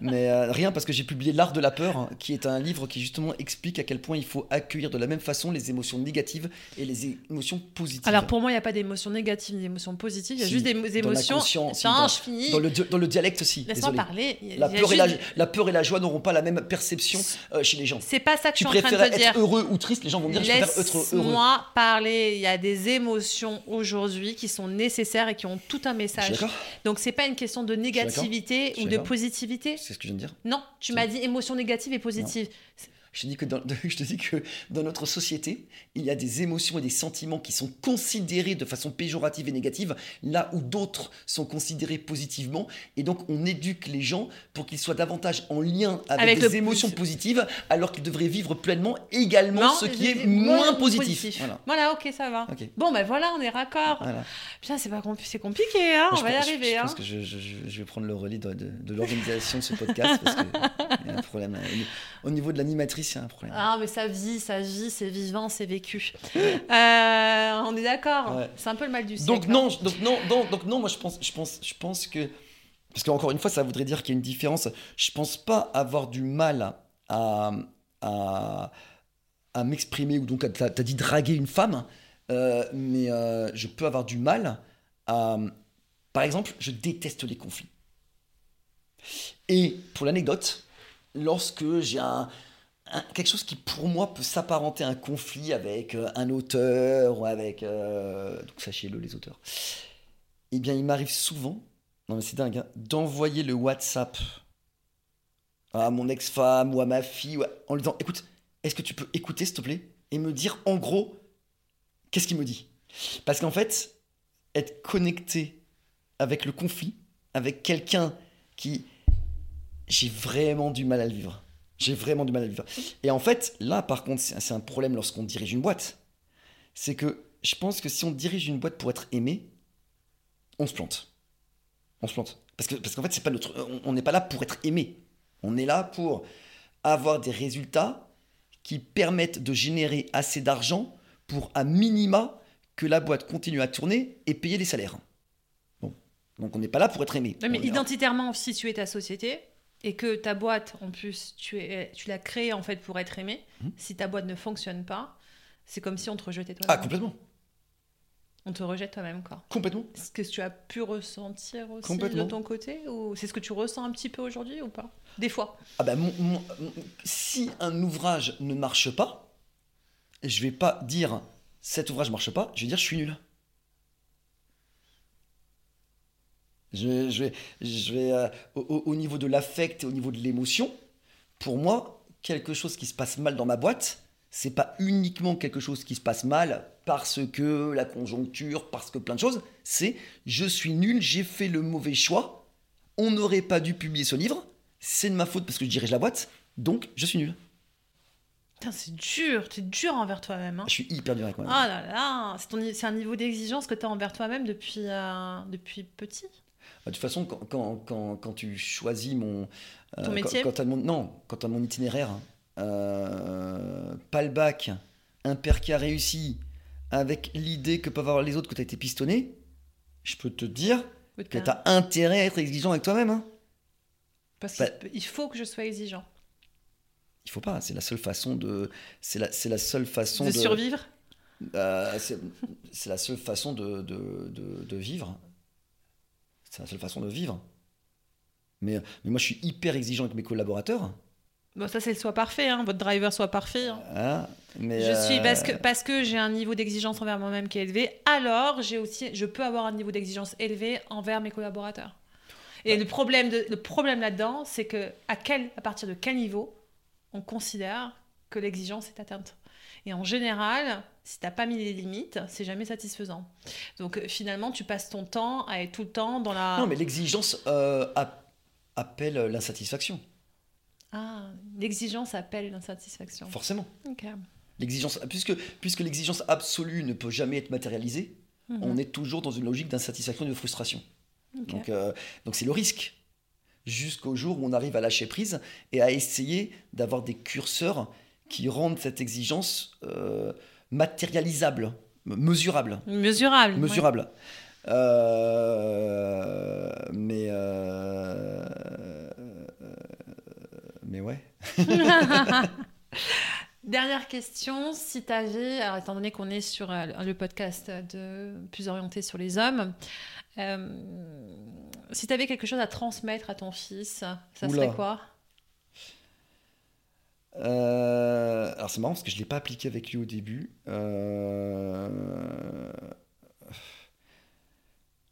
A: Mais euh, rien parce que j'ai publié L'art de la peur, hein, qui est un livre qui justement explique à quel point il faut accueillir de la même façon les émotions négatives et les émotions positives.
B: Alors pour moi, il n'y a pas d'émotions négatives ni d'émotions positives, il y a
A: Si,
B: juste des
A: dans la
B: émotions.
A: conscience, si, dans-
B: je finis.
A: dans le, di- dans le dialecte aussi.
B: Laisse-moi parler. A-
A: La peur, et la,
B: juste-
A: la peur et la joie n'auront pas la même perception euh, chez les gens.
B: C'est pas ça que je
A: Tu
B: suis en train de
A: préfères
B: te
A: être
B: dire.
A: heureux ou triste, les gens vont me dire je préfère être heureux.
B: Laisse-moi parler. Il y a des émotions aujourd'hui qui sont nécessaires et qui ont tout un
A: Je
B: message.
A: D'accord
B: Donc c'est pas une question de négativité ou de positivité.
A: C'est ce que je viens de dire.
B: Non, tu m'as dit émotions négatives et positives.
A: Je te, dis que dans, [LAUGHS] je te dis que dans notre société, il y a des émotions et des sentiments qui sont considérés de façon péjorative et négative, là où d'autres sont considérés positivement. Et donc, on éduque les gens pour qu'ils soient davantage en lien avec,
B: Avec
A: des
B: le-
A: émotions positives, alors qu'ils devraient vivre pleinement également
B: Non,
A: ce qui est moins positif. Voilà.
B: Voilà, ok, ça va. Bon, ben voilà, on est raccord.
A: Voilà.
B: Putain, c'est pas compliqué, hein, on
A: Je
B: va y arriver.
A: Je,
B: hein.
A: pense que je, je- je- je vais prendre le relais de, de- de l'organisation de ce podcast parce qu'il [LAUGHS] y a un problème. Au niveau de l'animatrice, il y a un problème.
B: Ah, mais ça vit, ça vit, c'est vivant, c'est vécu. Euh, on est d'accord.
A: Ouais.
B: C'est un peu le mal du siècle.
A: Donc
B: hein.
A: non, je- donc non, donc, donc non, moi je pense, je pense, je pense que Parce qu'encore une fois, ça voudrait dire qu'il y a une différence. Je pense pas avoir du mal à, à, à m'exprimer, ou donc tu as, dit draguer une femme, euh, mais euh, je peux avoir du mal à... Par exemple, je déteste les conflits. Et pour l'anecdote, lorsque j'ai un, quelque chose qui pour moi peut s'apparenter à un conflit avec euh, un auteur ou avec... donc sachez-le les auteurs. Eh bien, il m'arrive souvent non mais c'est dingue, hein. d'envoyer le WhatsApp à mon ex-femme ou à ma fille en lui disant écoute, est-ce que tu peux écouter s'il te plaît et me dire en gros qu'est-ce qu'il me dit? Parce qu'en fait, être connecté avec le conflit, avec quelqu'un qui j'ai vraiment du mal à le vivre. J'ai vraiment du mal à le vivre. Et en fait, là par contre, c'est un problème lorsqu'on dirige une boîte. C'est que je pense que si on dirige une boîte pour être aimé, on se plante on se plante. Parce qu'en parce qu'en fait, c'est pas notre, on n'est pas là pour être aimé. On est là pour avoir des résultats qui permettent de générer assez d'argent pour, à minima, que la boîte continue à tourner et payer les salaires. Bon. Donc on n'est pas là pour être aimé.
B: mais identitairement, si tu es ta société et que ta boîte, en plus, tu, es, tu l'as créée en fait pour être aimé, hum. si ta boîte ne fonctionne pas, c'est comme si on te rejetait toi.
A: Ah, complètement.
B: On te rejette toi-même, quoi.
A: Complètement.
B: Est-ce que tu as pu ressentir aussi de ton côté Ou c'est ce que tu ressens un petit peu aujourd'hui ou pas? Des fois.
A: Ah ben, si un ouvrage ne marche pas, je vais pas dire cet ouvrage marche pas, je vais dire je suis nul. Je, vais, je vais euh, au, niveau de l'affect et au niveau de l'émotion, pour moi, quelque chose qui se passe mal dans ma boîte, c'est pas uniquement quelque chose qui se passe mal parce que la conjoncture, parce que plein de choses, c'est je suis nul, j'ai fait le mauvais choix, on n'aurait pas dû publier ce livre, c'est de ma faute parce que je dirige la boîte, donc je suis nul.
B: c'est dur, es dur envers toi-même. Hein.
A: Je suis hyper dur avec moi-même.
B: Oh là là, c'est un niveau d'exigence que tu as envers toi-même depuis, euh, depuis petit
A: de toute façon, quand, quand, quand, tu choisis mon.
B: Euh, Ton métier
A: quand, mon, Non, quand tu as mon itinéraire, euh, pas le bac, un père qui a réussi, avec l'idée que peuvent avoir les autres que tu as été pistonné, je peux te dire que tu as intérêt à être exigeant avec toi-même. Hein.
B: Parce qu'il bah faut que je sois exigeant.
A: Il faut pas, c'est la seule façon de. C'est la, la seule façon
B: de. survivre?
A: Euh, C'est la seule façon de, de, de, de vivre. C'est la seule façon de vivre. Mais, mais moi, je suis hyper exigeant avec mes collaborateurs.
B: Bon, ça, c'est le soit parfait, hein. votre driver soit parfait. Hein.
A: Ah, mais
B: je suis, parce que, parce que j'ai un niveau d'exigence envers moi-même qui est élevé, alors j'ai aussi, je peux avoir un niveau d'exigence élevé envers mes collaborateurs. Et le problème, de, le problème là-dedans, c'est que à, quel, à partir de quel niveau on considère que l'exigence est atteinte et en général, si tu n'as pas mis les limites, c'est jamais satisfaisant. Donc euh, finalement, tu passes ton temps à être tout le temps dans la...
A: Non, mais l'exigence euh, appelle l'insatisfaction.
B: Ah, l'exigence appelle l'insatisfaction.
A: Forcément. L'exigence, puisque, puisque l'exigence absolue ne peut jamais être matérialisée, mhm. on est toujours dans une logique d'insatisfaction et de frustration. Donc, euh, donc c'est le risque. Jusqu'au jour où on arrive à lâcher prise et à essayer d'avoir des curseurs qui rendent cette exigence euh, matérialisable, mesurable.
B: Mesurable.
A: Mesurable. Euh, mais mais ouais. [LAUGHS]
B: Dernière question, si tu avais, alors étant donné qu'on est sur euh, le podcast de plus orienté sur les hommes, euh, si tu avais quelque chose à transmettre à ton fils, ça serait quoi?
A: Euh, alors c'est marrant parce que je ne l'ai pas appliqué avec lui au début.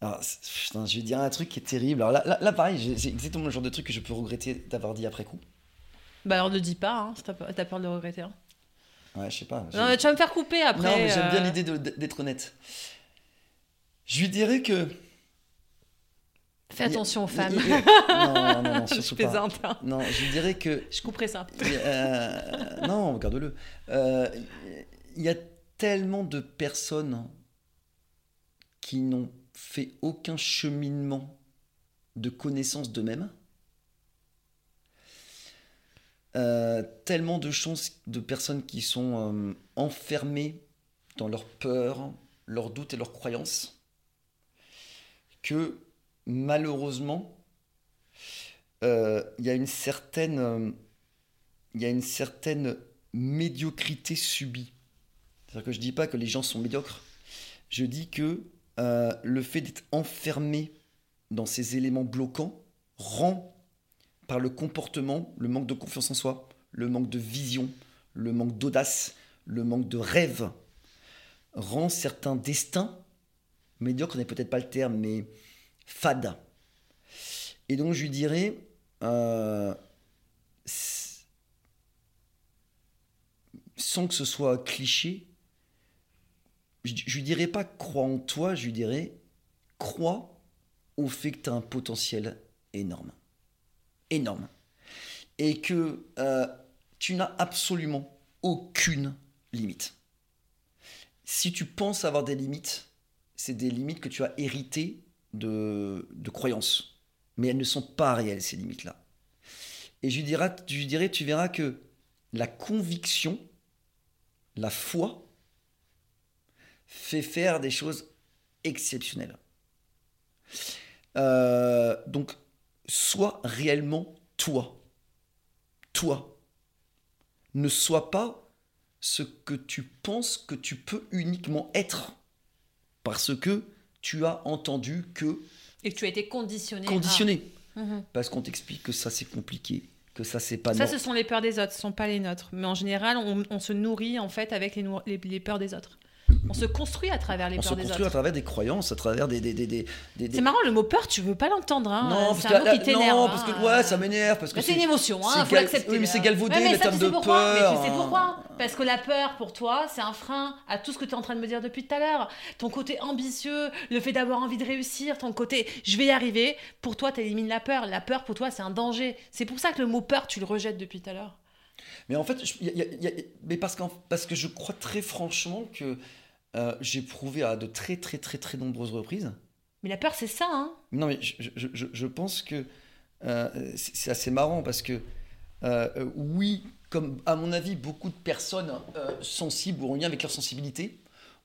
A: Alors, je vais dire un truc qui est terrible. Alors là, là, pareil, c'est exactement le genre de truc que je peux regretter d'avoir dit après coup.
B: Bah alors ne dis pas, hein, si t'as peur de le regretter. Hein.
A: Ouais, je sais pas.
B: Non, mais tu vas me faire couper après.
A: Non, mais j'aime bien euh. l'idée d'être honnête. Je lui dirais que.
B: Fais attention aux femmes. [LAUGHS]
A: non, non, non, surtout
B: je pas. Hein.
A: Non, je dirais que.
B: Je couperai ça.
A: Euh, non, regarde-le. Euh, il y a tellement de personnes qui n'ont fait aucun cheminement de connaissance d'eux-mêmes euh, tellement de chances de personnes qui sont euh, enfermées dans leurs peurs, leurs doutes et leurs croyances, que malheureusement, euh, il y a une certaine, euh, il une certaine médiocrité subie. C'est-à-dire que je dis pas que les gens sont médiocres. Je dis que euh, le fait d'être enfermé dans ces éléments bloquants rend par le comportement, le manque de confiance en soi, le manque de vision, le manque d'audace, le manque de rêve, rend certains destins, médiocres n'est peut-être pas le terme, mais fades. Et donc je lui dirais, euh, sans que ce soit cliché, je, je lui dirais pas crois en toi, je lui dirais crois au fait que tu as un potentiel énorme. Énorme. Et que euh, tu n'as absolument aucune limite. Si tu penses avoir des limites, c'est des limites que tu as héritées de, croyances. Mais elles ne sont pas réelles, ces limites-là. Et je lui, dirais, je tu verras que la conviction, la foi, fait faire des choses exceptionnelles. Euh, donc, sois réellement toi. Toi. Ne sois pas ce que tu penses que tu peux uniquement être. Parce que tu as entendu que
B: Et que tu as été conditionné.
A: conditionné.
B: Mhm.
A: Parce qu'on t'explique que ça c'est compliqué, que ça c'est pas
B: Ça, ce sont les peurs des autres, ce sont pas les nôtres. Mais en général, on, on se nourrit en fait avec les, nou- les, les peurs des autres. On se construit à travers les
A: On se
B: peurs des
A: construit à
B: autres.
A: travers des croyances, à travers des. des, des, des, des-
B: C'est marrant, le mot peur, tu veux pas l'entendre. Hein.
A: Non, parce
B: c'est
A: que,
B: un mot qui t'énerve.
A: non,
B: hein.
A: parce que ouais, ça m'énerve. Parce que
B: c'est une émotion, hein,
A: c'est
B: faut l'accepter.
A: Oui, mais c'est
B: hein.
A: galvaudé,
B: Ouais, mais
A: le
B: ça,
A: terme
B: tu sais
A: de
B: pourquoi
A: peur.
B: Mais tu sais
A: hein.
B: pourquoi? Parce que la peur, pour toi, c'est un frein à tout ce que tu es en train de me dire depuis tout à l'heure. Ton côté ambitieux, le fait d'avoir envie de réussir, ton côté je vais y arriver, pour toi, tu élimines la peur. La peur, pour toi, c'est un danger. C'est pour ça que le mot peur, tu le rejettes depuis tout à l'heure.
A: Mais en fait, je- y a- y a- y a- mais parce, qu'en- parce que je crois très franchement que euh, j'ai prouvé à de très très très très nombreuses reprises.
B: Mais la peur, c'est ça, hein
A: Non, mais je, je- je- pense que euh, c'est assez marrant parce que euh, oui, comme à mon avis, beaucoup de personnes sensibles ou en lien avec leur sensibilité,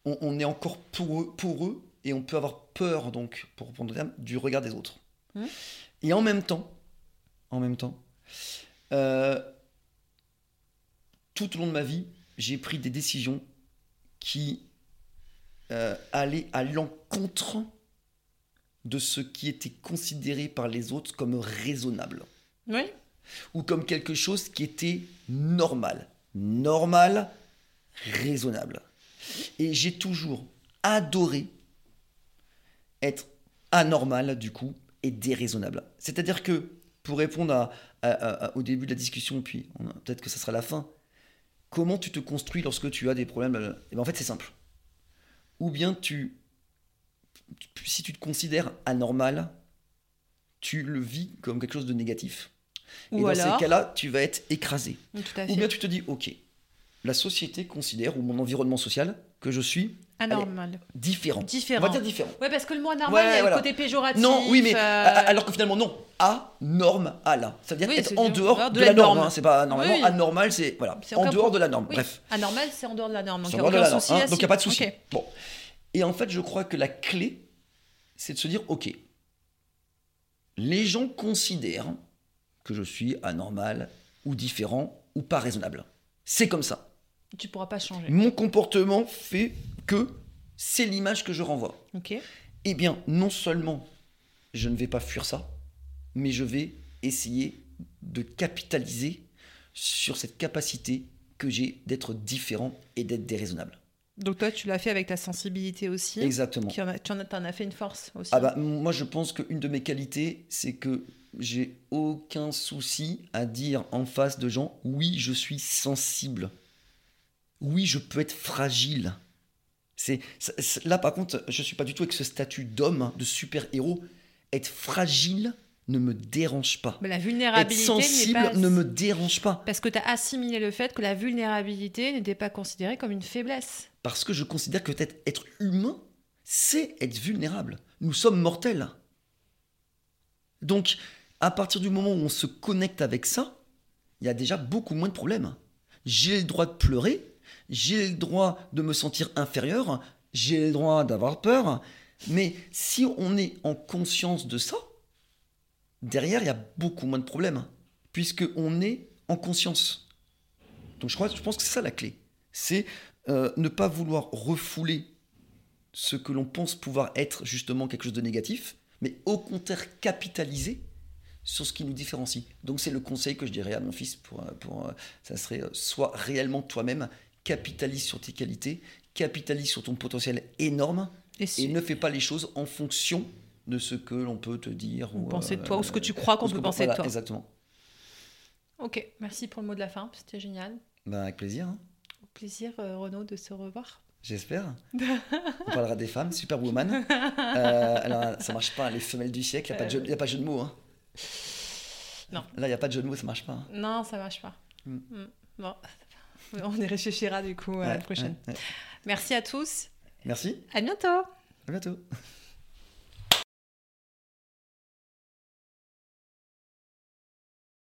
A: on, on est encore pour eux, pour eux et on peut avoir peur donc, pour reprendre le terme, du regard des autres.
B: Mhm.
A: Et en même temps, en même temps, euh, tout au long de ma vie, j'ai pris des décisions qui euh, allaient à l'encontre de ce qui était considéré par les autres comme raisonnable
B: Oui.
A: ou comme quelque chose qui était normal. Normal, raisonnable. Et j'ai toujours adoré être anormal du coup et déraisonnable. C'est-à-dire que pour répondre à- à- à- au début de la discussion, puis peut-être que ça sera la fin, comment tu te construis lorsque tu as des problèmes blablabla. Eh ben, En fait, c'est simple. Ou bien tu, si tu te considères anormal, tu le vis comme quelque chose de négatif. Et
B: Ou
A: dans
B: alors,
A: ces cas-là, tu vas être écrasé. Ou bien tu te dis, ok, la société considère, ou mon environnement social, que je suis
B: Anormal.
A: différent.
B: Différent.
A: On va dire différent.
B: Ouais, parce que le mot anormal,
A: Ouais,
B: il y a
A: voilà.
B: le côté péjoratif.
A: Non, oui, mais
B: euh,
A: alors que finalement, non. A, norme, à la. Ça veut dire
B: Oui,
A: être en dehors de, la norme. hein. C'est pas normalement
B: Oui.
A: anormal, c'est voilà, en dehors de la norme.
B: Oui.
A: Bref,
B: Anormal, c'est en dehors de la norme. Donc,
A: en dehors de la norme. hein. donc il n'y a pas de souci. Bon. Et en fait, je crois que la clé, c'est de se dire, ok, les gens considèrent que je suis anormal ou différent ou pas raisonnable. C'est comme ça.
B: Tu pourras pas changer.
A: Mon comportement fait que c'est l'image que je renvoie.
B: Ok.
A: Eh bien, non seulement je ne vais pas fuir ça, mais je vais essayer de capitaliser sur cette capacité que j'ai d'être différent et d'être déraisonnable.
B: Donc toi, tu l'as fait avec ta sensibilité aussi.
A: Exactement.
B: Qui en a- tu en as fait une force aussi.
A: Ah bah, moi, je pense qu'une de mes qualités, c'est que j'ai aucun souci à dire en face de gens, oui, je suis sensible. Oui, je peux être fragile. C'est là par contre, je suis pas du tout avec ce statut d'homme, hein, de super-héros. Être fragile ne me dérange pas.
B: Mais la
A: Être
B: vulnérabilité n'est
A: sensible
B: pas...
A: ne me dérange pas
B: Parce que tu as assimilé le fait que la vulnérabilité n'était pas considérée comme une faiblesse.
A: parce que je considère que être, être humain, c'est être vulnérable. Nous sommes mortels. Donc, à partir du moment où on se connecte avec ça, il y a déjà beaucoup moins de problèmes. J'ai le droit de pleurer, j'ai le droit de me sentir inférieur, j'ai le droit d'avoir peur, mais si on est en conscience de ça, derrière, il y a beaucoup moins de problèmes, puisque on est en conscience. Donc je, crois, je pense que c'est ça la clé. C'est euh, ne pas vouloir refouler ce que l'on pense pouvoir être justement quelque chose de négatif, mais au contraire capitaliser sur ce qui nous différencie. Donc c'est le conseil que je dirais à mon fils pour, euh, pour euh, ça serait sois réellement toi-même, capitalise sur tes qualités, capitalise sur ton potentiel énorme
B: Et,
A: ne fais pas les choses en fonction de ce que l'on peut te dire
B: Ou penser de
A: euh,
B: toi, ou ce que tu crois qu'on peut penser de toi.
A: Exactement.
B: Ok, merci pour le mot de la fin, c'était génial.
A: Ben, avec plaisir. hein.
B: Au plaisir, euh, Renaud, de se revoir.
A: J'espère. [LAUGHS] On parlera des femmes, Superwoman. Euh, alors, ça marche pas, les femelles du siècle, il n'y a, pas de jeu- y a pas de jeu de mots. Hein.
B: Non.
A: Là, il n'y a pas de jeu de mots, ça marche pas. hein.
B: Non, ça marche pas.
A: Mm.
B: Mm. Bon, [LAUGHS] on y réfléchira du coup à la prochaine.
A: ouais, ouais.
B: Merci à tous.
A: Merci,
B: À bientôt.
A: à bientôt.